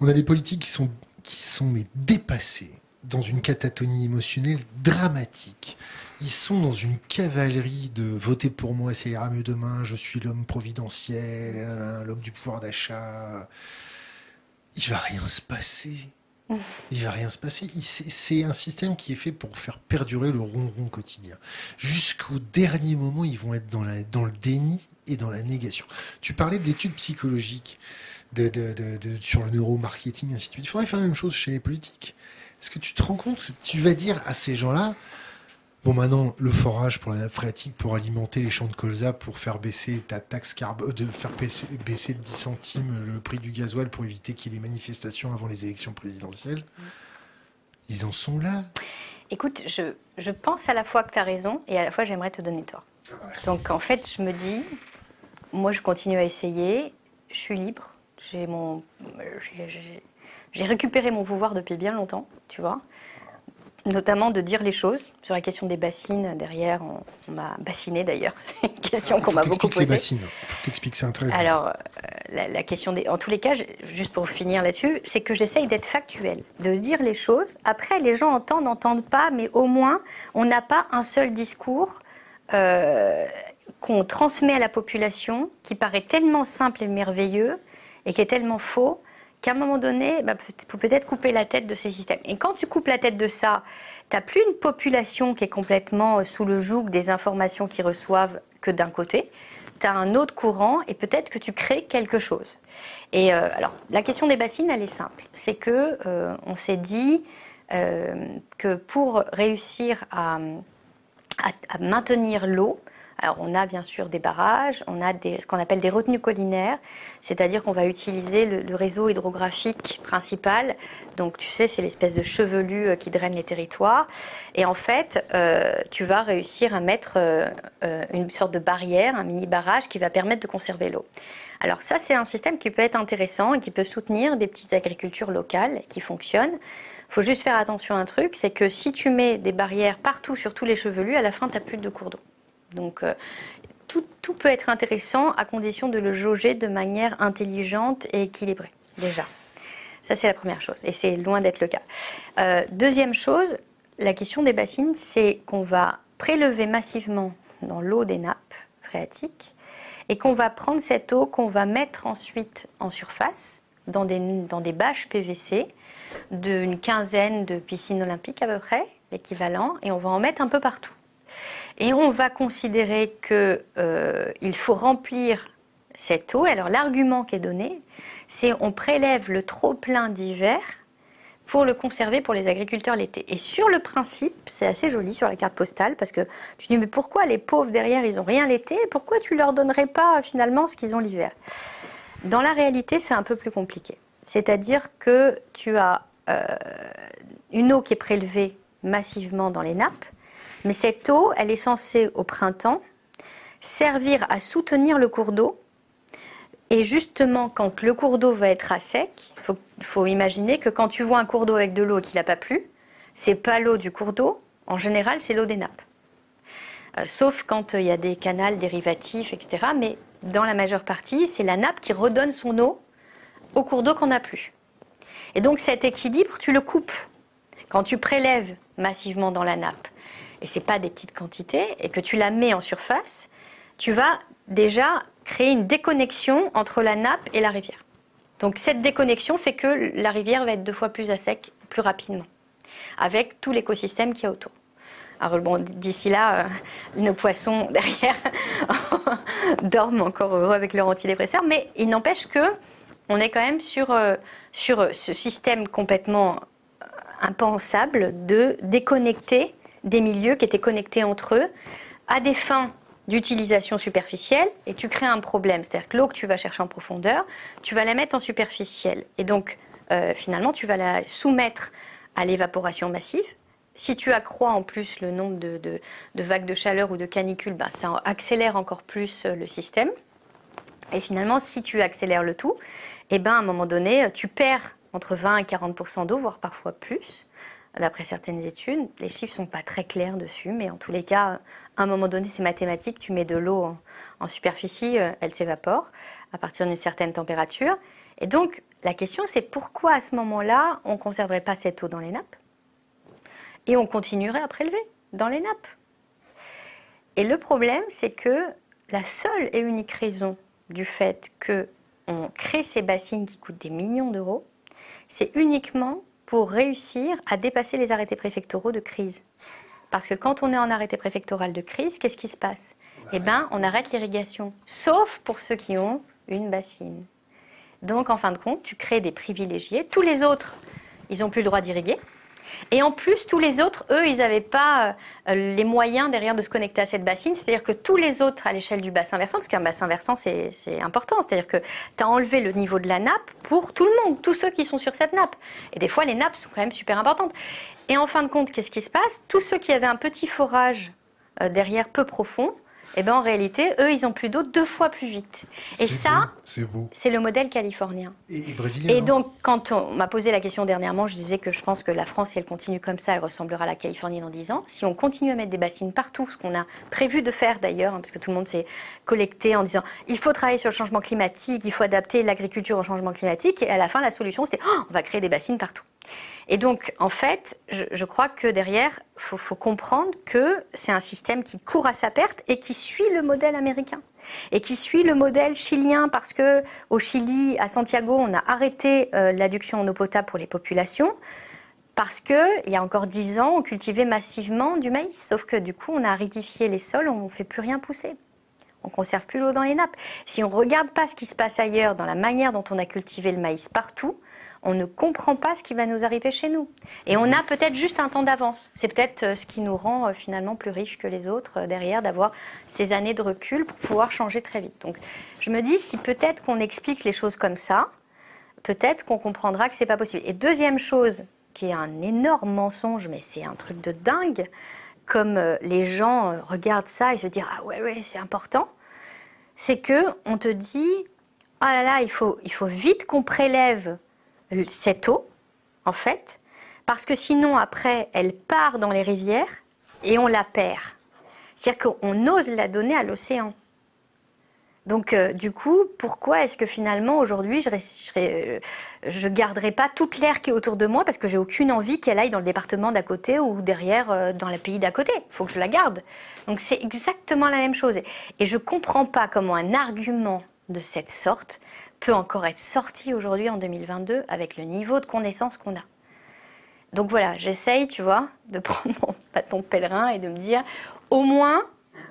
A: On a des politiques qui sont, qui sont mais dépassés dans une catatonie émotionnelle dramatique. Ils sont dans une cavalerie de voter pour moi, ça ira mieux demain, je suis l'homme providentiel, euh, l'homme du pouvoir d'achat. Il va rien se passer. Il va rien se passer. C'est c'est un système qui est fait pour faire perdurer le ronron quotidien. Jusqu'au dernier moment, ils vont être dans, la, dans le déni et dans la négation. Tu parlais d'études psychologiques de, de- de- de- sur le neuromarketing, ainsi de suite. Il faudrait faire la même chose chez les politiques. Est-ce que tu te rends compte Tu vas dire à ces gens-là, bon maintenant, le forage pour la nappe phréatique, pour alimenter les champs de colza, pour faire baisser ta taxe carbone, de faire baisser, baisser de 10 centimes le prix du gasoil pour éviter qu'il y ait des manifestations avant les élections présidentielles, ils en sont là.
B: Écoute, je, je pense à la fois que tu as raison et à la fois j'aimerais te donner tort. Donc en fait, je me dis, moi je continue à essayer, je suis libre, j'ai mon, récupéré mon pouvoir depuis bien longtemps, tu vois, notamment de dire les choses sur la question des bassines. Derrière, on, on m'a bassiné d'ailleurs, *laughs* c'est une question qu'on m'a beaucoup
A: t'expliques les
B: posée.
A: bassines. Faut que t'expliques, c'est intéressant.
B: Alors, euh, la, la question des. En tous les cas, juste pour finir là-dessus, c'est que j'essaye d'être factuel, de dire les choses. Après, les gens entendent, n'entendent pas, mais au moins, on n'a pas un seul discours euh, qu'on transmet à la population qui paraît tellement simple et merveilleux et qui est tellement faux qu'à un moment donné, il faut peut-être couper la tête de ces systèmes. Et quand tu coupes la tête de ça, tu n'as plus une population qui est complètement euh, sous le joug des informations qu'ils reçoivent que d'un côté. Tu as un autre courant et peut-être que tu crées quelque chose. Et euh, alors, la question des bassines, elle est simple. C'est que euh, on s'est dit que pour réussir à maintenir l'eau, alors on a bien sûr des barrages, on a ce qu'on appelle des retenues collinaires, c'est-à-dire qu'on va utiliser le, réseau hydrographique principal. Donc tu sais, c'est l'espèce de chevelu euh, qui draine les territoires. Et en fait, euh, tu vas réussir à mettre euh, une sorte de barrière, un mini barrage qui va permettre de conserver l'eau. Alors ça, c'est un système qui peut être intéressant et qui peut soutenir des petites agricultures locales qui fonctionnent. Il faut juste faire attention à un truc, c'est que si tu mets des barrières partout sur tous les chevelus, à la fin, tu n'as plus de cours d'eau. Donc euh, tout, peut être intéressant à condition de le jauger de manière intelligente et équilibrée, déjà. Ça, c'est la première chose, et c'est loin d'être le cas. Euh, deuxième chose, la question des bassines, c'est qu'on va prélever massivement dans l'eau des nappes phréatiques et qu'on va prendre cette eau qu'on va mettre ensuite en surface dans des, dans des bâches PVC d'une quinzaine de piscines olympiques à peu près, l'équivalent, et on va en mettre un peu partout. Et on va considérer qu'il faut remplir cette eau. Alors l'argument qui est donné, c'est on prélève le trop-plein d'hiver pour le conserver pour les agriculteurs l'été. Et sur le principe, c'est assez joli sur la carte postale parce que tu dis mais pourquoi les pauvres derrière ils ont rien l'été? Pourquoi tu leur donnerais pas finalement ce qu'ils ont l'hiver? Dans la réalité, c'est un peu plus compliqué. C'est-à-dire que tu as euh, une eau qui est prélevée massivement dans les nappes, mais cette eau, elle est censée au printemps servir à soutenir le cours d'eau. Et justement, quand le cours d'eau va être à sec, il faut, imaginer que quand tu vois un cours d'eau avec de l'eau et qu'il n'a pas plu, c'est pas l'eau du cours d'eau. En général, c'est l'eau des nappes. Euh, sauf quand il y a des canals dérivatifs, etc. Mais dans la majeure partie, c'est la nappe qui redonne son eau au cours d'eau qu'on n'a plus. Et donc cet équilibre, tu le coupes. Quand tu prélèves massivement dans la nappe, et c'est pas des petites quantités, et que tu la mets en surface, tu vas déjà créer une déconnexion entre la nappe et la rivière. Donc cette déconnexion fait que la rivière va être deux fois plus à sec plus rapidement, avec tout l'écosystème qui y a autour. Alors bon, d'ici là, euh, nos poissons *laughs* derrière *laughs* dorment encore heureux avec leur antidépresseur, mais il n'empêche que on est quand même sur, euh, sur ce système complètement euh, impensable de déconnecter des milieux qui étaient connectés entre eux à des fins d'utilisation superficielle et tu crées un problème. C'est-à-dire que l'eau que tu vas chercher en profondeur, tu vas la mettre en superficielle. Et donc, euh, finalement, tu vas la soumettre à l'évaporation massive, si tu accrois en plus le nombre de, vagues de chaleur ou de canicules, ben, ça accélère encore plus euh, le système. Et finalement, si tu accélères le tout, eh ben, à un moment donné, tu perds entre 20 et 40 d'eau, voire parfois plus, d'après certaines études. Les chiffres ne sont pas très clairs dessus, mais en tous les cas, à un moment donné, c'est mathématique. Tu mets de l'eau en, superficie, euh, elle s'évapore à partir d'une certaine température. Et donc, la question, c'est pourquoi à ce moment-là, on ne conserverait pas cette eau dans les nappes? Et on continuerait à prélever dans les nappes. Et le problème, c'est que la seule et unique raison du fait qu'on crée ces bassines qui coûtent des millions d'euros, c'est uniquement pour réussir à dépasser les arrêtés préfectoraux de crise. Parce que quand on est en arrêté préfectoral de crise, qu'est-ce qui se passe? Eh bien, on arrête l'irrigation, sauf pour ceux qui ont une bassine. Donc, en fin de compte, tu crées des privilégiés. Tous les autres, ils n'ont plus le droit d'irriguer. Et en plus, tous les autres, eux, ils n'avaient pas euh, les moyens derrière de se connecter à cette bassine. C'est-à-dire que tous les autres à l'échelle du bassin versant, parce qu'un bassin versant, c'est important, c'est-à-dire que tu as enlevé le niveau de la nappe pour tout le monde, tous ceux qui sont sur cette nappe. Et des fois, les nappes sont quand même super importantes. Et en fin de compte, qu'est-ce qui se passe? Tous ceux qui avaient un petit forage euh, derrière peu profond, eh ben en réalité, eux, ils ont plus d'eau deux fois plus vite. Et ça, c'est le modèle californien.
A: Et, brésilien.
B: Et donc, quand on m'a posé la question dernièrement, je disais que je pense que la France, si elle continue comme ça, elle ressemblera à la Californie dans dix ans. Si on continue à mettre des bassines partout, ce qu'on a prévu de faire d'ailleurs, hein, parce que tout le monde s'est collecté en disant il faut travailler sur le changement climatique, il faut adapter l'agriculture au changement climatique, et à la fin, la solution, c'était oh, on va créer des bassines partout. Et donc, en fait, je, crois que derrière, il faut, comprendre que c'est un système qui court à sa perte et qui suit le modèle américain. Et qui suit le modèle chilien parce que au Chili, à Santiago, on a arrêté euh, l'adduction en eau potable pour les populations parce qu'il y a encore dix ans, on cultivait massivement du maïs. Sauf que du coup, on a aridifié les sols, on ne fait plus rien pousser. On conserve plus l'eau dans les nappes. Si on ne regarde pas ce qui se passe ailleurs dans la manière dont on a cultivé le maïs partout, on ne comprend pas ce qui va nous arriver chez nous. Et on a peut-être juste un temps d'avance. C'est peut-être euh, ce qui nous rend euh, finalement plus riches que les autres euh, derrière, d'avoir ces années de recul pour pouvoir changer très vite. Donc je me dis, si peut-être qu'on explique les choses comme ça, peut-être qu'on comprendra que c'est pas possible. Et deuxième chose, qui est un énorme mensonge, mais c'est un truc de dingue, comme les gens regardent ça et se disent ah ouais ouais c'est important, c'est que on te dit ah là là il faut il faut vite qu'on prélève cette eau, en fait, parce que sinon, après, elle part dans les rivières et on la perd. C'est-à-dire qu'on ose la donner à l'océan. Donc, euh, du coup, pourquoi est-ce que finalement, aujourd'hui, je ne euh, garderai pas toute l'air qui est autour de moi parce que j'ai aucune envie qu'elle aille dans le département d'à côté ou derrière euh, dans le pays d'à côté? Il faut que je la garde. Donc, c'est exactement la même chose. Et je ne comprends pas comment un argument de cette sorte peut encore être sorti aujourd'hui en 2022 avec le niveau de connaissance qu'on a. Donc voilà, j'essaye, tu vois, de *laughs* prendre mon bâton pèlerin et de me dire, au moins,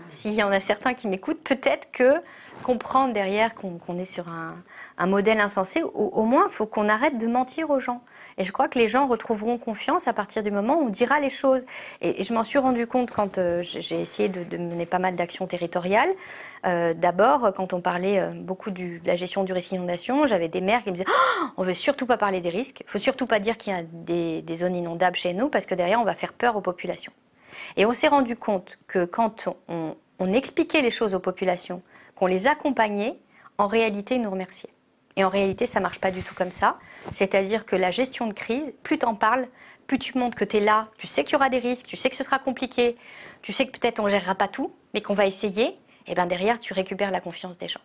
B: s'il y en a certains qui m'écoutent, peut-être que comprendre derrière qu'on est sur un, modèle insensé, au moins, il faut qu'on arrête de mentir aux gens. Et je crois que les gens retrouveront confiance à partir du moment où on dira les choses. Et, je m'en suis rendu compte quand euh, j'ai essayé de, mener pas mal d'actions territoriales. Euh, d'abord, quand on parlait euh, beaucoup de la gestion du risque inondation, j'avais des maires qui me disaient oh, on veut surtout pas parler des risques, faut surtout pas dire qu'il y a des, zones inondables chez nous parce que derrière on va faire peur aux populations. Et on s'est rendu compte que quand on expliquait les choses aux populations, qu'on les accompagnait, en réalité ils nous remerciaient. Et en réalité, ça marche pas du tout comme ça. C'est-à-dire que la gestion de crise, plus tu en parles, plus tu montres que tu es là, tu sais qu'il y aura des risques, tu sais que ce sera compliqué, tu sais que peut-être on gérera pas tout, mais qu'on va essayer, et bien derrière, tu récupères la confiance des gens.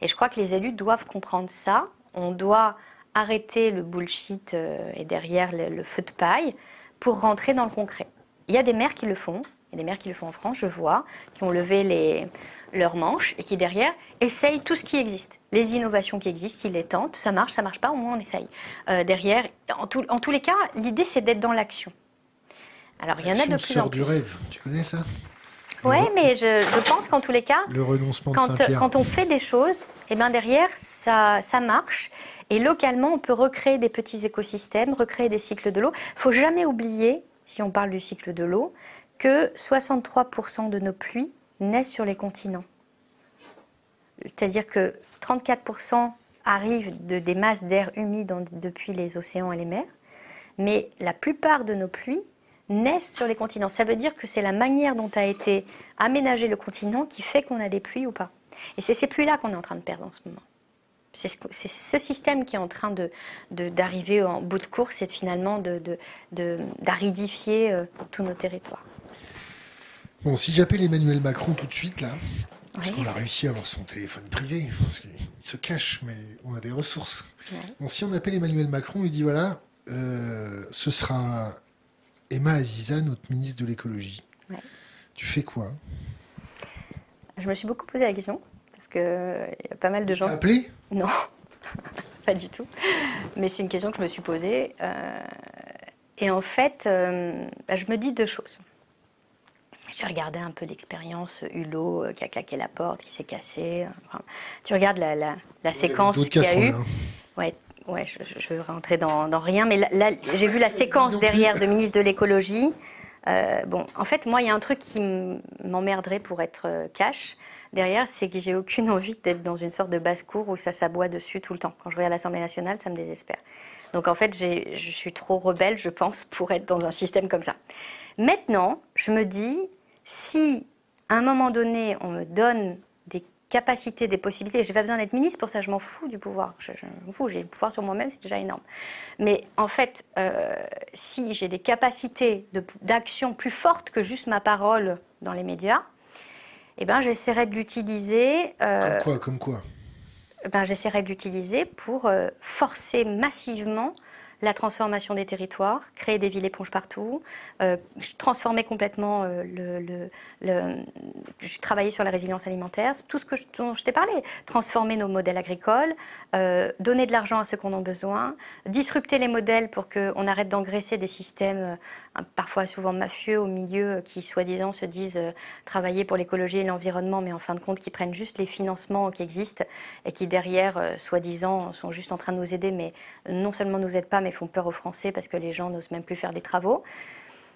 B: Et je crois que les élus doivent comprendre ça. On doit arrêter le bullshit euh, et derrière le, feu de paille pour rentrer dans le concret. Il y a des maires qui le font, il y a des maires qui le font en France, je vois, qui ont levé les, leurs manches et qui derrière essayent tout ce qui existe. Les innovations qui existent, ils les tentent, ça marche, ça marche pas, au moins on essaye. Euh, derrière, en, en, tous les cas, l'idée c'est d'être dans l'action.
A: Alors il y en a de plus en plus. du rêve, tu connais ça?
B: Oui, mais je, je pense qu'en tous les cas,
A: le renoncement
B: quand, quand on fait des choses, et eh ben derrière ça, ça marche. Et localement, on peut recréer des petits écosystèmes, recréer des cycles de l'eau. Il faut jamais oublier, si on parle du cycle de l'eau, que 63% de nos pluies naissent sur les continents. C'est-à-dire que 34% arrivent de, des masses d'air humide depuis les océans et les mers, mais la plupart de nos pluies naissent sur les continents. Ça veut dire que c'est la manière dont a été aménagé le continent qui fait qu'on a des pluies ou pas. Et c'est ces pluies-là qu'on est en train de perdre en ce moment. C'est ce, système qui est en train d'arriver de, en bout de course et finalement d'aridifier euh, tous nos territoires.
A: Bon, si j'appelle Emmanuel Macron tout de suite, là, parce qu'on a réussi à avoir son téléphone privé, parce qu'il se cache, mais on a des ressources. Bon, si on appelle Emmanuel Macron, on lui dit voilà, euh, ce sera Emma Aziza, notre ministre de l'écologie. Tu fais quoi?
B: Je me suis beaucoup posé la question, parce qu'il y a pas mal de gens.
A: T'as appelé?
B: Non, *laughs* pas du tout. Mais c'est une question que je me suis posée. Euh, et en fait, euh, bah, je me dis deux choses. J'ai regardé un peu l'expérience Hulot qui a claqué la porte, qui s'est cassé. tu regardes la, la, séquence qu'il y a eu. Hein. Ouais, ouais, je, ne veux rentrer dans, rien, mais là, j'ai vu la séquence derrière de ministre de l'écologie. Euh, bon, en fait, moi, il y a un truc qui m'emmerderait pour être euh, cash. Derrière, c'est que j'ai aucune envie d'être dans une sorte de basse-cour où ça s'aboie dessus tout le temps. Quand je regarde l'Assemblée nationale, ça me désespère. Donc, en fait, je suis trop rebelle, je pense, pour être dans un système comme ça. Maintenant, je me dis, si à un moment donné, on me donne capacité, des possibilités. J'ai pas besoin d'être ministre pour ça, je m'en fous du pouvoir. Je, m'en fous, j'ai le pouvoir sur moi-même, c'est déjà énorme. Mais en fait, euh, si j'ai des capacités d'action plus fortes que juste ma parole dans les médias, eh ben, j'essaierai de l'utiliser.
A: Euh, comme quoi, comme quoi?
B: eh ben, J'essaierai de l'utiliser pour euh, forcer massivement la transformation des territoires, créer des villes éponges partout, euh, transformer complètement euh, le, Je travaillais sur la résilience alimentaire, tout ce que je, dont je t'ai parlé, transformer nos modèles agricoles, euh, donner de l'argent à ceux qui en ont besoin, disrupter les modèles pour qu'on arrête d'engraisser des systèmes parfois souvent mafieux au milieu qui soi-disant se disent travailler pour l'écologie et l'environnement, mais en fin de compte qui prennent juste les financements qui existent et qui derrière, soi-disant, sont juste en train de nous aider, mais non seulement nous aident pas, mais font peur aux Français parce que les gens n'osent même plus faire des travaux.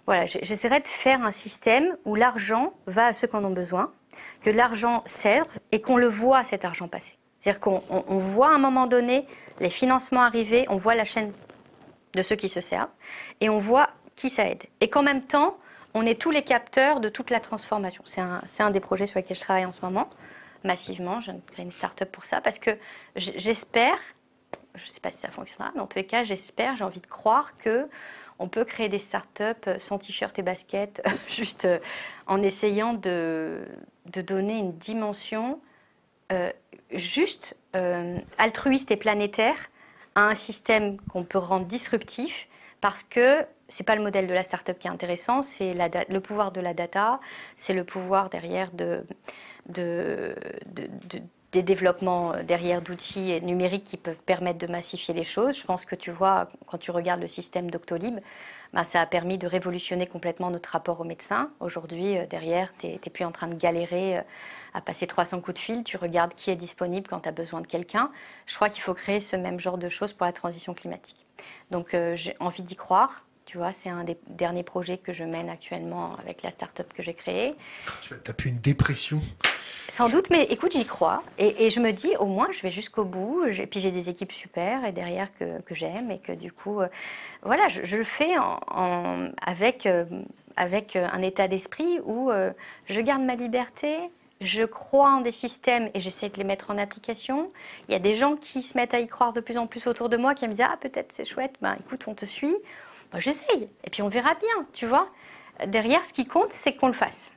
B: Voilà, j'essaierai de faire un système où l'argent va à ceux qui en ont besoin, que l'argent serve et qu'on le voit cet argent passer. C'est-à-dire qu'on voit à un moment donné les financements arriver, on voit la chaîne de ceux qui se servent et on voit qui ça aide. Et qu'en même temps, on est tous les capteurs de toute la transformation. C'est un, un, des projets sur lesquels je travaille en ce moment, massivement. Je crée une start-up pour ça parce que j'espère je ne sais pas si ça fonctionnera, mais en tous les cas, j'espère, j'ai envie de croire que on peut créer des startups euh, sans t-shirt et basket, *laughs* juste euh, en essayant de, donner une dimension euh, juste altruiste et planétaire à un système qu'on peut rendre disruptif, parce que c'est pas le modèle de la startup qui est intéressant, c'est le pouvoir de la data, c'est le pouvoir derrière de, de, de des développements euh, derrière d'outils numériques qui peuvent permettre de massifier les choses. Je pense que tu vois, quand tu regardes le système Doctolib, bah, ça a permis de révolutionner complètement notre rapport aux médecins. Aujourd'hui, euh, derrière, tu n'es plus en train de galérer euh, à passer 300 coups de fil, tu regardes qui est disponible quand tu as besoin de quelqu'un. Je crois qu'il faut créer ce même genre de choses pour la transition climatique. Donc j'ai envie d'y croire. Tu vois, c'est un des derniers projets que je mène actuellement avec la start-up que j'ai créée.
A: Tu vas taper une dépression.
B: Sans doute, mais écoute, j'y crois. Et, je me dis, au moins, je vais jusqu'au bout. Et puis j'ai des équipes super et derrière que, que j'aime et que du coup, euh, voilà, je, le fais en, avec, euh, avec un état d'esprit où euh, je garde ma liberté, je crois en des systèmes et j'essaie de les mettre en application. Il y a des gens qui se mettent à y croire de plus en plus autour de moi, qui me disent, ah, peut-être c'est chouette, ben écoute, on te suit. Bah, j'essaye. Et puis on verra bien, tu vois. Derrière, ce qui compte, c'est qu'on le fasse.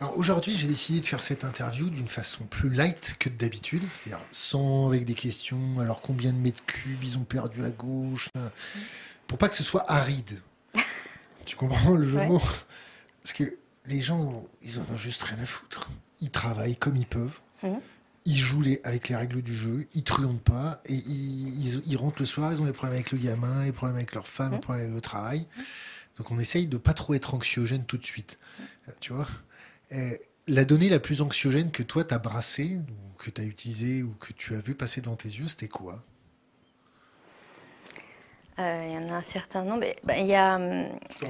A: Alors aujourd'hui, j'ai décidé de faire cette interview d'une façon plus light que d'habitude, c'est-à-dire sans avec des questions. Alors combien de mètres cubes ils ont perdu à gauche, euh, pour pas que ce soit aride. *laughs* tu comprends le jeu Parce que les gens, ils en ont juste rien à foutre. Ils travaillent comme ils peuvent. Mmh ils jouent avec les règles du jeu, ils truandent pas, et ils, rentrent le soir, ils ont des problèmes avec le gamin, des problèmes avec leur femme, des problèmes avec le travail. Donc on essaye de pas trop être anxiogène tout de suite. Tu vois La donnée la plus anxiogène que toi tu as brassée, que tu as utilisée ou que tu as vu passer devant tes yeux, c'était quoi?
B: Euh, Il y en a un certain nombre. Bah, il y a,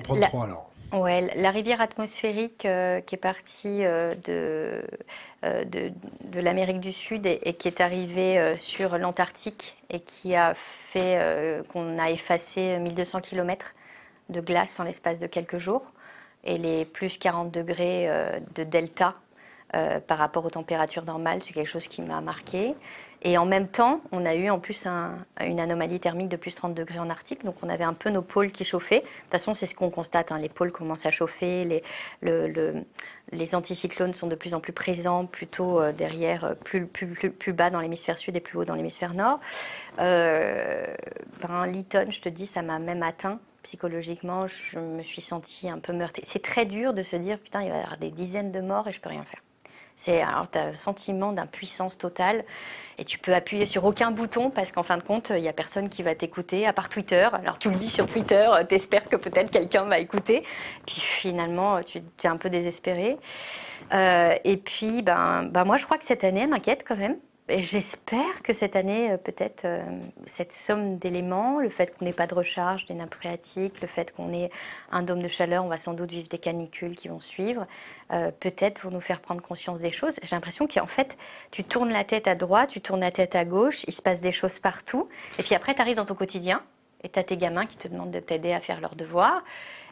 A: prendre trois alors.
B: Ouais, la rivière atmosphérique euh, qui est partie euh, de, euh, de, de l'Amérique du Sud et, qui est arrivée sur l'Antarctique et qui a fait qu'on a effacé 1200 km de glace en l'espace de quelques jours. Et les plus 40 degrés de delta par rapport aux températures normales, c'est quelque chose qui m'a marqué. Et en même temps, on a eu en plus une anomalie thermique de plus 30 degrés en Arctique, donc on avait un peu nos pôles qui chauffaient. De toute façon, c'est ce qu'on constate, hein. les pôles commencent à chauffer, les, anticyclones sont de plus en plus présents, plutôt euh, derrière, euh, plus, bas dans l'hémisphère sud et plus haut dans l'hémisphère nord. Euh, ben, Lytton, je te dis, ça m'a même atteint psychologiquement, je me suis sentie un peu meurtrie. C'est très dur de se dire, putain, il va y avoir des dizaines de morts et je peux rien faire. C'est as un sentiment d'impuissance totale et tu peux appuyer sur aucun bouton parce qu'en fin de compte, il n'y a personne qui va t'écouter à part Twitter. Alors tu le dis sur Twitter, tu espères que peut-être quelqu'un va écouter. Puis finalement, tu es un peu désespéré. Euh, et puis, ben, ben, moi, je crois que cette année, m'inquiète quand même j'espère que cette année, euh, peut-être, euh, cette somme d'éléments, le fait qu'on n'ait pas de recharge des nappes phréatiques, le fait qu'on ait un dôme de chaleur, on va sans doute vivre des canicules qui vont suivre, euh, peut-être vont nous faire prendre conscience des choses. J'ai l'impression qu'en fait, tu tournes la tête à droite, tu tournes la tête à gauche, il se passe des choses partout, et puis après, tu arrives dans ton quotidien, et tu as tes gamins qui te demandent de t'aider à faire leurs devoirs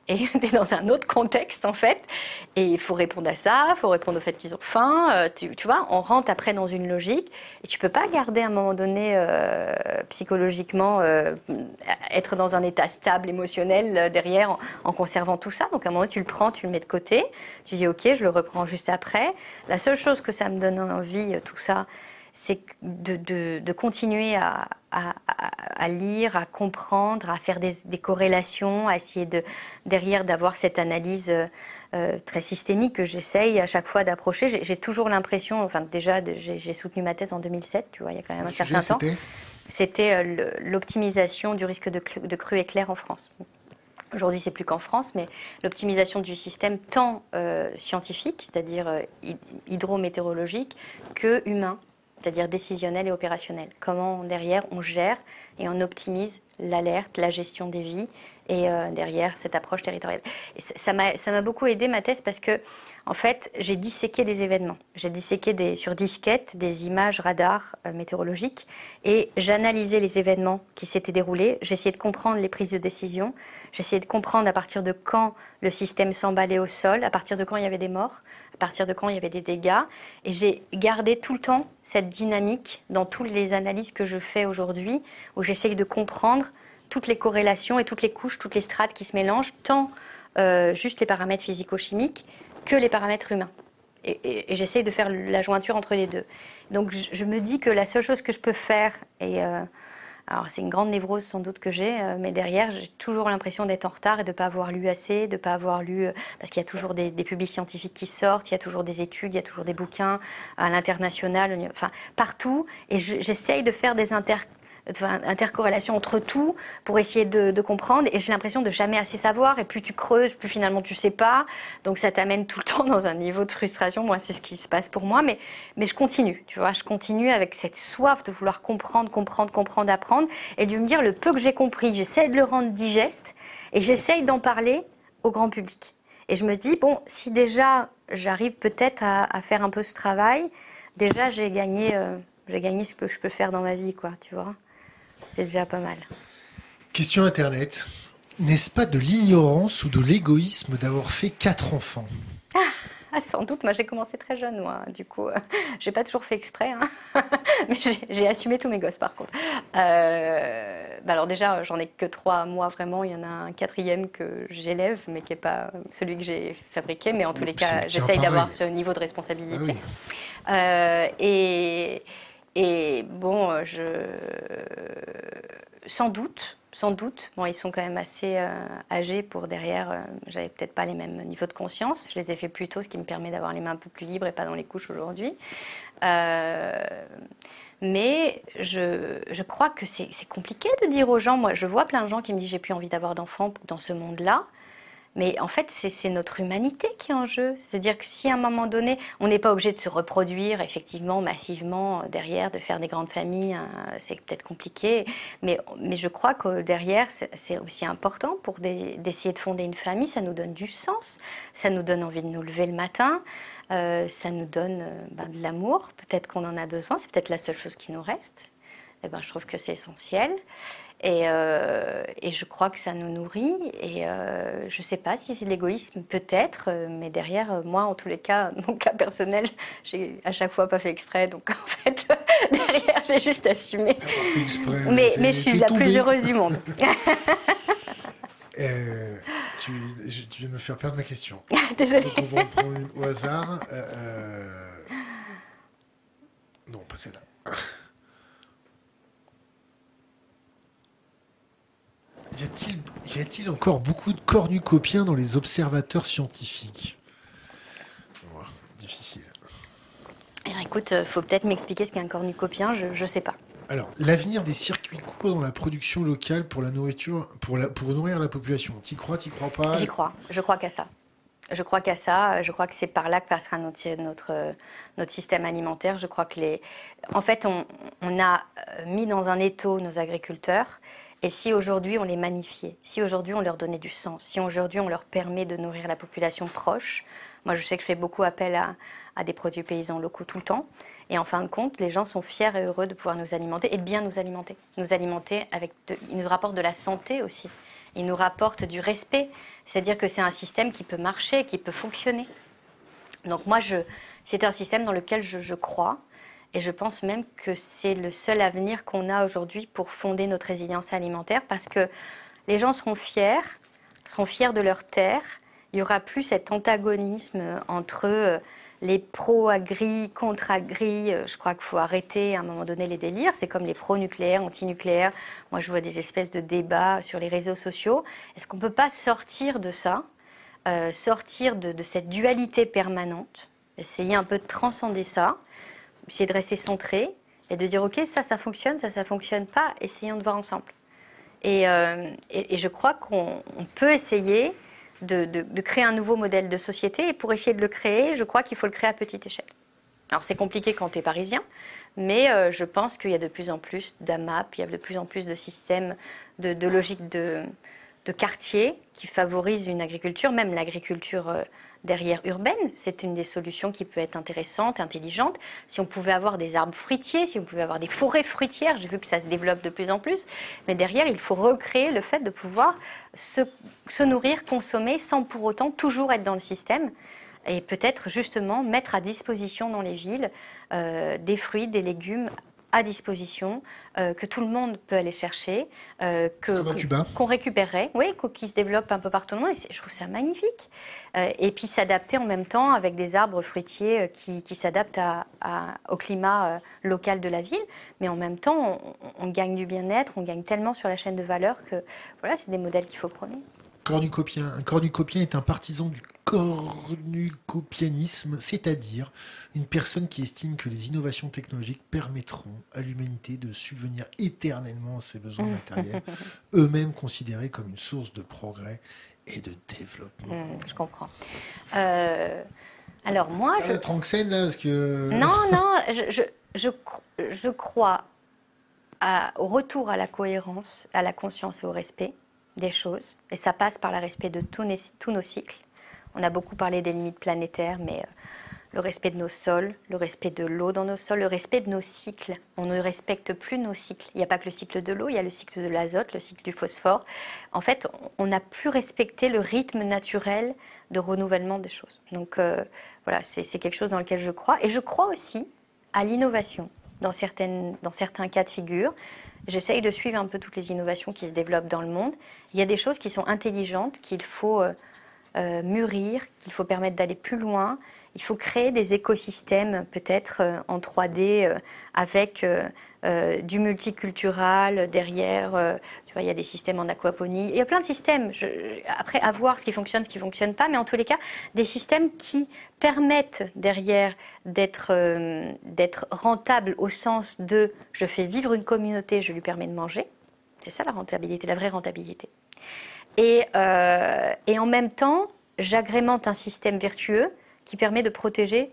B: *laughs* et tu es dans un autre contexte en fait. Et il faut répondre à ça, il faut répondre au fait qu'ils ont faim. Euh, tu, vois, on rentre après dans une logique et tu peux pas garder à un moment donné euh, psychologiquement euh, être dans un état stable émotionnel derrière en, conservant tout ça. Donc à un moment tu le prends, tu le mets de côté, tu dis ok, je le reprends juste après. La seule chose que ça me donne envie, tout ça, c'est de, continuer à, lire, à comprendre, à faire des, corrélations, à essayer de, derrière d'avoir cette analyse euh, très systémique que j'essaye à chaque fois d'approcher. J'ai toujours l'impression, enfin déjà, j'ai soutenu ma thèse en 2007, tu vois, il y a quand même un certain temps. C'était? Euh, l'optimisation du risque de, de crue éclair en France. Aujourd'hui, c'est plus qu'en France, mais l'optimisation du système tant euh, scientifique, c'est-à-dire hydrométéorologique, que humain c'est-à-dire décisionnel et opérationnel. Comment derrière on gère et on optimise l'alerte, la gestion des vies et euh, derrière cette approche territoriale. Ça m'a beaucoup aidé ma thèse parce que en fait j'ai disséqué des événements, j'ai disséqué sur disquette des images radar euh, météorologiques et j'analysais les événements qui s'étaient déroulés, j'essayais de comprendre les prises de décision, j'essayais de comprendre à partir de quand le système s'emballait au sol, à partir de quand il y avait des morts, à partir de quand il y avait des dégâts. Et j'ai gardé tout le temps cette dynamique dans toutes les analyses que je fais aujourd'hui, où j'essaye de comprendre toutes les corrélations et toutes les couches, toutes les strates qui se mélangent, tant euh, juste les paramètres physico-chimiques que les paramètres humains. Et, j'essaye de faire la jointure entre les deux. Donc je, me dis que la seule chose que je peux faire, et euh, alors c'est une grande névrose sans doute que j'ai, euh, mais derrière j'ai toujours l'impression d'être en retard et de ne pas avoir lu assez, de ne pas avoir lu, euh, parce qu'il y a toujours des, des publics scientifiques qui sortent, il y a toujours des études, il y a toujours des bouquins à l'international, enfin partout, et j'essaye de faire des intercorrélation entre tout pour essayer de, comprendre. Et j'ai l'impression de jamais assez savoir. Et plus tu creuses, plus finalement tu sais pas. Donc ça t'amène tout le temps dans un niveau de frustration. Moi, c'est ce qui se passe pour moi. Mais, mais je continue, tu vois. Je continue avec cette soif de vouloir comprendre, comprendre, comprendre, apprendre. Et de me dire le peu que j'ai compris, j'essaie de le rendre digeste. Et j'essaye d'en parler au grand public. Et je me dis, bon, si déjà j'arrive peut-être à, faire un peu ce travail, déjà j'ai gagné, euh, j'ai gagné ce que je peux faire dans ma vie, quoi, tu vois. C'est déjà pas mal.
A: Question Internet. N'est-ce pas de l'ignorance ou de l'égoïsme d'avoir fait quatre enfants?
B: Ah, ah, sans doute, moi j'ai commencé très jeune, moi. Du coup, euh, *laughs* j'ai pas toujours fait exprès, hein. *laughs* mais j'ai assumé tous mes gosses par contre. Euh, bah alors déjà, j'en ai que trois moi vraiment. Il y en a un quatrième que j'élève, mais qui est pas celui que j'ai fabriqué. Mais en tous les cas, j'essaye d'avoir ce niveau de responsabilité. Ah euh, et et bon, euh, je... sans doute, sans doute, bon, ils sont quand même assez euh, âgés pour derrière, euh, j'avais peut-être pas les mêmes niveaux de conscience. Je les ai fait plus tôt, ce qui me permet d'avoir les mains un peu plus libres et pas dans les couches aujourd'hui. mais je, je, crois que c'est compliqué de dire aux gens, moi je vois plein de gens qui me disent j'ai plus envie d'avoir d'enfants dans ce monde-là. Mais en fait, c'est notre humanité qui est en jeu. C'est-à-dire que si à un moment donné, on n'est pas obligé de se reproduire effectivement massivement euh, derrière, de faire des grandes familles, hein, c'est peut-être compliqué. Mais, je crois que derrière, c'est aussi important pour d'essayer de fonder une famille. Ça nous donne du sens, ça nous donne envie de nous lever le matin, euh, ça nous donne euh, ben, de l'amour. Peut-être qu'on en a besoin, c'est peut-être la seule chose qui nous reste. eh ben, je trouve que c'est essentiel. Et, euh, et, je crois que ça nous nourrit. Et euh, je ne sais pas si c'est l'égoïsme, peut-être, euh, mais derrière, moi, en tous les cas, *laughs* mon cas personnel, j'ai à chaque fois pas fait exprès. Donc *laughs* en fait, *laughs* derrière, j'ai juste assumé. mais, mais je suis la plus heureuse du monde.
A: tu, tu, viens de me faire perdre ma question.
B: Désolée.
A: Donc on va en prendre une au hasard. Non, pas celle-là. Y a-t-il encore beaucoup de cornucopiens dans les observateurs scientifiques? Difficile.
B: Alors écoute, euh, faut peut-être m'expliquer ce qu'est un cornucopien, je ne sais pas.
A: Alors, l'avenir des circuits courts dans la production locale pour la nourriture, pour, la, pour nourrir la population, t'y crois, t'y crois pas?
B: J'y crois, je crois qu'à ça. Je crois qu'à ça, je crois que c'est par là que passera notre, notre, notre, système alimentaire. Je crois que les... En fait, on, on a euh, mis dans un étau nos agriculteurs et si aujourd'hui on les magnifiait, si aujourd'hui on leur donnait du sens, si aujourd'hui on leur permet de nourrir la population proche, moi je sais que je fais beaucoup appel à, des produits paysans locaux tout le temps, et en fin de compte, les gens sont fiers et heureux de pouvoir nous alimenter et de bien nous alimenter. Nous alimenter avec, ils nous rapportent de la santé aussi, ils nous rapportent du respect, c'est-à-dire que c'est un système qui peut marcher, qui peut fonctionner. Donc moi, c'est un système dans lequel je crois, et je pense même que c'est le seul avenir qu'on a aujourd'hui pour fonder notre résilience alimentaire parce que les gens seront fiers, seront fiers de leur terre. Il n'y aura plus cet antagonisme entre euh, les pro-agri, contre-agri. Euh, je crois qu'il faut arrêter à un moment donné les délires. C'est comme les pro-nucléaires, anti-nucléaires. Moi, je vois des espèces de débats sur les réseaux sociaux. Est-ce qu'on ne peut pas sortir de ça, euh, sortir de, de cette dualité permanente, essayer un peu de transcender ça essayer de rester centré et de dire ok ça ça fonctionne, ça ça fonctionne pas, essayons de voir ensemble. Et, euh, je crois qu'on peut essayer de, créer un nouveau modèle de société et pour essayer de le créer, je crois qu'il faut le créer à petite échelle. Alors c'est compliqué quand tu es parisien, mais euh, je pense qu'il y a de plus en plus d'AMAP, il y a de plus en plus de systèmes de, de logique de, de quartier qui favorisent une agriculture, même l'agriculture euh, derrière urbaine. C'est une des solutions qui peut être intéressante, intelligente. Si on pouvait avoir des arbres fruitiers, si on pouvait avoir des forêts fruitières, j'ai vu que ça se développe de plus en plus. Mais derrière, il faut recréer le fait de pouvoir se, nourrir, consommer sans pour autant toujours être dans le système. Et peut-être justement mettre à disposition dans les villes euh, des fruits, des légumes à disposition, euh, que tout le monde peut aller chercher,
A: euh, que,
B: qu'on récupérerait, oui, qui se développe un peu partout dans le monde. je trouve ça magnifique. Euh, et puis s'adapter en même temps avec des arbres fruitiers qui, qui s'adaptent à, au climat local de la ville. Mais en même temps, on, on gagne du bien-être, on gagne tellement sur la chaîne de valeur que voilà, c'est des modèles qu'il faut prôner.
A: Cornucopien. Un cornucopien est un partisan du cornucopianisme, c'est-à-dire une personne qui estime que les innovations technologiques permettront à l'humanité de subvenir éternellement à ses besoins matériels, *laughs* eux-mêmes considérés comme une source de progrès et de développement.
B: Mmh, je comprends. Euh, alors moi,
A: je... là, parce que...
B: Non, *laughs* non, je, je, je, crois au retour à la cohérence, à la conscience et au respect des choses. Et ça passe par le respect de tous, nos cycles. On a beaucoup parlé des limites planétaires, mais euh, le respect de nos sols, le respect de l'eau dans nos sols, le respect de nos cycles. On ne respecte plus nos cycles. Il n'y a pas que le cycle de l'eau, il y a le cycle de l'azote, le cycle du phosphore. En fait, on n'a plus respecté le rythme naturel de renouvellement des choses. Donc euh, voilà, c'est quelque chose dans lequel je crois. Et je crois aussi à l'innovation dans, certaines, dans certains cas de figure. J'essaye de suivre un peu toutes les innovations qui se développent dans le monde. Il y a des choses qui sont intelligentes, qu'il faut euh, euh, mûrir, qu'il faut permettre d'aller plus loin. Il faut créer des écosystèmes peut-être euh, en 3D avec du multicultural derrière. tu vois, il y a des systèmes en aquaponie. Il y a plein de systèmes. après, à voir ce qui fonctionne, ce qui ne fonctionne pas. Mais en tous les cas, des systèmes qui permettent derrière d'être rentables au sens de je fais vivre une communauté, je lui permets de manger. C'est ça la rentabilité, la vraie rentabilité. Euh, et en même temps, j'agrémente un système vertueux qui permet de protéger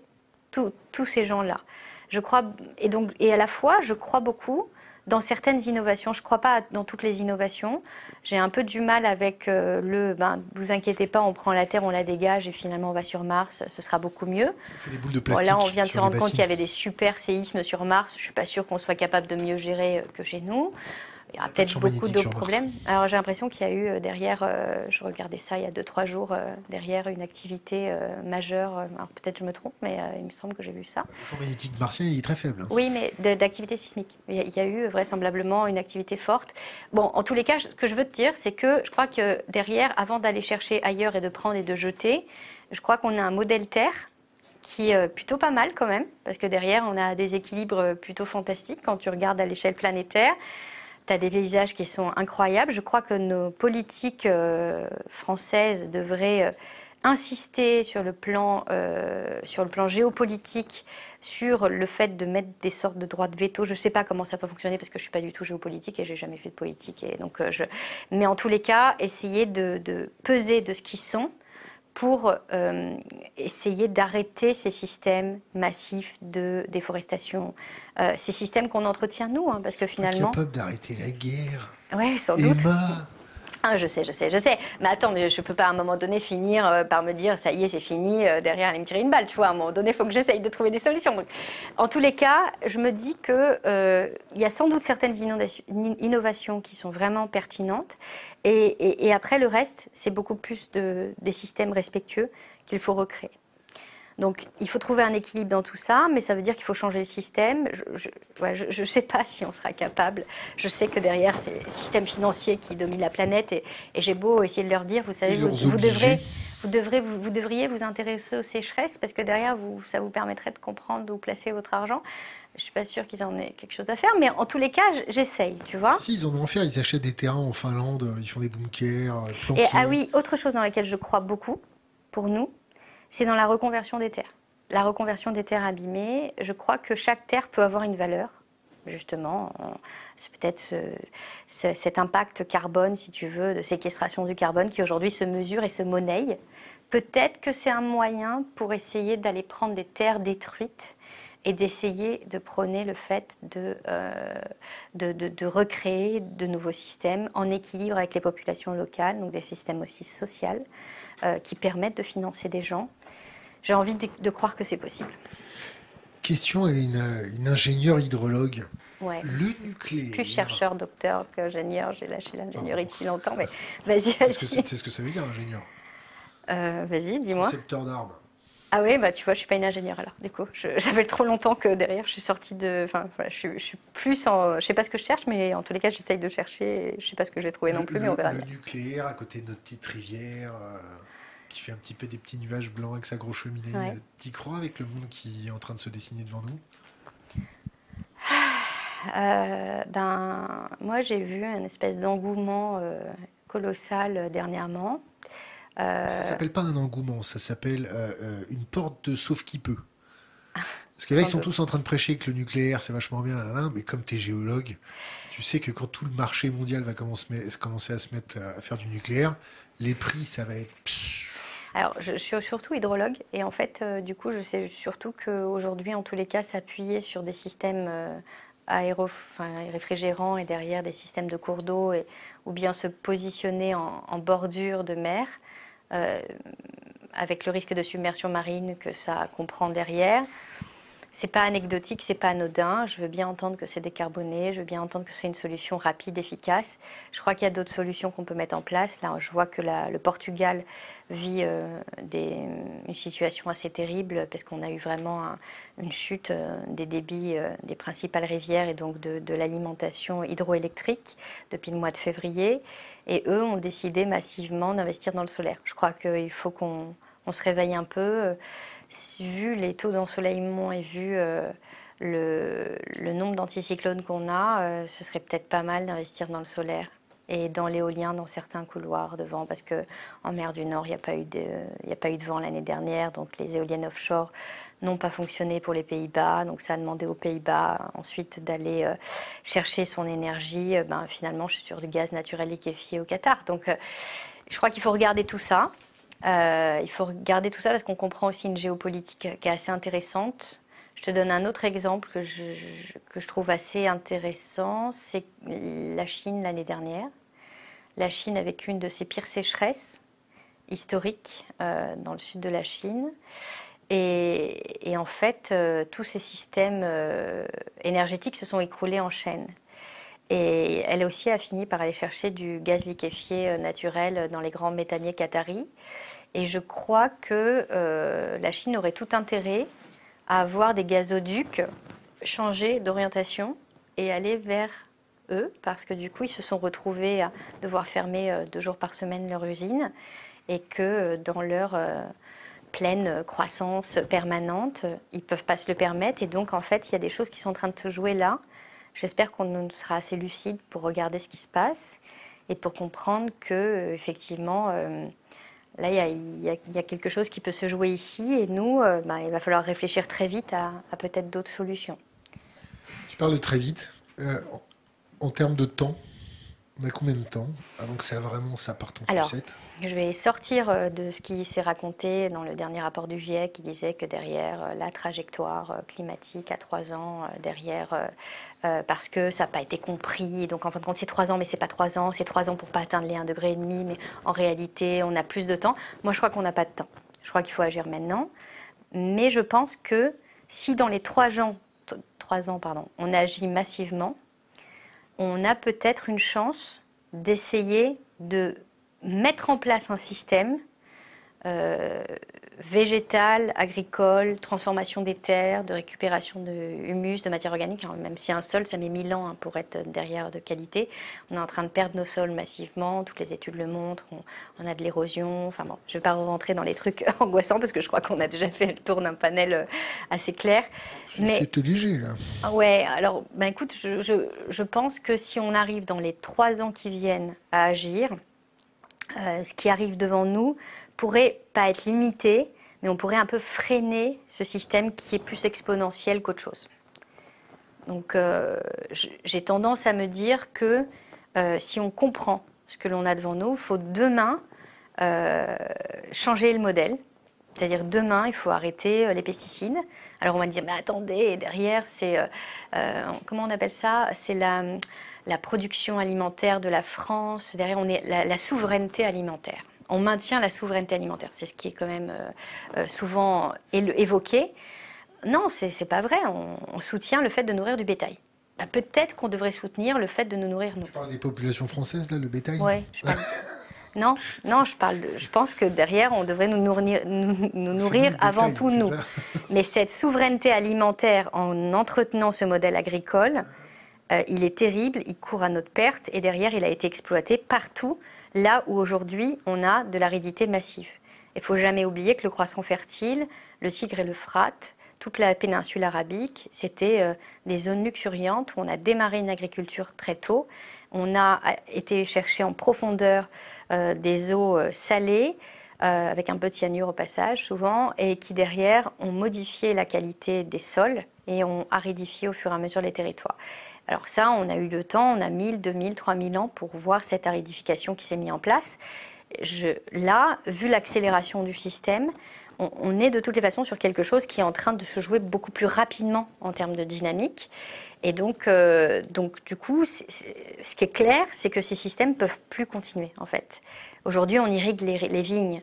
B: tous ces gens-là. Je crois, et, donc, et à la fois, je crois beaucoup dans certaines innovations. Je ne crois pas dans toutes les innovations. J'ai un peu du mal avec euh, le ben, vous inquiétez pas, on prend la Terre, on la dégage et finalement on va sur Mars, ce sera beaucoup mieux.
A: On fait des boules de plastique.
B: là, on vient de se rendre compte qu'il y avait des super séismes sur Mars. Je ne suis pas sûre qu'on soit capable de mieux gérer que chez nous. Il y aura peut-être beaucoup d'autres problèmes. Alors j'ai l'impression qu'il y a eu euh, derrière, euh, je regardais ça il y a 2-3 jours, euh, derrière une activité majeure. alors peut-être je me trompe, mais il me semble que j'ai vu ça.
A: Le champ magnétique martien, il est très faible. Hein.
B: Oui, mais d'activité sismique. Il y, a, eu vraisemblablement une activité forte. Bon, en tous les cas, ce que je veux te dire, c'est que je crois que derrière, avant d'aller chercher ailleurs et de prendre et de jeter, je crois qu'on a un modèle Terre qui est plutôt pas mal quand même, parce que derrière, on a des équilibres plutôt fantastiques quand tu regardes à l'échelle planétaire tu as des paysages qui sont incroyables. Je crois que nos politiques euh, françaises devraient euh, insister sur le, plan, euh, sur le plan géopolitique, sur le fait de mettre des sortes de droits de veto. Je ne sais pas comment ça peut fonctionner parce que je ne suis pas du tout géopolitique et j'ai jamais fait de politique. Donc. Mais en tous les cas, essayer de, de peser de ce qu'ils sont pour euh, essayer d'arrêter ces systèmes massifs de déforestation, euh, ces systèmes qu'on entretient nous, hein, parce que finalement.
A: capable d'arrêter la guerre.
B: Oui, sans doute. Ah, je sais, je sais, je sais. Mais attends, mais je peux pas à un moment donné finir euh, par me dire ça y est, c'est fini, derrière aller me tirer une balle, tu vois. À un moment donné, il faut que j'essaye de trouver des solutions. en tous les cas, je me dis qu'il il y a sans doute certaines innovations qui sont vraiment pertinentes et, après, le reste, c'est beaucoup plus de, des systèmes respectueux qu'il faut recréer. Donc, il faut trouver un équilibre dans tout ça, mais ça veut dire qu'il faut changer le système. Je ne sais pas *laughs* si on sera capable. Je sais que derrière, c'est le système financier qui domine la planète, et, j'ai beau essayer de leur dire, vous savez, vous, devrez, vous, devrez, vous, devriez vous intéresser aux sécheresses, parce que derrière, vous, ça vous permettrait de comprendre où placer votre argent. Je suis pas sûre qu'ils en aient quelque chose à faire, mais en tous les cas, j'essaye, tu vois.
A: Si, ils en ont à faire. Ils achètent des terrains en Finlande, ils font des bunkers, euh,
B: planqués. Et ah oui, autre chose dans laquelle je crois beaucoup, pour nous, c'est dans la reconversion des terres. La reconversion des terres abîmées, je crois que chaque terre peut avoir une valeur, justement. C'est peut-être cet impact carbone, si tu veux, de séquestration du carbone qui aujourd'hui se mesure et se monnaie. Peut-être que c'est un moyen pour essayer d'aller prendre des terres détruites et d'essayer de prôner le fait euh, de, de, recréer de nouveaux systèmes en équilibre avec les populations locales, donc des systèmes aussi sociaux euh, qui permettent de financer des gens. J'ai envie de, croire que c'est possible.
A: Question à une, ingénieure hydrologue.
B: Ouais.
A: Le nucléaire.
B: Plus chercheur, docteur qu'ingénieur. J'ai lâché l'ingénierie depuis longtemps, mais vas-y. Vas
A: c'est ce que ça veut dire, ingénieur
B: euh, Vas-y, dis-moi.
A: Concepteur d'armes.
B: Ah oui, bah tu vois, je suis pas une ingénieure alors. Du coup, *laughs* ça fait trop longtemps que derrière, je suis sortie de. Enfin, voilà, je, suis, plus en. Je sais pas ce que je cherche, mais en tous les cas, j'essaye de chercher. Je sais pas ce que je vais trouver non plus, mais on verra.
A: Le nucléaire à côté de notre petite rivière. Euh, qui fait un petit peu des petits nuages blancs avec sa grosse cheminée. Ouais. T'y crois avec le monde qui est en train de se dessiner devant nous?
B: Euh, ben, moi, j'ai vu une espèce d'engouement euh, colossal dernièrement.
A: Euh... Ça s'appelle pas un engouement, ça s'appelle euh, euh, une porte de sauf qui peut. Parce que là, ils sont tous en train de prêcher que le nucléaire, c'est vachement bien, mais comme tu es géologue, tu sais que quand tout le marché mondial va commencer à se mettre à faire du nucléaire, les prix, ça va être...
B: Alors, je, suis surtout hydrologue, et en fait, euh, du coup, je sais surtout qu'aujourd'hui, en tous les cas, s'appuyer sur des systèmes aéro, réfrigérants et derrière des systèmes de cours d'eau, ou bien se positionner en bordure de mer, euh, avec le risque de submersion marine que ça comprend derrière. C'est pas anecdotique, c'est pas anodin. Je veux bien entendre que c'est décarboné, je veux bien entendre que c'est une solution rapide, efficace. Je crois qu'il y a d'autres solutions qu'on peut mettre en place. Là, je vois que le Portugal vit euh, une situation assez terrible parce qu'on a eu vraiment une chute euh, des débits des principales rivières et donc de l'alimentation hydroélectrique depuis le mois de février. Et eux ont décidé massivement d'investir dans le solaire. Je crois qu'il faut qu'on se réveille un peu. Vu les taux d'ensoleillement et vu euh, le, nombre d'anticyclones qu'on a, euh, ce serait peut-être pas mal d'investir dans le solaire et dans l'éolien dans certains couloirs de vent parce que en mer du Nord il n'y a pas eu de a pas eu de vent l'année dernière donc les éoliennes offshore n'ont pas fonctionné pour les Pays-Bas, donc ça a demandé aux Pays-Bas ensuite d'aller euh, chercher son énergie. Ben, finalement, je suis sur du gaz naturel liquéfié au Qatar. Donc je crois qu'il faut regarder tout ça. Il faut regarder tout ça parce qu'on comprend aussi une géopolitique qui est assez intéressante. Je te donne un autre exemple que je, trouve assez intéressant, c'est la Chine l'année dernière. La Chine avec une de ses pires sécheresses historiques euh, dans le sud de la Chine. Et, en fait, euh, tous ces systèmes euh, énergétiques se sont écroulés en chaîne. Et elle aussi a fini par aller chercher du gaz liquéfié naturel dans les grands méthaniers qataris. Et je crois que la Chine aurait tout intérêt à avoir des gazoducs changer d'orientation et aller vers eux, parce que du coup, ils se sont retrouvés à devoir fermer deux jours par semaine leur usine et que dans leur pleine croissance permanente, ils ne peuvent pas se le permettre. Et donc, en fait, il y a des choses qui sont en train de se jouer là. J'espère qu'on sera assez lucide pour regarder ce qui se passe et pour comprendre que, effectivement, euh, là, il y, a, quelque chose qui peut se jouer ici. Et nous, euh, bah, il va falloir réfléchir très vite à, peut-être d'autres solutions.
A: Tu parles de très vite. Euh, en, termes de temps, on a combien de temps avant que ça vraiment ça parte en sucette?
B: Je vais sortir euh, de ce qui s'est raconté dans le dernier rapport du GIEC qui disait que derrière euh, la trajectoire euh, climatique à trois ans, derrière, parce que ça n'a pas été compris, donc en fin de compte c'est trois ans mais c'est pas trois ans, c'est trois ans pour pas atteindre les 1,5 degré, mais en réalité on a plus de temps. Moi je crois qu'on n'a pas de temps. Je crois qu'il faut agir maintenant. Mais je pense que si dans les trois ans, trois ans pardon, on agit massivement, on a peut-être une chance d'essayer de mettre en place un système euh, végétal, agricole, transformation des terres, de récupération de humus, de matière organique. même si un sol, ça met mille ans hein, pour être derrière de qualité. On est en train de perdre nos sols massivement. Toutes les études le montrent. On, a de l'érosion. Enfin bon, je ne vais pas rentrer dans les trucs *laughs* angoissants parce que je crois qu'on a déjà fait le tour d'un panel euh, assez clair.
A: C'est léger là.
B: Ah ouais. Alors, ben écoute, je, je pense que si on arrive dans les trois ans qui viennent à agir, euh, ce qui arrive devant nous pourrait pas être limité, mais on pourrait un peu freiner ce système qui est plus exponentiel qu'autre chose. Donc euh, j'ai tendance à me dire que euh, si on comprend ce que l'on a devant nous, il faut demain changer le modèle. C'est-à-dire demain, il faut arrêter les pesticides. Alors on va dire, mais attendez, derrière, c'est... comment on appelle ça? C'est la la production alimentaire de la France, derrière on est la, souveraineté alimentaire. On maintient la souveraineté alimentaire, c'est ce qui est quand même euh, euh, souvent évoqué. Non, c'est pas vrai. On, soutient le fait de nourrir du bétail. Bah, peut-être qu'on devrait soutenir le fait de nous nourrir nous.
A: Tu parles des populations françaises là, le bétail?
B: Oui. *laughs* non, non, je parle. je pense que derrière, on devrait nous nourrir, nous, nourrir avant tout nous. Mais cette souveraineté alimentaire, en entretenant ce modèle agricole, euh, il est terrible, il court à notre perte et derrière, il a été exploité partout, là où aujourd'hui on a de l'aridité massive. Il faut jamais oublier que le croissant fertile, le Tigre et le Frat, toute la péninsule arabique, c'était euh, des zones luxuriantes où on a démarré une agriculture très tôt. On a été chercher en profondeur euh, des eaux salées, avec un peu de cyanure au passage souvent, et qui derrière ont modifié la qualité des sols et ont aridifié au fur et à mesure les territoires. Alors ça, on a eu le temps, on a 1000, 2000, 3000 ans pour voir cette aridification qui s'est mise en place. là, vu l'accélération du système, on, est de toutes les façons sur quelque chose qui est en train de se jouer beaucoup plus rapidement en termes de dynamique. Et donc, euh, donc du coup, ce qui est clair, c'est que ces systèmes peuvent plus continuer, en fait. Aujourd'hui, on irrigue les vignes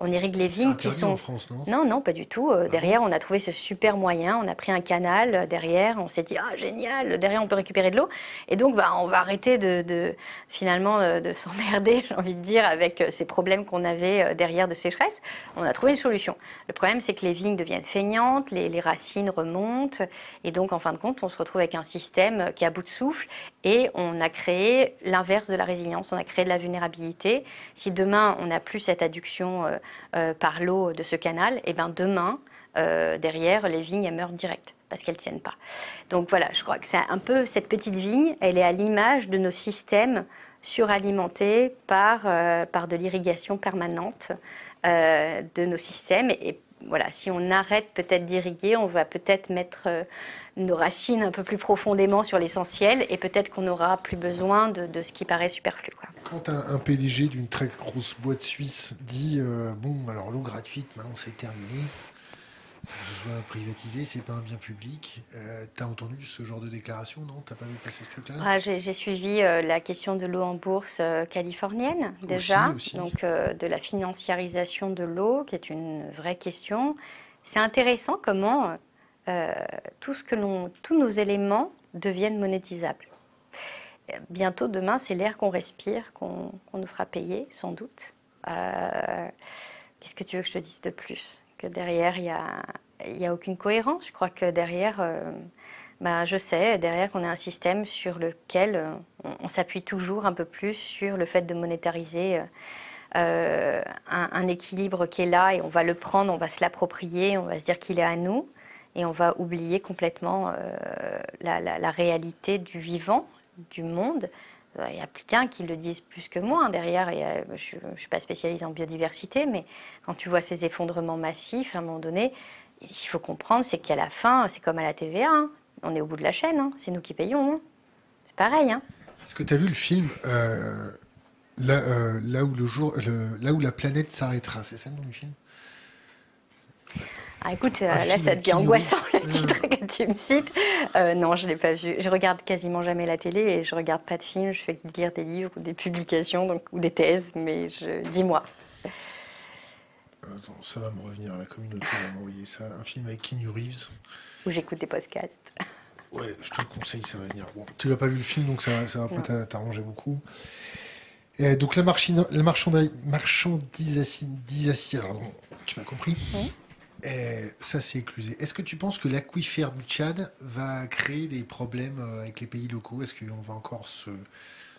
B: on irrigue les vignes qui sont.
A: En France, non?
B: Non, non, pas du tout. Euh, ah derrière, on a trouvé ce super moyen. On a pris un canal euh, derrière. On s'est dit ah génial. Derrière, on peut récupérer de l'eau. Et donc, bah, on va arrêter de, finalement euh, de *laughs* s'emmerder, j'ai envie de dire, avec ces problèmes qu'on avait derrière de sécheresse. On a trouvé une solution. Le problème, c'est que les vignes deviennent feignantes, les, les, racines remontent, et donc en fin de compte, on se retrouve avec un système qui est à bout de souffle. Et on a créé l'inverse de la résilience. On a créé de la vulnérabilité. Si demain, on n'a plus cette adduction par l'eau de ce canal, et ben demain, euh, derrière, les vignes meurent direct parce qu'elles ne tiennent pas. Donc voilà, je crois que c'est un peu cette petite vigne, elle est à l'image de nos systèmes suralimentés par, euh, par de l'irrigation permanente de nos systèmes. Et, voilà, si on arrête peut-être d'irriguer, on va peut-être mettre nos racines un peu plus profondément sur l'essentiel et peut-être qu'on n'aura plus besoin de, ce qui paraît superflu.
A: Quand un, PDG d'une très grosse boîte suisse dit euh, Bon, alors l'eau gratuite, maintenant c'est terminé, que ce soit privatisé, c'est pas un bien public. Euh, tu as entendu ce genre de déclaration, non? T'as pas vu passer ce truc-là?
B: Ah, J'ai suivi euh, la question de l'eau en bourse euh, californienne déjà, donc de la financiarisation de l'eau, qui est une vraie question. C'est intéressant comment tout ce que tous nos éléments deviennent monétisables. Bientôt, demain, c'est l'air qu'on respire, qu'on nous fera payer, sans doute. Qu'est-ce que tu veux que je te dise de plus? Que derrière, il n'y a, a aucune cohérence. Je crois que derrière, euh, bah, je sais, derrière qu'on a un système sur lequel euh, on, s'appuie toujours un peu plus sur le fait de monétariser euh, un, équilibre qui est là et on va le prendre, on va se l'approprier, on va se dire qu'il est à nous et on va oublier complètement la, réalité du vivant, du monde. Il y a plus qu'un qui le disent plus que moi. Hein, derrière, je ne suis pas spécialisée en biodiversité, mais quand tu vois ces effondrements massifs, à un moment donné, il faut comprendre, c'est qu'à la fin, c'est comme à la TVA. Hein. On est au bout de la chaîne. Hein. C'est nous qui payons. C'est pareil.
A: Est-ce que tu as vu le film euh, euh, là où la planète s'arrêtera? C'est ça le nom du film?
B: Ah, écoute, euh, là, ça devient angoissant, le titre que tu me cites. non, je ne l'ai pas vu. Je regarde quasiment jamais la télé et je regarde pas de films. Je fais lire des livres ou des publications donc, ou des thèses, mais je... dis-moi.
A: ça va me revenir. La communauté va m'envoyer ça. Un film avec Keanu Reeves.
B: Où j'écoute des podcasts.
A: Ouais, je te le conseille, ça va venir. Bon, tu n'as pas vu le film, donc ça, ça va pas t'arranger beaucoup. Et donc la, la marchandisation, tu m'as compris oui. Et ça, c'est éclusé. Est-ce que tu penses que l'aquifère du Tchad va créer des problèmes euh, avec les pays locaux? Est-ce qu'on va encore se,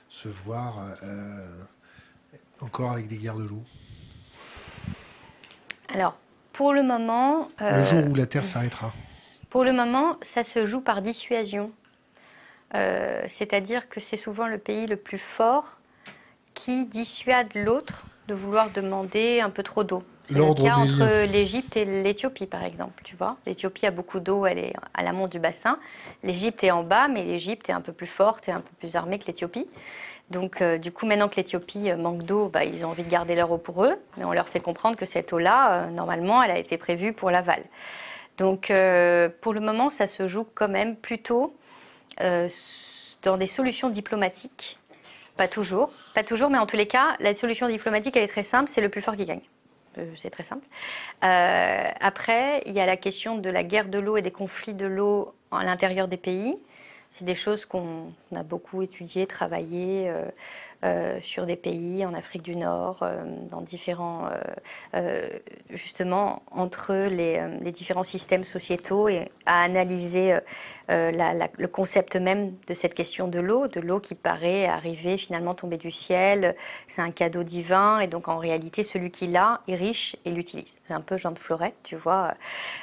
A: se voir euh, encore avec des guerres de l'eau?
B: Alors, pour le moment...
A: le jour où la Terre s'arrêtera
B: Pour le moment, ça se joue par dissuasion. Euh, c'est-à-dire que c'est souvent le pays le plus fort qui dissuade l'autre de vouloir demander un peu trop d'eau. C'est le cas entre l'Égypte et l'Éthiopie, par exemple. Tu vois, l'Éthiopie a beaucoup d'eau, elle est à l'amont du bassin. L'Égypte est en bas, mais l'Égypte est un peu plus forte et un peu plus armée que l'Éthiopie. Donc, euh, du coup, maintenant que l'Éthiopie euh, manque d'eau, bah, ils ont envie de garder leur eau pour eux. Mais on leur fait comprendre que cette eau-là, euh, normalement, elle a été prévue pour l'aval. Donc, pour le moment, ça se joue quand même plutôt dans des solutions diplomatiques. Pas toujours, pas toujours, mais en tous les cas, la solution diplomatique, elle est très simple, c'est le plus fort qui gagne. C'est très simple. après, il y a la question de la guerre de l'eau et des conflits de l'eau à l'intérieur des pays. C'est des choses qu'on a beaucoup étudiées, travaillées euh, euh, sur des pays en Afrique du Nord, euh, dans différents, justement, entre les, différents systèmes sociétaux et à analyser le concept même de cette question de l'eau, de l'eau qui paraît arriver, finalement tomber du ciel, c'est un cadeau divin, et donc en réalité, celui qui l'a est riche et l'utilise. C'est un peu Jean de Florette, tu vois.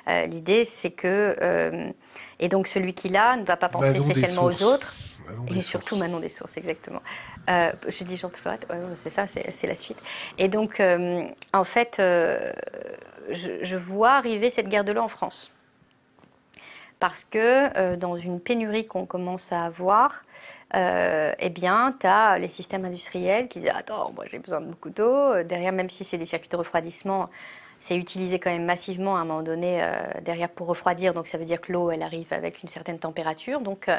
B: L'idée, c'est que et donc celui qui l'a ne va pas penser spécialement aux autres. Et surtout Manon des sources, exactement. Euh, J'ai dit Jean Florette, c'est ça, c'est la suite. Et donc, euh, en fait, euh, je, vois arriver cette guerre de l'eau en France. Parce que euh, dans une pénurie qu'on commence à avoir, eh bien, tu as les systèmes industriels qui disent Attends, moi j'ai besoin de beaucoup d'eau. Derrière, même si c'est des circuits de refroidissement, c'est utilisé quand même massivement à un moment donné euh, derrière pour refroidir. Donc ça veut dire que l'eau, elle arrive avec une certaine température. Donc euh,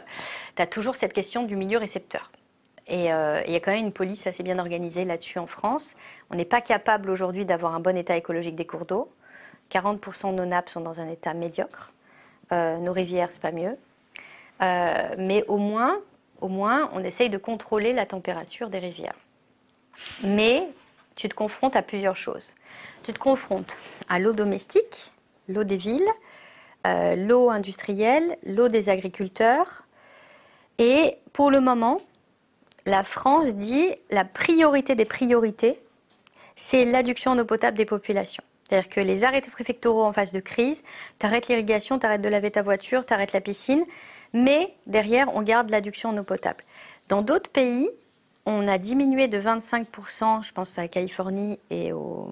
B: tu as toujours cette question du milieu récepteur. Et euh, il y a quand même une police assez bien organisée là-dessus en France. On n'est pas capable aujourd'hui d'avoir un bon état écologique des cours d'eau. 40% de nos nappes sont dans un état médiocre. nos rivières, c'est pas mieux. mais au moins, au moins, on essaye de contrôler la température des rivières. Mais tu te confrontes à plusieurs choses tu te confrontes à l'eau domestique, l'eau des villes, euh, l'eau industrielle, l'eau des agriculteurs. Et pour le moment, la France dit la priorité des priorités, c'est l'adduction en eau potable des populations. C'est-à-dire que les arrêtés préfectoraux en phase de crise, t'arrêtes l'irrigation, t'arrêtes de laver ta voiture, t'arrêtes la piscine, mais derrière, on garde l'adduction en eau potable. Dans d'autres pays, on a diminué de 25%, je pense à la Californie et au,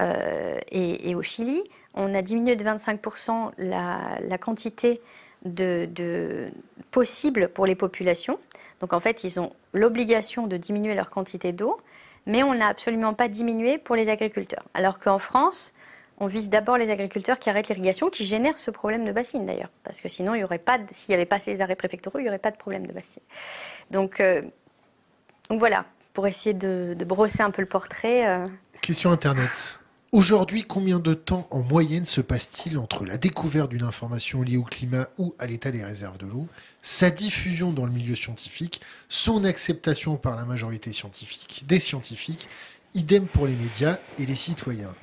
B: euh, et, au Chili, on a diminué de 25% la, quantité de, possible pour les populations. Donc en fait, ils ont l'obligation de diminuer leur quantité d'eau, mais on n'a absolument pas diminué pour les agriculteurs. Alors qu'en France, on vise d'abord les agriculteurs qui arrêtent l'irrigation, qui génèrent ce problème de bassine d'ailleurs. Parce que sinon, s'il n'y avait pas ces arrêts préfectoraux, il n'y aurait pas de problème de bassine. Donc, euh, voilà, pour essayer de, brosser un peu le portrait. Euh.
A: Question Internet. Aujourd'hui, combien de temps en moyenne se passe-t-il entre la découverte d'une information liée au climat ou à l'état des réserves de l'eau, sa diffusion dans le milieu scientifique, son acceptation par la majorité scientifique, des scientifiques, idem pour les médias et les citoyens?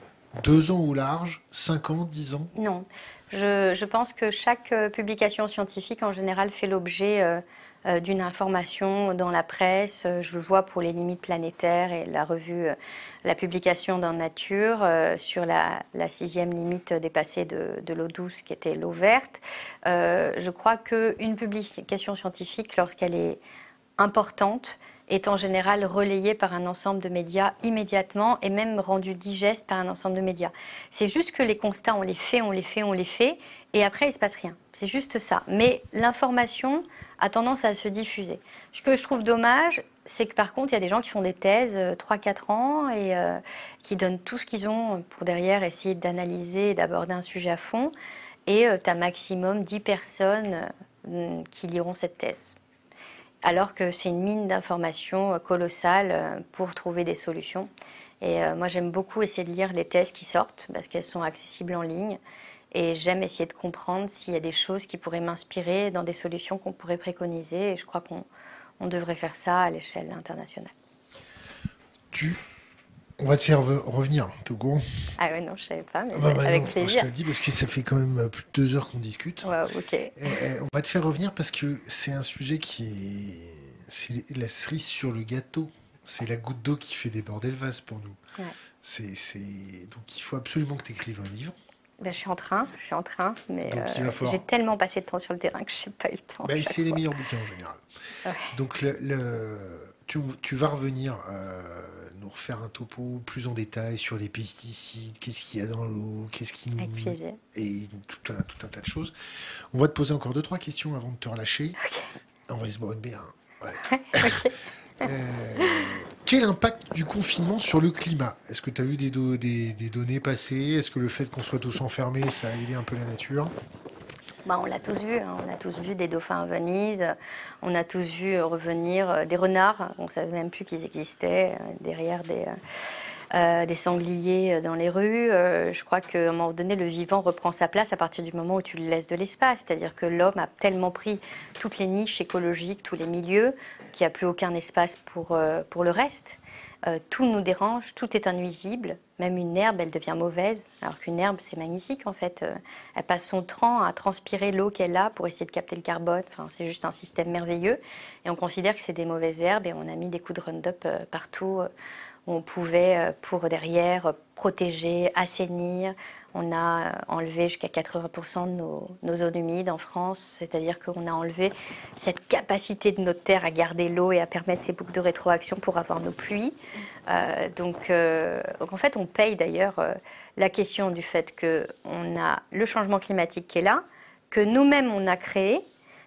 A: Deux ans au large Cinq ans Dix ans?
B: Non. Je, pense que chaque euh, publication scientifique, en général, fait l'objet euh, d'une information dans la presse. Euh, je le vois pour les limites planétaires et la revue, euh, la publication dans Nature sur la, sixième limite dépassée de, l'eau douce qui était l'eau verte. je crois qu'une publication scientifique, lorsqu'elle est importante, est en général relayée par un ensemble de médias immédiatement et même rendue digeste par un ensemble de médias. C'est juste que les constats, on les fait, on les fait, on les fait, et après, il ne se passe rien. C'est juste ça. Mais l'information a tendance à se diffuser. Ce que je trouve dommage, c'est que par contre, il y a des gens qui font des thèses 3-4 euh, ans et euh, qui donnent tout ce qu'ils ont pour derrière essayer d'analyser et d'aborder un sujet à fond. Et euh, tu as maximum 10 personnes qui liront cette thèse. Alors que c'est une mine d'informations colossale pour trouver des solutions. Et moi, j'aime beaucoup essayer de lire les thèses qui sortent parce qu'elles sont accessibles en ligne. Et j'aime essayer de comprendre s'il y a des choses qui pourraient m'inspirer dans des solutions qu'on pourrait préconiser. Et je crois qu'on on devrait faire ça à l'échelle internationale.
A: Tu on va te faire revenir, Togo.
B: Ah ouais, non, je savais pas, mais ah bah avec plaisir.
A: Je te le dis parce que ça fait quand même plus de deux heures qu'on discute.
B: Ouais, ok.
A: on va te faire revenir parce que c'est un sujet qui est... C'est la cerise sur le gâteau. C'est la goutte d'eau qui fait déborder le vase pour nous. Ouais. C'est, Donc il faut absolument que tu écrives un livre.
B: Ben, je suis en train, je suis en train, mais euh, j'ai tellement passé de temps sur le terrain que je n'ai pas eu le temps.
A: Ben, c'est les meilleurs bouquins en général. Donc le, tu, tu, vas revenir euh, nous refaire un topo plus en détail sur les pesticides, qu'est-ce qu'il y a dans l'eau, qu'est-ce qui nous... Et tout un, tout un, tas de choses. On va te poser encore deux, trois questions avant de te relâcher. On va se boire une bière. Ouais. *laughs* Euh, *laughs* quel impact du confinement sur le climat? Est-ce que tu as eu des, des, données passées? Est-ce que le fait qu'on soit tous enfermés, ça a aidé un peu la nature?
B: Bah, on l'a tous vu, hein. on a tous vu des dauphins à Venise, on a tous vu revenir euh, des renards, on ne savait même plus qu'ils existaient euh, derrière des, euh, des sangliers euh, dans les rues. Euh, je crois qu'à un moment donné, le vivant reprend sa place à partir du moment où tu le laisses de l'espace. C'est-à-dire que l'homme a tellement pris toutes les niches écologiques, tous les milieux, qu'il n'y a plus aucun espace pour, pour le reste. tout nous dérange, tout est innuisible. Même une herbe, elle devient mauvaise, alors qu'une herbe, c'est magnifique en fait. elle passe son temps à transpirer l'eau qu'elle a pour essayer de capter le carbone. Enfin, c'est juste un système merveilleux. Et on considère que c'est des mauvaises herbes et on a mis des coups de Roundup partout on pouvait, euh, pour derrière, protéger, assainir. On a enlevé jusqu'à 80% de nos, zones humides en France, c'est-à-dire qu'on a enlevé cette capacité de notre terre à garder l'eau et à permettre ces boucles de rétroaction pour avoir nos pluies. Euh, donc, euh, donc, en fait, on paye d'ailleurs la question du fait qu'on a le changement climatique qui est là, que nous-mêmes on a créé,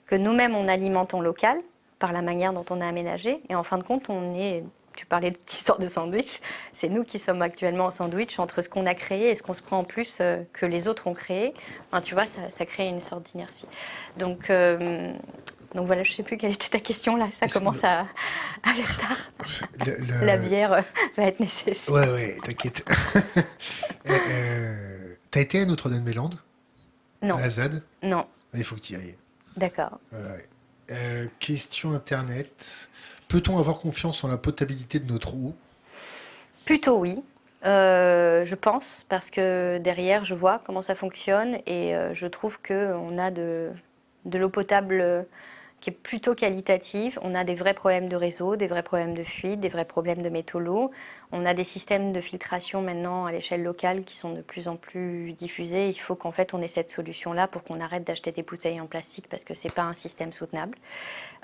B: que nous-mêmes on alimente en local par la manière dont on a aménagé, et en fin de compte, on est tu parlais d'histoire de sandwich, c'est nous qui sommes actuellement en sandwich entre ce qu'on a créé et ce qu'on se prend en plus euh, que les autres ont créé. tu vois, ça, crée une sorte d'inertie. Donc, euh, donc voilà, je ne sais plus quelle était ta question là, ça commence à aller retard. La bière euh, va être nécessaire.
A: Ouais, ouais, t'inquiète. *laughs* T'as été à Notre-Dame-des-Landes
B: Non.
A: À la ZAD
B: Non.
A: Il faut que tu y ailles.
B: D'accord.
A: question Internet. Peut-on avoir confiance en la potabilité de notre eau?
B: Plutôt oui. Euh, je pense, parce que derrière, je vois comment ça fonctionne et euh, je trouve qu'on a de, de l'eau potable qui est plutôt qualitative. On a des vrais problèmes de réseau, des vrais problèmes de fuite, des vrais problèmes de métaux lourds. On a des systèmes de filtration maintenant à l'échelle locale qui sont de plus en plus diffusés. Il faut qu'en fait on ait cette solution-là pour qu'on arrête d'acheter des bouteilles en plastique parce que c'est pas un système soutenable.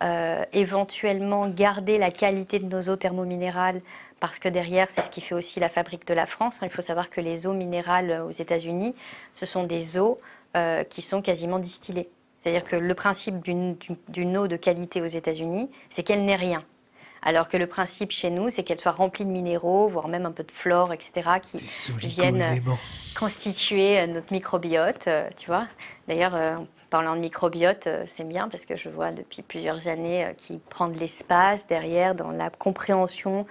B: Euh, éventuellement garder la qualité de nos eaux thermominérales parce que derrière, c'est ce qui fait aussi la fabrique de la France. Il faut savoir que les eaux minérales aux États-Unis, ce sont des eaux euh, qui sont quasiment distillées. C'est-à-dire que le principe d'une eau de qualité aux États-Unis, c'est qu'elle n'ait rien. Alors que le principe chez nous, c'est qu'elle soit remplie de minéraux, voire même un peu de flore, etc., qui viennent constituer notre microbiote, tu vois. D'ailleurs, parlant de microbiote, c'est bien parce que je vois depuis plusieurs années qu'il prend de l'espace derrière dans la compréhension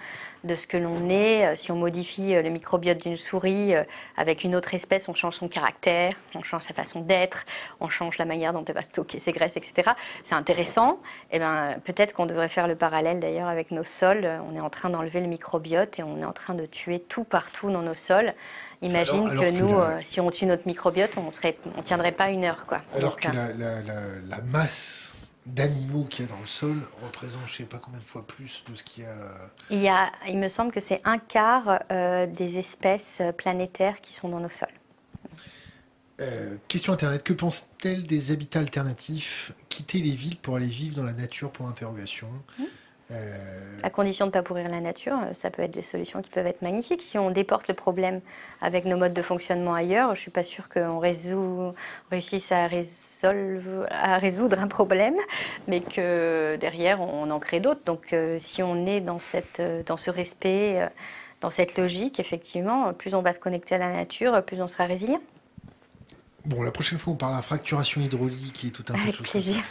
B: de ce que l'on est. Euh, si on modifie euh, le microbiote d'une souris euh, avec une autre espèce, on change son caractère, on change sa façon d'être, on change la manière dont elle va stocker ses graisses, etc. C'est intéressant. Et eh ben, peut-être qu'on devrait faire le parallèle d'ailleurs avec nos sols. On est en train d'enlever le microbiote et on est en train de tuer tout partout dans nos sols. Imagine que nous, si on tue notre microbiote, on ne on tiendrait pas une heure. Quoi.
A: Alors que la, la masse d'animaux qu'il y a dans le sol représente je ne sais pas combien de fois plus de ce qu'il y a.
B: Il, y a, il me semble que c'est un quart euh, des espèces planétaires qui sont dans nos sols.
A: Euh, question Internet, que pense-t-elle des habitats alternatifs? Quitter les villes pour aller vivre dans la nature? Pour interrogation
B: mmh. Euh, à condition de ne pas pourrir la nature, euh, ça peut être des solutions qui peuvent être magnifiques. Si on déporte le problème avec nos modes de fonctionnement ailleurs, je ne suis pas sûre qu'on réussisse à, à, résoudre un problème, mais que derrière, on en crée d'autres. Donc euh, si on est dans, dans ce respect, dans cette logique, effectivement, plus on va se connecter à la nature, plus on sera résilient.
A: Bon, la prochaine fois, on parlera fracturation hydraulique et tout un
B: tas de choses. Plaisir.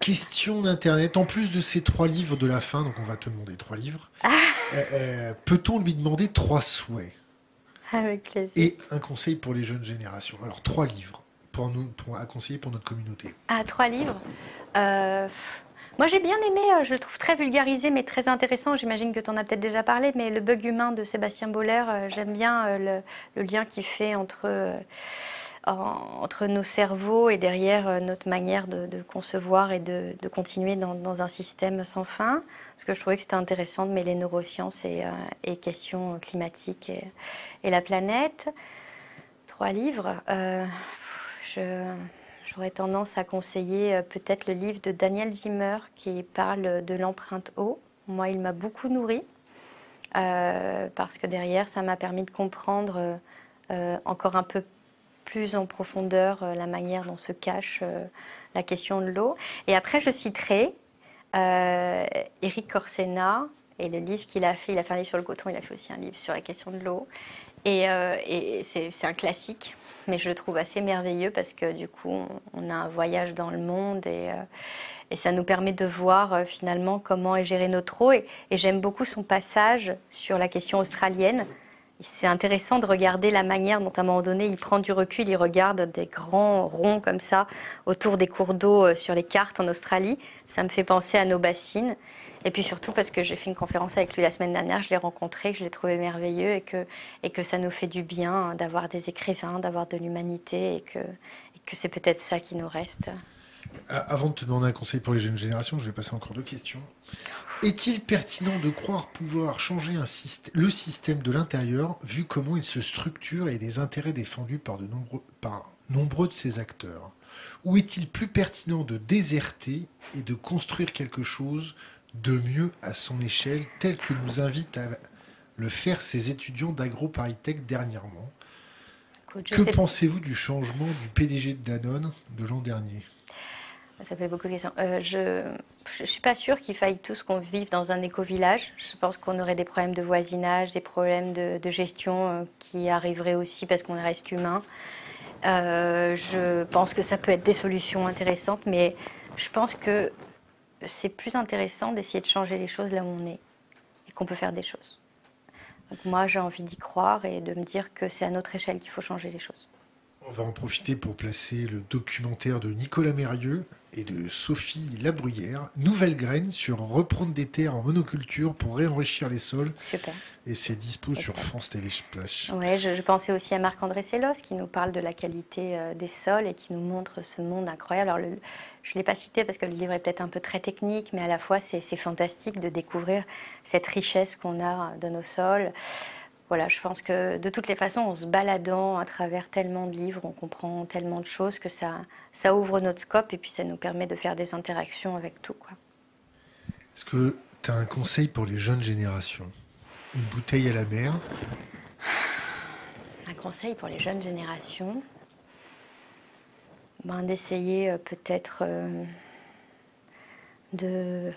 A: Question d'Internet. En plus de ces trois livres de la fin, donc on va te demander trois livres, ah. euh, euh, peut-on lui demander trois souhaits
B: Avec plaisir.
A: Et un conseil pour les jeunes générations? Alors, trois livres pour nous, pour, à conseiller pour notre communauté.
B: Ah, trois livres euh, Moi, j'ai bien aimé, je le trouve très vulgarisé, mais très intéressant. J'imagine que tu en as peut-être déjà parlé, mais Le bug humain de Sébastien Boller, j'aime bien le, le, lien qu'il fait entre entre nos cerveaux et derrière euh, notre manière de, concevoir et de, continuer dans, un système sans fin. Parce que je trouvais que c'était intéressant de mêler neurosciences et, euh, questions climatiques et, la planète. Trois livres. Euh, j'aurais tendance à conseiller peut-être le livre de Daniel Zimmer qui parle de l'empreinte eau. Moi, il m'a beaucoup nourri parce que derrière, ça m'a permis de comprendre encore un peu plus en profondeur euh, la manière dont se cache euh, la question de l'eau. Et après, je citerai euh, Eric Corsena et le livre qu'il a fait. Il a fait un livre sur le coton, il a fait aussi un livre sur la question de l'eau. Et, c'est un classique, mais je le trouve assez merveilleux parce que du coup, on, a un voyage dans le monde et, et ça nous permet de voir finalement comment est géré notre eau. et j'aime beaucoup son passage sur la question australienne c'est intéressant de regarder la manière dont à un moment donné il prend du recul, il regarde des grands ronds comme ça autour des cours d'eau euh, sur les cartes en Australie. Ça me fait penser à nos bassines. Et puis surtout parce que j'ai fait une conférence avec lui la semaine dernière, je l'ai rencontré, je l'ai trouvé merveilleux et que, et que ça nous fait du bien d'avoir des écrivains, d'avoir de l'humanité et que, et que c'est peut-être ça qui nous reste.
A: Avant de te demander un conseil pour les jeunes générations, je vais passer encore deux questions. Est-il pertinent de croire pouvoir changer un le système de l'intérieur, vu comment il se structure et les intérêts défendus par, de nombreux, par nombreux de ses acteurs? Ou est-il plus pertinent de déserter et de construire quelque chose de mieux à son échelle, tel que nous invitent à le faire ces étudiants d'AgroParisTech dernièrement? Que pensez-vous du changement du PDG de Danone de l'an dernier?
B: Ça fait beaucoup de questions. Euh, je ne suis pas sûre qu'il faille tous qu'on vive dans un éco-village. Je pense qu'on aurait des problèmes de voisinage, des problèmes de, gestion euh, qui arriveraient aussi parce qu'on reste humain. Euh, je pense que ça peut être des solutions intéressantes, mais je pense que c'est plus intéressant d'essayer de changer les choses là où on est et qu'on peut faire des choses. Moi, j'ai envie d'y croire et de me dire que c'est à notre échelle qu'il faut changer les choses.
A: On va en profiter pour placer le documentaire de Nicolas Mérieux et de Sophie Labruyère, Nouvelle graine sur reprendre des terres en monoculture pour réenrichir les sols.
B: Super.
A: Et c'est dispo sur France Télé Splash.
B: Oui, je, pensais aussi à Marc-André Sellos qui nous parle de la qualité euh, des sols et qui nous montre ce monde incroyable. Alors, je ne l'ai pas cité parce que le livre est peut-être un peu très technique, mais à la fois c'est fantastique de découvrir cette richesse qu'on a de nos sols voilà, je pense que de toutes les façons, en se baladant à travers tellement de livres, on comprend tellement de choses que ça, ça ouvre notre scope et puis ça nous permet de faire des interactions avec tout.
A: Est-ce que tu as un conseil pour les jeunes générations? Une bouteille à la mer?
B: Un conseil pour les jeunes générations? Ben, D'essayer euh, peut-être euh, de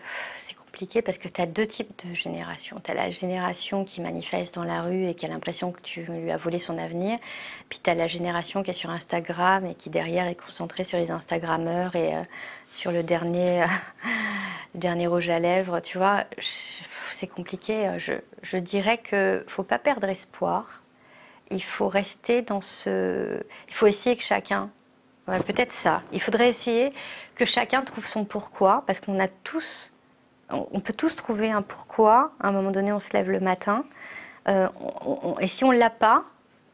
B: compliqué parce que tu as deux types de générations. Tu as la génération qui manifeste dans la rue et qui a l'impression que tu lui as volé son avenir. Puis tu as la génération qui est sur Instagram et qui derrière est concentrée sur les Instagrammeurs et euh, sur le dernier, *laughs* dernier rouge à lèvres. Tu vois, c'est compliqué. Je, je dirais qu'il ne faut pas perdre espoir. Il faut rester dans ce. Il faut essayer que chacun peut-être ça. Il faudrait essayer que chacun trouve son pourquoi, parce qu'on a tous, on peut tous trouver un pourquoi. À un moment donné, on se lève le matin. Euh, et si on ne l'a pas,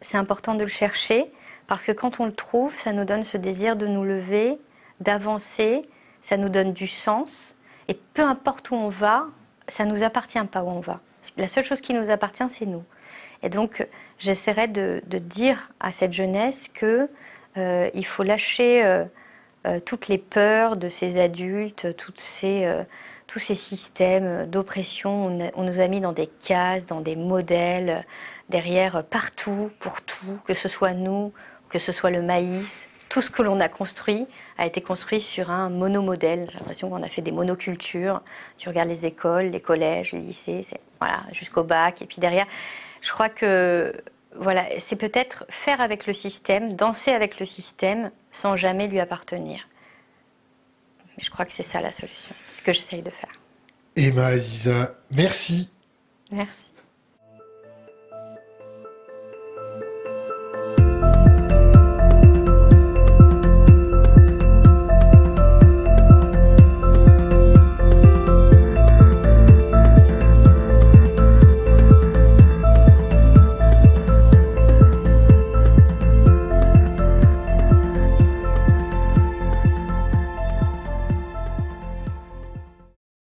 B: c'est important de le chercher, parce que quand on le trouve, ça nous donne ce désir de nous lever, d'avancer, ça nous donne du sens. Et peu importe où on va, ça ne nous appartient pas où on va. La seule chose qui nous appartient, c'est nous. Et donc, j'essaierai de, dire à cette jeunesse que euh, il faut lâcher euh, toutes les peurs de ces adultes, toutes ces, tous ces systèmes d'oppression. On, nous a mis dans des cases, dans des modèles, derrière, partout, pour tout, que ce soit nous, que ce soit le maïs. Tout ce que l'on a construit a été construit sur un monomodèle. J'ai l'impression qu'on a fait des monocultures. Tu regardes les écoles, les collèges, les lycées, voilà, jusqu'au bac. Et puis derrière, je crois que voilà, c'est peut-être faire avec le système, danser avec le système sans jamais lui appartenir. Mais je crois que c'est ça la solution, c'est ce que j'essaye de faire.
A: Emma Aziza, merci.
B: Merci.